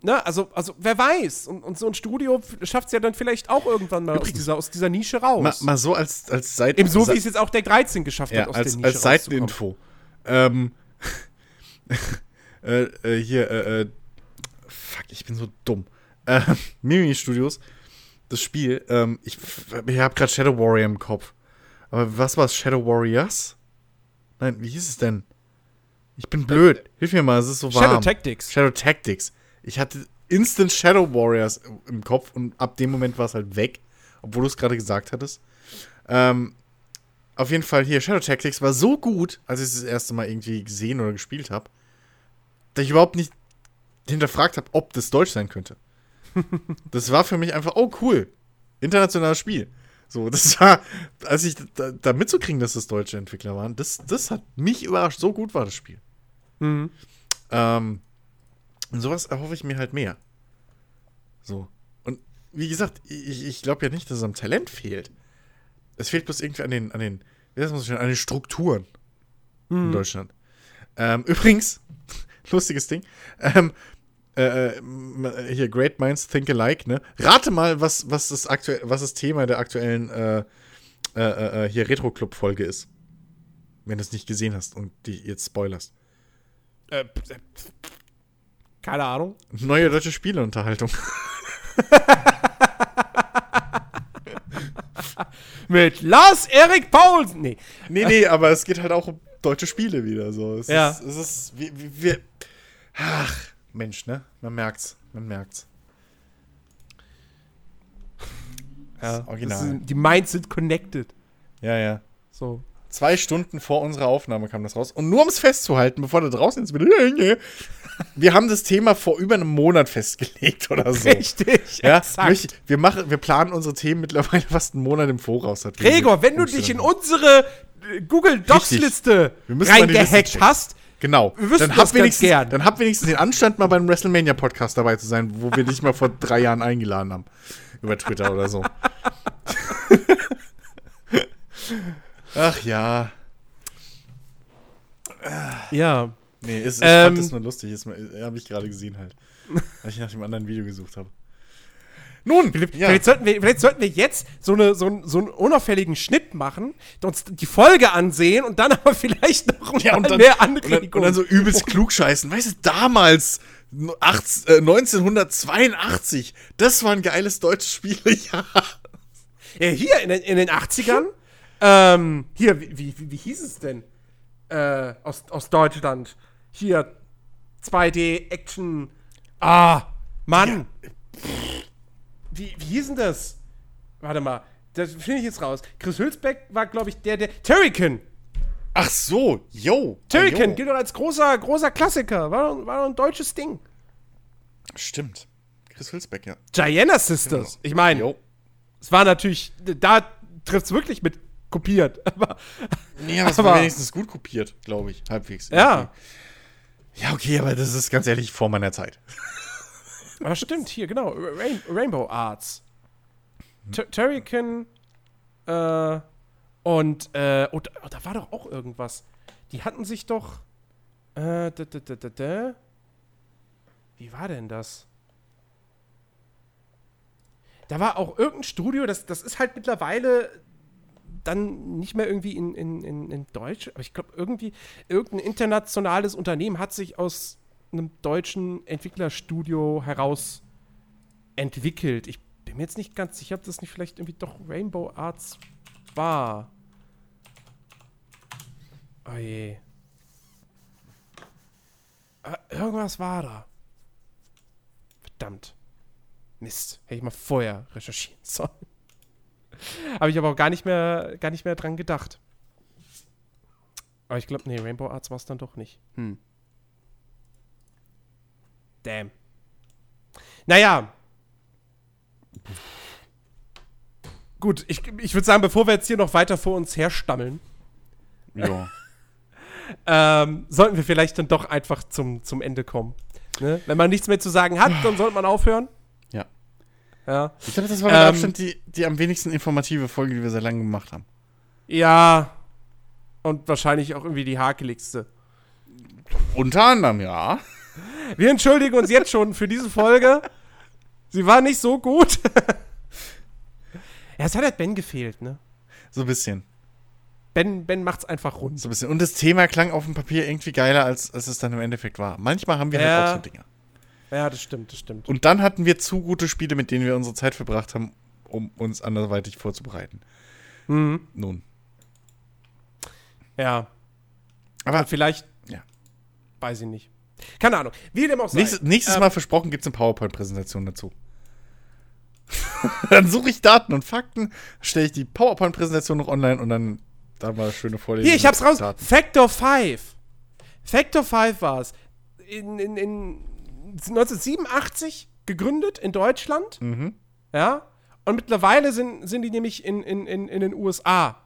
ne, also, also wer weiß. Und, und so ein Studio schafft es ja dann vielleicht auch irgendwann mal aus dieser, aus dieser Nische raus. Mal, mal so als, als Seiten. Eben so, wie es jetzt auch der 13 geschafft ja, hat, aus als, der Nische als. Seiteninfo. Ähm, äh, äh, hier, äh, äh, fuck, ich bin so dumm. Äh, Mimi Studios, das Spiel, ähm, ich, ich habe gerade Shadow Warrior im Kopf. Aber was war es? Shadow Warriors? Nein, wie hieß es denn? Ich bin blöd. Hilf mir mal, es ist so warm. Shadow Tactics. Shadow Tactics. Ich hatte Instant Shadow Warriors im Kopf und ab dem Moment war es halt weg, obwohl du es gerade gesagt hattest. Ähm, auf jeden Fall hier, Shadow Tactics war so gut, als ich es das erste Mal irgendwie gesehen oder gespielt habe, dass ich überhaupt nicht hinterfragt habe, ob das Deutsch sein könnte. Das war für mich einfach, oh cool, internationales Spiel. So, das war, als ich da, da mitzukriegen, dass das deutsche Entwickler waren, das, das hat mich überrascht. So gut war das Spiel. Mhm. Ähm, Und sowas erhoffe ich mir halt mehr. So. Und wie gesagt, ich, ich glaube ja nicht, dass es am Talent fehlt. Es fehlt bloß irgendwie an den, an den, wie heißt das, an den Strukturen in Deutschland. Ähm, übrigens, lustiges Ding, ähm, äh, äh, hier Great Minds Think Alike, ne? Rate mal, was, was, das, aktuell, was das Thema der aktuellen äh, äh, äh, hier Retro-Club-Folge ist. Wenn du es nicht gesehen hast und die jetzt spoilerst. Äh, keine Ahnung. Neue deutsche Spieleunterhaltung. Mit Lars Erik Paulsen. Nee. Nee, nee, aber es geht halt auch um deutsche Spiele wieder. So. Es Ja. ist, es ist wie, wir. Ach, Mensch, ne? Man merkt's. Man merkt's. Ja, Original. das ist- die Minds sind connected. Ja, ja. So. Zwei Stunden vor unserer Aufnahme kam das raus. Und nur um es festzuhalten, bevor da draußen jetzt wieder. Wir haben das Thema vor über einem Monat festgelegt oder so. Richtig, Ja, exakt. wir, machen, wir planen unsere Themen mittlerweile fast einen Monat im Voraus. Gregor, wenn du dich in unsere äh, Google Docs-Liste reingehackt hast, Genau. Wir dann hab wenigstens, gern. Dann hab wenigstens den Anstand, mal beim WrestleMania-Podcast dabei zu sein, wo wir dich mal vor drei Jahren eingeladen haben. Über Twitter oder so. Ach ja. ja, Nee, ist, ich Ähm. fand das nur lustig. Habe ich gerade gesehen halt. Weil ich nach dem anderen Video gesucht habe. Nun, ja. vielleicht, sollten wir, vielleicht sollten wir jetzt so, eine, so, einen, so einen unauffälligen Schnitt machen, uns die Folge ansehen und dann aber vielleicht noch Ja, und dann, mehr und, dann, und dann so übelst klugscheißen. Weißt du, damals, no- acht- äh, 1982, das war ein geiles deutsches Spiel. Ja. Ja, hier in den, in den 80ern, ähm, hier, wie, wie, wie, hieß es denn? Äh, aus, aus Deutschland. Hier, 2D-Action. Ah, Mann. Wie, wie hieß denn das? Warte mal, das finde ich jetzt raus. Chris Hülsbeck war, glaube ich, der, der. Terrican! Ach so, yo. Terrican yo. gilt doch als großer, großer Klassiker. War doch, war doch ein deutsches Ding. Stimmt. Chris Hülsbeck, ja. Gianna Sisters. Ich meine, es war natürlich, da trifft es wirklich mit kopiert. Aber Nee, aber es war wenigstens gut kopiert, glaube ich. Halbwegs. ja. Ja, okay, aber das ist ganz ehrlich vor meiner Zeit. Aber stimmt, hier, genau. Rain Rainbow Arts. Terrican, äh, und, äh, oh, da, oh, da war doch auch irgendwas. Die hatten sich doch, äh, da, da. Wie war denn das? Da war auch irgendein Studio, das, das ist halt mittlerweile dann nicht mehr irgendwie in, in, in, in Deutsch, aber ich glaube, irgendwie, irgendein internationales Unternehmen hat sich aus einem deutschen Entwicklerstudio heraus entwickelt. Ich bin mir jetzt nicht ganz sicher, ob das nicht vielleicht irgendwie doch Rainbow Arts war. Oh je. Ah, irgendwas war da. Verdammt. Mist. Hätte ich mal vorher recherchieren sollen. Habe ich aber auch gar nicht mehr, gar nicht mehr dran gedacht. Aber ich glaube, nee, Rainbow Arts war es dann doch nicht. Hm. Damn. Naja. Gut, ich, ich würde sagen, bevor wir jetzt hier noch weiter vor uns herstammeln, Ja. ähm, sollten wir vielleicht dann doch einfach zum, zum Ende kommen. Ne? Wenn man nichts mehr zu sagen hat, dann sollte man aufhören. ja. Ja. Ich glaube, das war mit Ähm, Abstand die, die am wenigsten informative Folge, die wir seit langem gemacht haben. Ja. Und wahrscheinlich auch irgendwie die hakeligste. Unter anderem, ja. Wir entschuldigen uns jetzt schon für diese Folge. Sie war nicht so gut. ja, es hat halt Ben gefehlt, ne? So ein bisschen. Ben, ben macht's einfach rund. So ein bisschen. Und das Thema klang auf dem Papier irgendwie geiler, als, als es dann im Endeffekt war. Manchmal haben wir Ja. halt auch so Dinge. Ja, das stimmt, das stimmt. Und dann hatten wir zu gute Spiele, mit denen wir unsere Zeit verbracht haben, um uns anderweitig vorzubereiten. Mhm. Nun. Ja. Aber Vielleicht. Ja. Weiß ich nicht. Keine Ahnung. Wie dem auch sei. nächstes, nächstes Ähm, Mal versprochen gibt es eine PowerPoint-Präsentation dazu. dann suche ich Daten und Fakten, stelle ich die PowerPoint-Präsentation noch online und dann da mal schöne Vorlesungen. Hier, ich hab's raus. Daten. Factor 5. Factor 5 war's. In, in, in 1987 gegründet in Deutschland. Mhm. Ja. Und mittlerweile sind, sind die nämlich in, in, in, in den USA.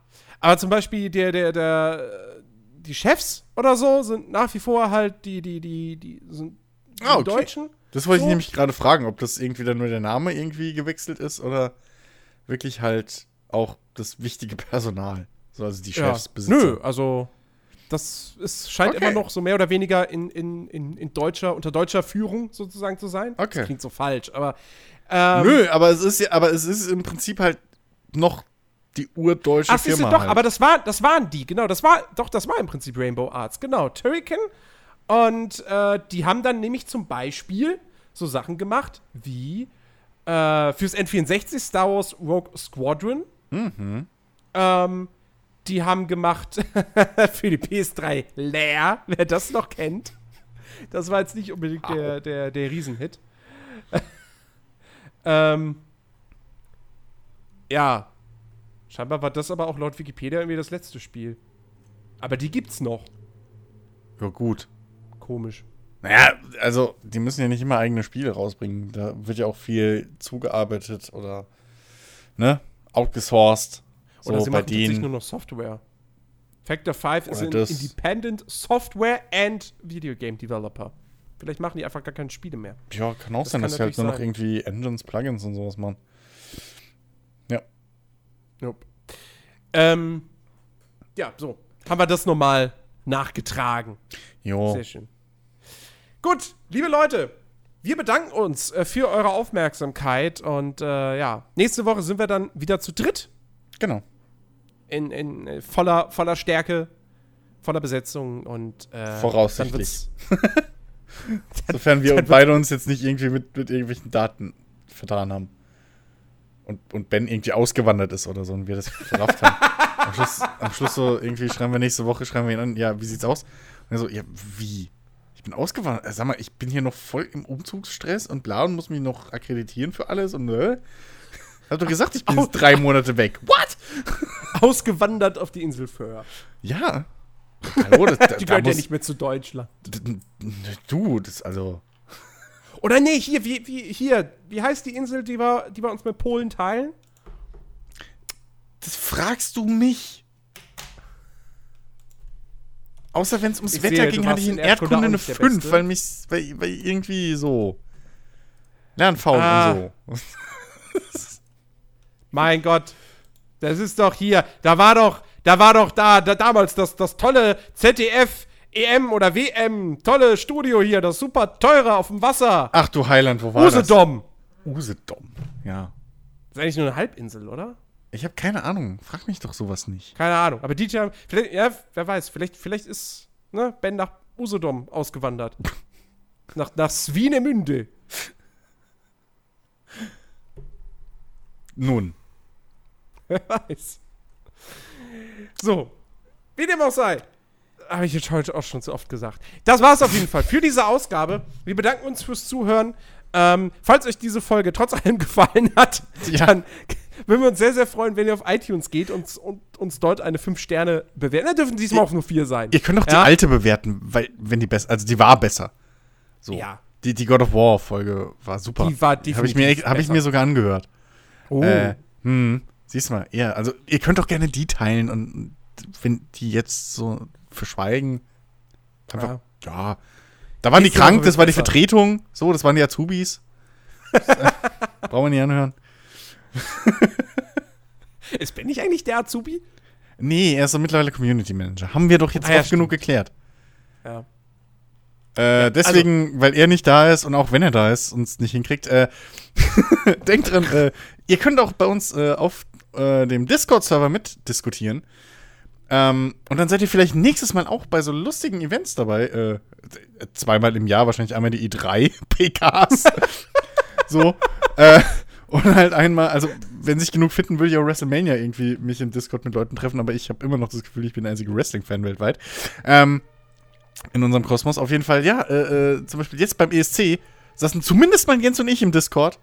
Aber zum Beispiel der, der, der, die Chefs oder so sind nach wie vor halt die, die, die, die sind Ah, okay. Deutschen. Das wollte So. ich nämlich gerade fragen, ob das irgendwie dann nur der Name irgendwie gewechselt ist oder wirklich halt auch das wichtige Personal. So, also die Ja. Chefs, Besitzer. Nö, also das ist, scheint Okay. immer noch so mehr oder weniger in, in, in, in deutscher, unter deutscher Führung sozusagen zu sein. Okay. Das klingt so falsch, aber ähm, Nö, aber es ist ja, aber es ist im Prinzip halt noch die urdeutsche Ach, Firma. doch, halt. aber das, war, das waren die, genau, das war, doch, das war im Prinzip Rainbow Arts, genau, Turrican. Und äh, die haben dann nämlich zum Beispiel so Sachen gemacht wie äh, fürs N64 Star Wars Rogue Squadron. Mhm. Ähm, die haben gemacht für die PS3 Lair, wer das noch kennt. Das war jetzt nicht unbedingt der, der, der Riesenhit. ähm, ja, scheinbar war das aber auch laut Wikipedia irgendwie das letzte Spiel. Aber die gibt's noch. ja, gut. Komisch. Naja, also, die müssen ja nicht immer eigene Spiele rausbringen. Da wird ja auch viel zugearbeitet oder, ne, outgesourced. So Oder sie bei machen denen. nur noch Software. Factor 5 ist ein Independent Software and Video Game Developer. Vielleicht machen die einfach gar keine Spiele mehr. Ja, kann auch Das sein, kann dass sie halt nur noch irgendwie Engines, Plugins und sowas machen. Nope. Ähm, ja, so. Haben wir das nochmal nachgetragen. Jo. Sehr schön. Gut, liebe Leute, wir bedanken uns äh, für eure Aufmerksamkeit und äh, ja, nächste Woche sind wir dann wieder zu dritt Genau. in, in äh, voller, voller Stärke, voller Besetzung und äh, Voraussichtlich. Sofern wir beide uns jetzt nicht irgendwie mit, mit irgendwelchen Daten vertan haben. Und, und Ben irgendwie ausgewandert ist oder so und wir das verrafft haben. Am Schluss, am Schluss so irgendwie schreiben wir nächste Woche, schreiben wir ihn an, ja, wie sieht's aus? Und er so, ja, wie? Ich bin ausgewandert. Äh, Sag mal, ich bin hier noch voll im Umzugsstress und bla und muss mich noch akkreditieren für alles und äh? Hab doch gesagt, ich bin jetzt drei Monate weg. What? ausgewandert auf die Insel Föhr. Ja. Hallo, das, da, Die gehört ja nicht mehr zu Deutschland. Du, das also. Oder nee, hier, wie, wie, hier, wie heißt die Insel, die wir, die wir uns mit Polen teilen? Das fragst du mich. Außer wenn es ums Ich Wetter sehe, ging, hatte ich in Erdkunde eine nicht der 5, Beste. weil mich, weil, weil irgendwie so. Lernfaul Ah. und so. Mein Gott. Das ist doch hier. Da war doch, da war doch da, da damals das, das tolle ZDF EM oder WM, tolle Studio hier, das super teure auf dem Wasser. Ach du Heiland, wo war Usedom. das? Usedom. Ja. Das ist eigentlich nur eine Halbinsel, oder? Ich habe keine Ahnung. Frag mich doch sowas nicht. Keine Ahnung. Aber DJ, vielleicht, ja, wer weiß, vielleicht, vielleicht ist ne, Ben nach Usedom ausgewandert. nach, nach Swinemünde. Nun. Wer weiß. So. Wie dem auch sei. Habe ich jetzt heute auch schon so oft gesagt. Das war es auf jeden Fall für diese Ausgabe. Wir bedanken uns fürs Zuhören. Ähm, falls euch diese Folge trotz allem gefallen hat, Ja. dann würden wir uns sehr, sehr freuen, wenn ihr auf iTunes geht und, und uns dort eine 5 Sterne bewerten. Da dürfen diesmal auch nur 4 sein. Ihr könnt die Ja? alte bewerten, weil, wenn die besser, also die war besser. So. Ja. Die, die God of War Folge war super. Die war Habe ich, mir, definitiv hab ich mir sogar angehört. Oh. Äh, hm, siehst mal, ja, also ihr könnt doch gerne die teilen und wenn die jetzt so verschweigen, einfach, ja. Da waren die Nächste Woche krank, das war die besser. Vertretung, so, das waren die Azubis. Das, äh, Brauchen wir nicht anhören. Ist Ben nicht eigentlich der Azubi? Nee, er ist so mittlerweile Community Manager. Haben wir doch jetzt Ah, ja, oft genug stimmt. geklärt. Ja. Äh, deswegen, weil er nicht da ist und auch wenn er da ist, uns nicht hinkriegt, äh, denkt dran, äh, ihr könnt auch bei uns äh, auf äh, dem Discord-Server mitdiskutieren. Ähm, und dann seid ihr vielleicht nächstes Mal auch bei so lustigen Events dabei. Äh, zweimal im Jahr, wahrscheinlich einmal die E3-PKs. so. Äh, und halt einmal, also wenn sich genug finden, würde ich auch WrestleMania irgendwie mich im Discord mit Leuten treffen, aber ich habe immer noch das Gefühl, ich bin der einzige Wrestling-Fan weltweit. Ähm, in unserem Kosmos. Auf jeden Fall, ja, äh, äh, zum Beispiel jetzt beim ESC saßen zumindest mal Jens und ich im Discord,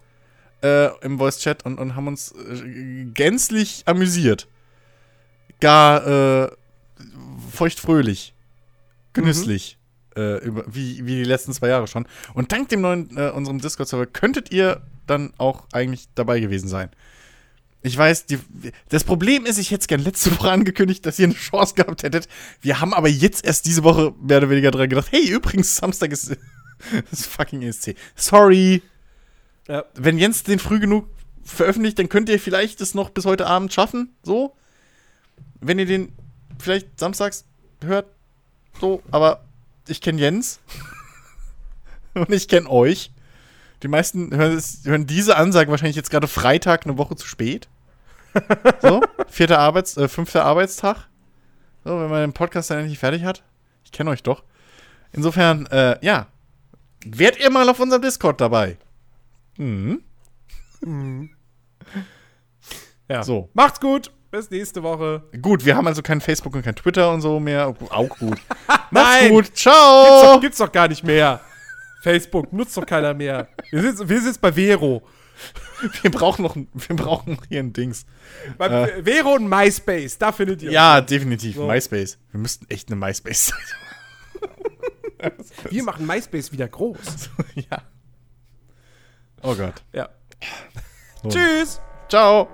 äh, im Voice-Chat und, und haben uns äh, gänzlich amüsiert. Gar äh, feuchtfröhlich. Genüsslich. Äh, über, wie, wie die letzten zwei Jahre schon. Und dank dem neuen, äh, unserem Discord-Server, könntet ihr dann auch eigentlich dabei gewesen sein. Ich weiß, die, das Problem ist, ich hätte es gern letzte Woche angekündigt, dass ihr eine Chance gehabt hättet. Wir haben aber jetzt erst diese Woche mehr oder weniger dran gedacht, hey, übrigens, Samstag ist Das fucking ESC. Sorry. Ja. Wenn Jens den früh genug veröffentlicht, dann könnt ihr vielleicht es noch bis heute Abend schaffen. So. Wenn ihr den vielleicht samstags hört. So. Aber ich kenne Jens. Und ich kenne euch. Die meisten hören, es, hören diese Ansage wahrscheinlich jetzt gerade Freitag, eine Woche zu spät. So. Vierter Arbeits-, äh, fünfter Arbeitstag. So, wenn man den Podcast dann endlich fertig hat. Ich kenne euch doch. Insofern, äh, ja. Werdet ihr mal auf unserem Discord dabei? Mhm. Ja. So. Macht's gut. Bis nächste Woche. Gut, wir haben also kein Facebook und kein Twitter und so mehr. Auch gut. Macht's Nein. gut. Gibt's Ciao. doch, gibt's doch gar nicht mehr. Facebook nutzt doch keiner mehr. Wir sind, wir sind jetzt bei Vero. Wir brauchen noch, wir brauchen noch hier ein Dings. Bei Vero und MySpace, da findet ihr Ja, definitiv. So. MySpace. Wir müssten echt eine MySpace-Seite uns. Wir machen MySpace wieder groß. ja. Oh Gott. Ja. So. Tschüss. Ciao.